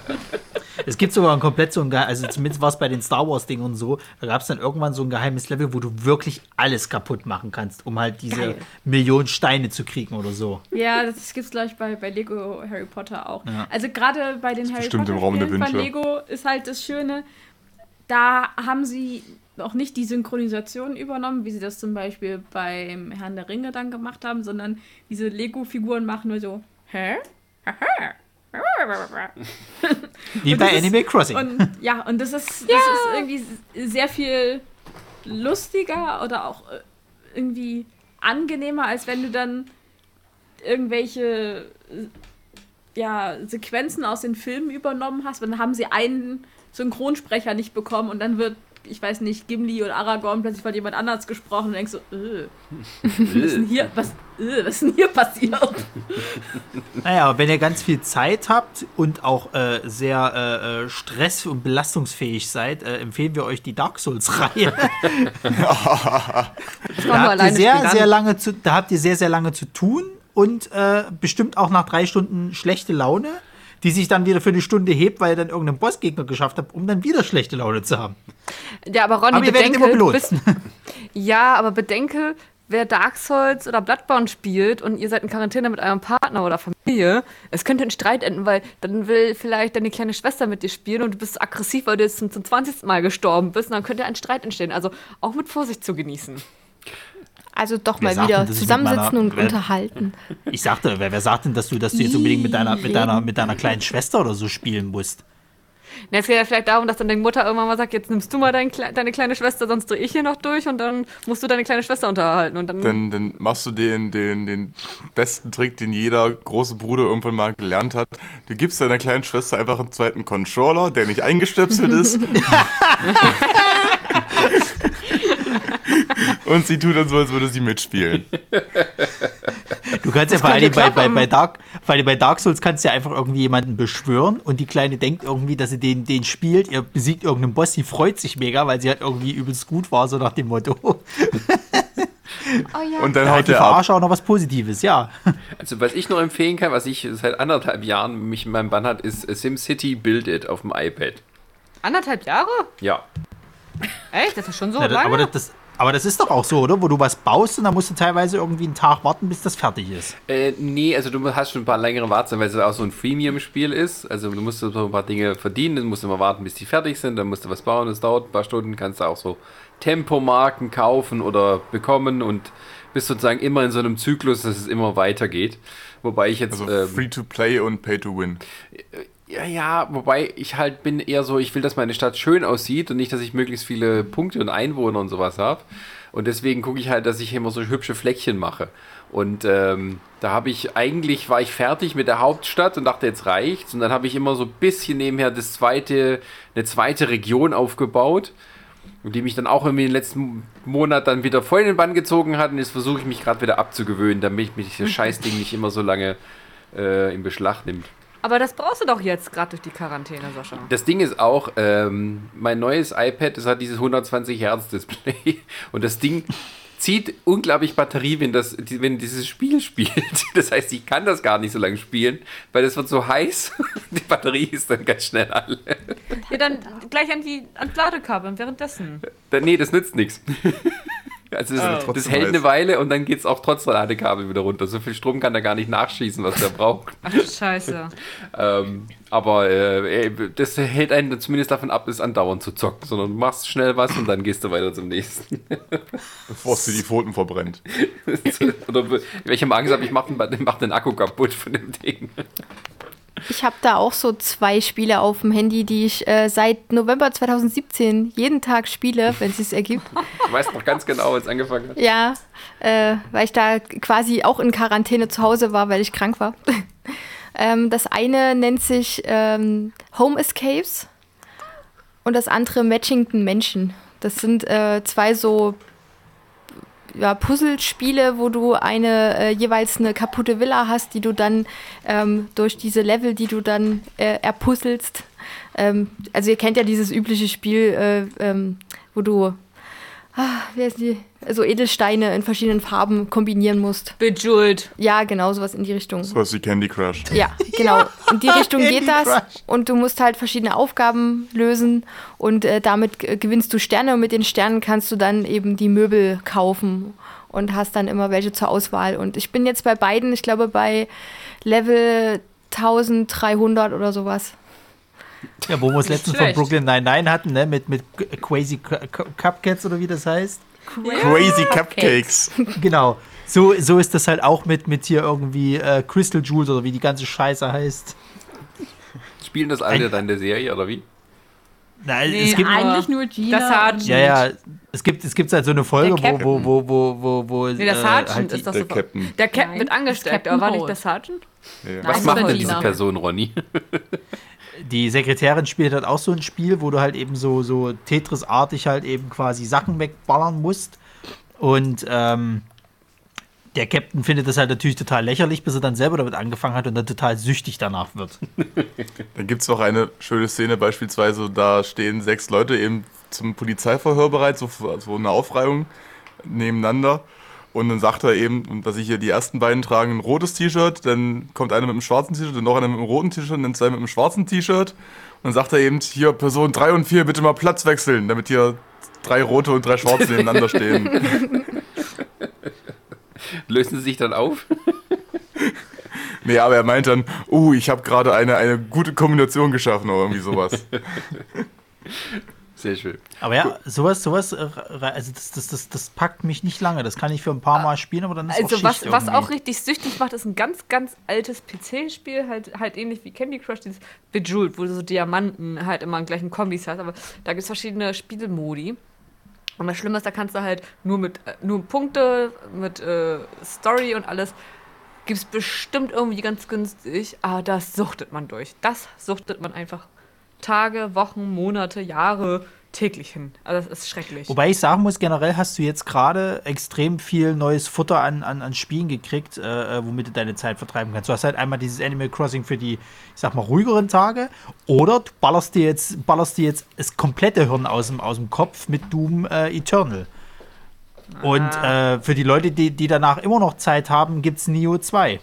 S4: Es gibt sogar ein komplett so ein Geheim, also zumindest war es bei den Star Wars-Dingen und so, da gab es dann irgendwann so ein geheimes Level, wo du wirklich alles kaputt machen kannst, um halt diese
S6: Geil.
S4: Million Steine zu kriegen oder so.
S5: Ja, das gibt's glaube ich bei, bei Lego Harry Potter auch.
S4: Ja.
S5: Also gerade bei den Harry
S3: bestimmt
S5: Potter
S3: im Raum der
S5: Spielen von
S3: Wünsche.
S5: Lego ist halt das Schöne, da haben sie auch nicht die Synchronisation übernommen, wie sie das zum Beispiel beim Herrn der Ringe dann gemacht haben, sondern diese Lego-Figuren machen nur so, hä? Haha.
S4: Wie bei
S5: ist-
S4: Animal Crossing.
S5: Und ja, und das ist, das ist irgendwie sehr viel lustiger oder auch äh, irgendwie angenehmer, als wenn du dann irgendwelche äh, ja, Sequenzen aus den Filmen übernommen hast. Und dann haben sie einen Synchronsprecher nicht bekommen und dann wird, ich weiß nicht, Gimli oder Aragorn plötzlich von jemand anders gesprochen und denkst so, äh, was ist denn hier, was, äh, was ist denn hier passiert?
S4: Naja, wenn ihr ganz viel Zeit habt und auch äh, sehr äh, äh, stress- und belastungsfähig seid, äh, empfehlen wir euch die Dark Souls-Reihe.
S6: Das
S4: Da
S6: machen wir
S4: habt, ihr
S6: alleine
S4: sehr, sehr lange zu, da habt ihr sehr, sehr lange zu tun und äh, bestimmt auch nach drei Stunden schlechte Laune, die sich dann wieder für eine Stunde hebt, weil ihr dann irgendeinen Bossgegner geschafft habt, um dann wieder schlechte Laune zu haben.
S6: Ja, aber Ronny,
S4: Aber
S6: bedenke,
S4: immer belohnt.
S6: bis- ja, aber bedenke, wer Dark Souls oder Bloodborne spielt und ihr seid in Quarantäne mit eurem Partner oder Familie, es könnte in Streit enden, weil dann will vielleicht deine kleine Schwester mit dir spielen und du bist aggressiv, weil du jetzt zum, zum 20. Mal gestorben bist und dann könnte ein Streit entstehen. Also auch mit Vorsicht zu genießen.
S2: Also doch
S4: Wer
S2: mal wieder
S4: denn,
S2: zusammensitzen
S4: meiner-
S2: und
S4: wer-
S2: unterhalten.
S4: Ich sagte, wer, wer sagt denn, dass du, dass du jetzt unbedingt mit deiner, mit deiner, mit deiner kleinen Schwester oder so spielen musst?
S6: Ja, es geht ja vielleicht darum, dass dann deine Mutter irgendwann mal sagt, jetzt nimmst du mal dein, deine kleine Schwester, sonst drehe ich hier noch durch und dann musst du deine kleine Schwester unterhalten. Und dann,
S3: Dann, dann machst du den, den, den besten Trick, den jeder große Bruder irgendwann mal gelernt hat. Du gibst deiner kleinen Schwester einfach einen zweiten Controller, der nicht eingestöpselt ist. Und sie tut dann so, als würde sie mitspielen.
S4: Du kannst ja vor allem bei, bei, bei, Dark, vor allem bei Dark Souls kannst du ja einfach irgendwie jemanden beschwören und die Kleine denkt irgendwie, dass sie den, den spielt, ihr besiegt irgendeinen Boss, sie freut sich mega, weil sie halt irgendwie übelst gut war, so nach dem Motto.
S6: oh ja.
S3: Und dann
S4: Da hat
S3: haut
S4: die
S3: er ab.
S4: Verarsche auch noch was Positives, ja.
S1: Also was ich noch empfehlen kann, was ich seit anderthalb Jahren mich in meinem Bann hat, ist SimCity Build It auf dem iPad.
S6: Anderthalb Jahre?
S1: Ja.
S6: Echt? Das ist schon so
S4: ja das,
S6: lange?
S4: aber, das, das, aber das ist doch auch so, oder? Wo du was baust und dann musst du teilweise irgendwie einen Tag warten, bis das fertig ist.
S1: Äh, nee, also du hast schon ein paar längere Wartezeiten, weil es auch so ein Freemium-Spiel ist. Also du musst so ein paar Dinge verdienen, dann musst du immer warten, bis die fertig sind, dann musst du was bauen, das dauert ein paar Stunden, kannst du auch so Tempomarken kaufen oder bekommen und bist sozusagen immer in so einem Zyklus, dass es immer weitergeht. Wobei ich jetzt...
S3: Also
S1: ähm,
S3: free to play und pay to win.
S1: Ja, ja, wobei ich halt bin eher so, ich will, dass meine Stadt schön aussieht und nicht, dass ich möglichst viele Punkte und Einwohner und sowas habe. Und deswegen gucke ich halt, dass ich immer so hübsche Fleckchen mache. Und ähm, da habe ich, eigentlich war ich fertig mit der Hauptstadt und dachte, jetzt reicht's. Und dann habe ich immer so ein bisschen nebenher das zweite, eine zweite Region aufgebaut. und die mich dann auch irgendwie in den letzten Monat dann wieder voll in den Bann gezogen hat. Und jetzt versuche ich mich gerade wieder abzugewöhnen, damit mich das Scheißding nicht immer so lange äh, in Beschlag nimmt.
S6: Aber das brauchst du doch jetzt, gerade durch die Quarantäne, Sascha.
S1: Das Ding ist auch, ähm, mein neues iPad, das hat dieses 120 Hertz Display und das Ding zieht unglaublich Batterie, wenn, das, wenn dieses Spiel spielt. Das heißt, ich kann das gar nicht so lange spielen, weil es wird so heiß, die Batterie ist dann ganz schnell alle.
S6: Ja, dann gleich an die an Ladekabeln währenddessen.
S1: Dann, nee, das nützt nichts. Also das,
S3: Oh.
S1: das hält eine Weile und dann geht es auch trotz der Ladekabel wieder runter. So viel Strom kann er gar nicht nachschießen, was der braucht.
S6: Ach Scheiße.
S1: Ähm, aber äh, das hält einen zumindest davon ab, es andauernd zu zocken, sondern du machst schnell was und dann gehst du weiter zum nächsten.
S3: Bevor es dir die Pfoten verbrennt.
S1: Oder welche Angst habe ich, mach den, mach den Akku kaputt von dem Ding.
S2: Ich habe da auch so zwei Spiele auf dem Handy, die ich äh, seit November 2017 jeden Tag spiele, wenn es ergibt.
S1: Ich weiß noch ganz genau, als es angefangen hat.
S2: Ja, äh, weil ich da quasi auch in Quarantäne zu Hause war, weil ich krank war. ähm, das eine nennt sich ähm, Home Escapes und das andere Matchington Menschen. Das sind äh, zwei so ja, Puzzlespiele, wo du eine äh, jeweils eine kaputte Villa hast, die du dann ähm, durch diese Level, die du dann äh, erpuzzelst. Ähm, also ihr kennt ja dieses übliche Spiel, äh, ähm, wo du ah, wie heißen die? So Edelsteine in verschiedenen Farben kombinieren musst.
S6: Bejeweled.
S2: Ja, genau, sowas in die Richtung.
S3: So was wie Candy Crush.
S2: Ja, genau. In die Richtung
S4: Candy
S2: geht das.
S4: Crush.
S2: Und du musst halt verschiedene Aufgaben lösen und äh, damit gewinnst du Sterne und mit den Sternen kannst du dann eben die Möbel kaufen und hast dann immer welche zur Auswahl. Und ich bin jetzt bei beiden, ich glaube bei Level 1300 oder sowas.
S4: Ja, wo wir es letztens von. Brooklyn Nine-Nine hatten, ne? Mit, mit Crazy Cu- Cu- Cupcats oder wie das heißt.
S3: Crazy Cupcakes.
S4: Genau. So, so ist das halt auch mit, mit hier irgendwie äh, Crystal Jewels oder wie die ganze Scheiße heißt.
S1: Spielen das alle dann der Serie oder wie?
S4: Nein,
S6: Nee,
S4: es gibt.
S5: Eigentlich nur Gina.
S6: Das Sergeant.
S5: und-
S4: Ja, ja, es gibt, es gibt halt so eine Folge, wo, wo, wo, wo, wo, wo
S6: Nee, der
S4: äh,
S6: Sergeant
S4: halt die-
S6: ist doch
S3: Der
S6: super.
S3: Captain.
S6: Der Captain wird
S5: das
S6: angesteckt,
S5: ist
S6: aber war nicht der. Sergeant?
S3: Ja.
S1: Was macht denn diese Person, Ronny?
S4: die Sekretärin spielt halt auch so ein Spiel, wo du halt eben so, so Tetris-artig halt eben quasi Sachen wegballern musst. Und ähm, der Captain findet das halt natürlich total lächerlich, bis er dann selber damit angefangen hat und dann total süchtig danach wird.
S3: Dann gibt es noch eine schöne Szene, beispielsweise, da stehen sechs Leute eben zum Polizeiverhör bereit, so, so eine Aufreihung nebeneinander. Und dann sagt er eben, dass ich hier die ersten beiden tragen ein rotes T-Shirt, dann kommt einer mit einem schwarzen T-Shirt, dann noch einer mit einem roten T-Shirt, dann zwei mit einem schwarzen T-Shirt. Und dann sagt er eben, hier Person 3 und 4 bitte mal Platz wechseln, damit hier drei rote und drei schwarze nebeneinander stehen.
S1: Lösen sie sich dann auf?
S3: Nee, aber er meint dann, uh, ich habe gerade eine, eine gute Kombination geschaffen oder irgendwie sowas.
S1: Sehr schön.
S4: Aber ja, sowas, sowas, äh, also das, das, das, das packt mich nicht lange. Das kann ich für ein paar Mal spielen, aber dann ist
S6: Also
S4: auch
S6: was,
S4: Schicht
S6: was
S4: irgendwie.
S6: auch richtig süchtig macht, ist ein ganz, ganz altes PC-Spiel, halt, halt ähnlich wie Candy Crush, dieses Bejeweled, wo du so Diamanten halt immer in gleichen Kombis hast, aber da gibt es verschiedene Spielmodi. Und das Schlimme ist, da kannst du halt nur mit äh, nur Punkte, mit äh, Story und alles, gibt es bestimmt irgendwie ganz günstig, aber das suchtet man durch. Das suchtet man einfach Tage, Wochen, Monate, Jahre täglich hin. Also das ist schrecklich.
S4: Wobei ich sagen muss, generell hast du jetzt gerade extrem viel neues Futter an, an, an Spielen gekriegt, äh, äh, womit du deine Zeit vertreiben kannst. Du hast halt einmal dieses Animal Crossing für die, ich sag mal, ruhigeren Tage. Oder du ballerst dir jetzt, ballerst dir jetzt das komplette Hirn aus dem, aus dem Kopf mit Doom äh, Eternal. Und äh, für die Leute, die, die danach immer noch Zeit haben, gibt es Neo 2.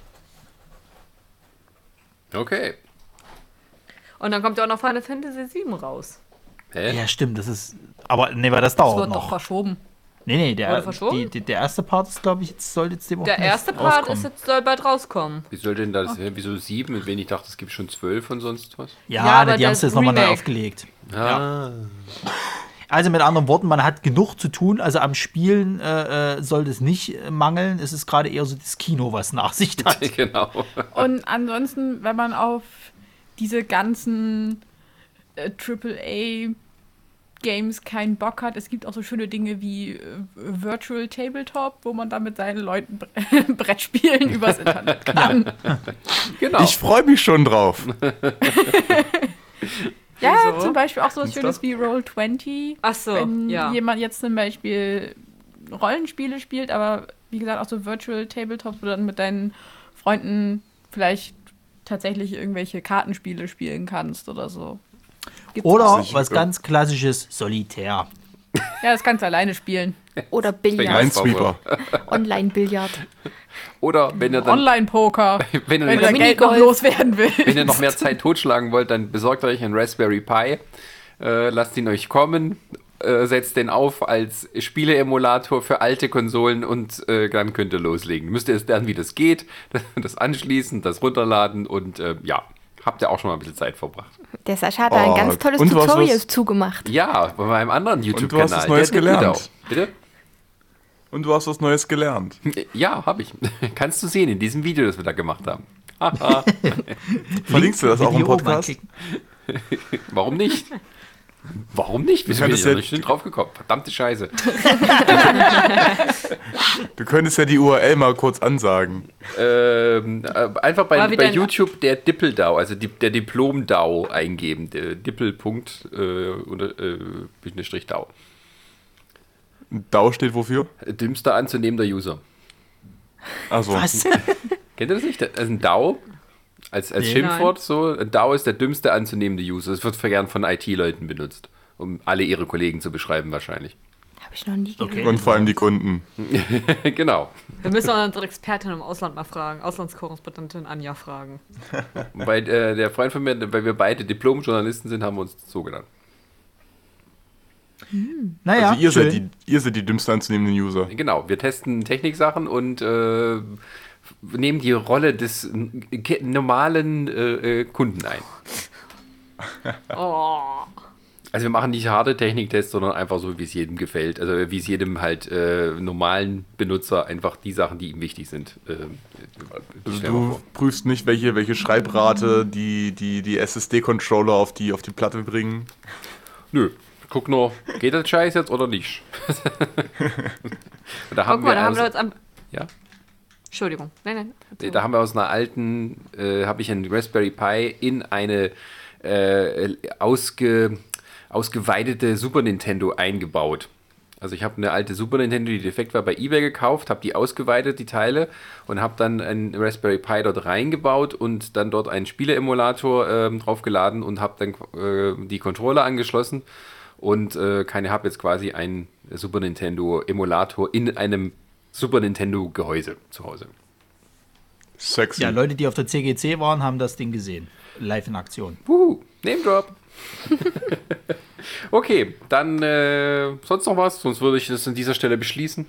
S1: Okay.
S6: Und dann kommt ja auch noch Final Fantasy VII raus.
S1: Hä?
S4: Ja, stimmt, das ist. Aber nee, weil das
S5: Das
S4: dauert
S5: wird doch
S4: noch.
S5: verschoben.
S4: Nee, nee,
S6: Wurde
S4: der,
S6: verschoben?
S4: die, die, der erste Part ist, glaube ich, jetzt soll jetzt dem
S6: Der erste Part ist jetzt, soll bald rauskommen.
S1: Wie soll denn das? hä, Wieso sieben? Wenn ich dachte, es gibt schon zwölf und sonst was?
S4: Ja,
S6: Ja, aber
S4: die haben es
S6: das
S4: jetzt nochmal neu aufgelegt.
S1: Ah.
S4: Also mit anderen Worten, man hat genug zu tun. Also am Spielen äh, äh, soll es nicht äh, mangeln. Es ist gerade eher so das Kino, was nach sich hat.
S1: genau.
S5: Und ansonsten, wenn man auf diese ganzen äh, AAA Games keinen Bock hat, es gibt auch so schöne Dinge wie äh, Virtual Tabletop, wo man dann mit seinen Leuten Bre Brettspielen übers Internet kann.
S1: genau.
S3: Ich freue mich schon drauf.
S5: Ja,
S6: Wieso?
S5: zum Beispiel auch so was Schönes wie Roll20.
S6: Ach so,
S5: Wenn
S6: ja.
S5: jemand jetzt zum Beispiel Rollenspiele spielt, aber wie gesagt auch so Virtual Tabletops, wo du dann mit deinen Freunden vielleicht tatsächlich irgendwelche Kartenspiele spielen kannst oder so. Gibt's
S7: Oder was ganz klassisches, Solitär.
S5: Ja, das kannst du alleine spielen.
S2: Oder Billard. Online-Billard.
S1: Oder wenn ihr dann,
S5: Online-Poker.
S1: wenn ihr,
S5: Wenn Geld noch loswerden willst.
S1: wenn ihr noch mehr Zeit totschlagen wollt, dann besorgt euch einen Raspberry Pi, äh, lasst ihn euch kommen, äh, setzt den auf als Spieleemulator für alte Konsolen und äh, dann könnt ihr loslegen. Müsst ihr es lernen, wie das geht, das anschließen, das runterladen und äh, ja, habt ihr auch schon mal ein bisschen Zeit verbracht.
S2: Der Sascha hat da ein
S3: Oh,
S2: ganz tolles
S3: und du hast
S2: Tutorial
S3: was-
S2: zugemacht.
S1: Ja, bei meinem anderen YouTube-Kanal.
S3: was Neues
S1: der
S3: gelernt.
S1: Bitte?
S3: Und du hast was Neues gelernt.
S1: Ja, habe ich. Kannst du sehen in diesem Video, das wir da gemacht haben. Haha.
S3: Verlinkst du das auch im Podcast?
S1: Warum nicht? Warum nicht? Wir sind ja nicht schnell drauf gekommen. Verdammte Scheiße.
S3: Du könntest ja die URL mal kurz ansagen.
S1: Ähm, äh, einfach bei, bei YouTube der Dippeldau, also die, der Diplom-DAO eingeben. Der Dippel-Punkt äh, oder äh, DAO.
S3: DAO steht wofür?
S1: Dümmster anzunehmender User.
S3: Also,
S7: Was?
S1: Kennt ihr das nicht? Also ein DAO als, als
S7: Nee.
S1: Schimpfwort so. Ein DAO ist der dümmste anzunehmende User. Das wird gern von IT-Leuten benutzt, um alle ihre Kollegen zu beschreiben wahrscheinlich.
S2: Habe ich noch nie gehört.
S7: Okay.
S3: und vor allem die Kunden.
S1: genau.
S6: Wir müssen auch unsere Expertin im Ausland mal fragen. Auslandskorrespondentin Anja fragen.
S1: Weil äh, der Freund von mir, weil wir beide Diplom-Journalisten sind, haben wir uns so genannt.
S7: Naja,
S3: also ihr
S7: schön.
S3: seid, die, ihr seid die dümmsten anzunehmenden User.
S1: Genau, wir testen Techniksachen und äh, nehmen die Rolle des normalen äh, äh, Kunden ein.
S6: Oh.
S1: Also wir machen nicht harte Techniktests, sondern einfach so, wie es jedem gefällt. Also wie es jedem halt äh, normalen Benutzer einfach die Sachen, die ihm wichtig sind. Äh,
S3: Also du prüfst nicht, welche, welche Schreibrate die, die, die SSD-Controller auf die, auf die Platte bringen.
S1: Nö, guck nur, geht das Scheiß jetzt oder nicht? Da
S6: Guck
S1: haben
S6: mal,
S1: wir
S6: da haben
S1: also-
S6: wir uns am.
S1: ja?
S6: Entschuldigung. Nein, nein.
S1: Da haben wir aus einer alten, äh, habe ich einen Raspberry Pi in eine äh, ausge, ausgeweidete Super Nintendo eingebaut. Also ich habe eine alte Super Nintendo, die defekt war, bei eBay gekauft, habe die ausgeweitet, die Teile, und habe dann einen Raspberry Pi dort reingebaut und dann dort einen Spieleemulator ähm, draufgeladen und habe dann äh, die Controller angeschlossen und äh, keine habe jetzt quasi einen Super Nintendo Emulator in einem Super Nintendo Gehäuse zu Hause.
S3: Sexy.
S7: Ja, Leute, die auf der CGC waren, haben das Ding gesehen. Live in Aktion.
S1: Wuhu, Name Drop. okay, dann äh, sonst noch was? Sonst würde ich das an dieser Stelle beschließen.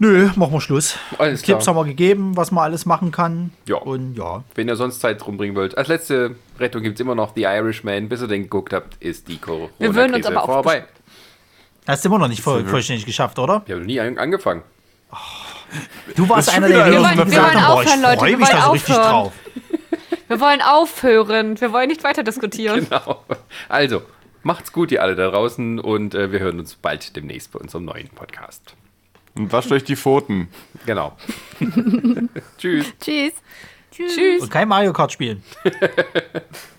S7: Nö, machen wir Schluss.
S1: Alles
S7: Tipps
S1: klar.
S7: haben wir gegeben, was man alles machen kann.
S1: Ja.
S7: Und ja.
S1: Wenn ihr sonst Zeit rumbringen wollt. Als letzte Rettung gibt es immer noch The Irishman. Bis ihr den geguckt habt, ist die corona
S6: Wir würden uns aber auch
S1: vorbei.
S7: Hast du immer noch nicht voll,
S3: wir-
S7: vollständig geschafft, oder?
S1: Ich habe noch nie an
S7: Du warst einer
S3: schon
S7: der wenigen, die
S3: wir
S7: gesagt
S6: wollen
S7: haben, boah, ich
S6: aufhören, Leute,
S7: freue
S6: wir
S7: mich da
S6: wollen
S7: so richtig
S6: aufhören.
S7: drauf.
S6: Wir wollen aufhören. Wir wollen nicht weiter diskutieren.
S1: Genau. Also, macht's gut, ihr alle da draußen. Und äh, wir hören uns bald demnächst bei unserem neuen Podcast.
S3: Und wascht euch die Pfoten.
S1: Genau. Tschüss.
S2: Tschüss.
S6: Tschüss.
S7: Und kein Mario Kart spielen.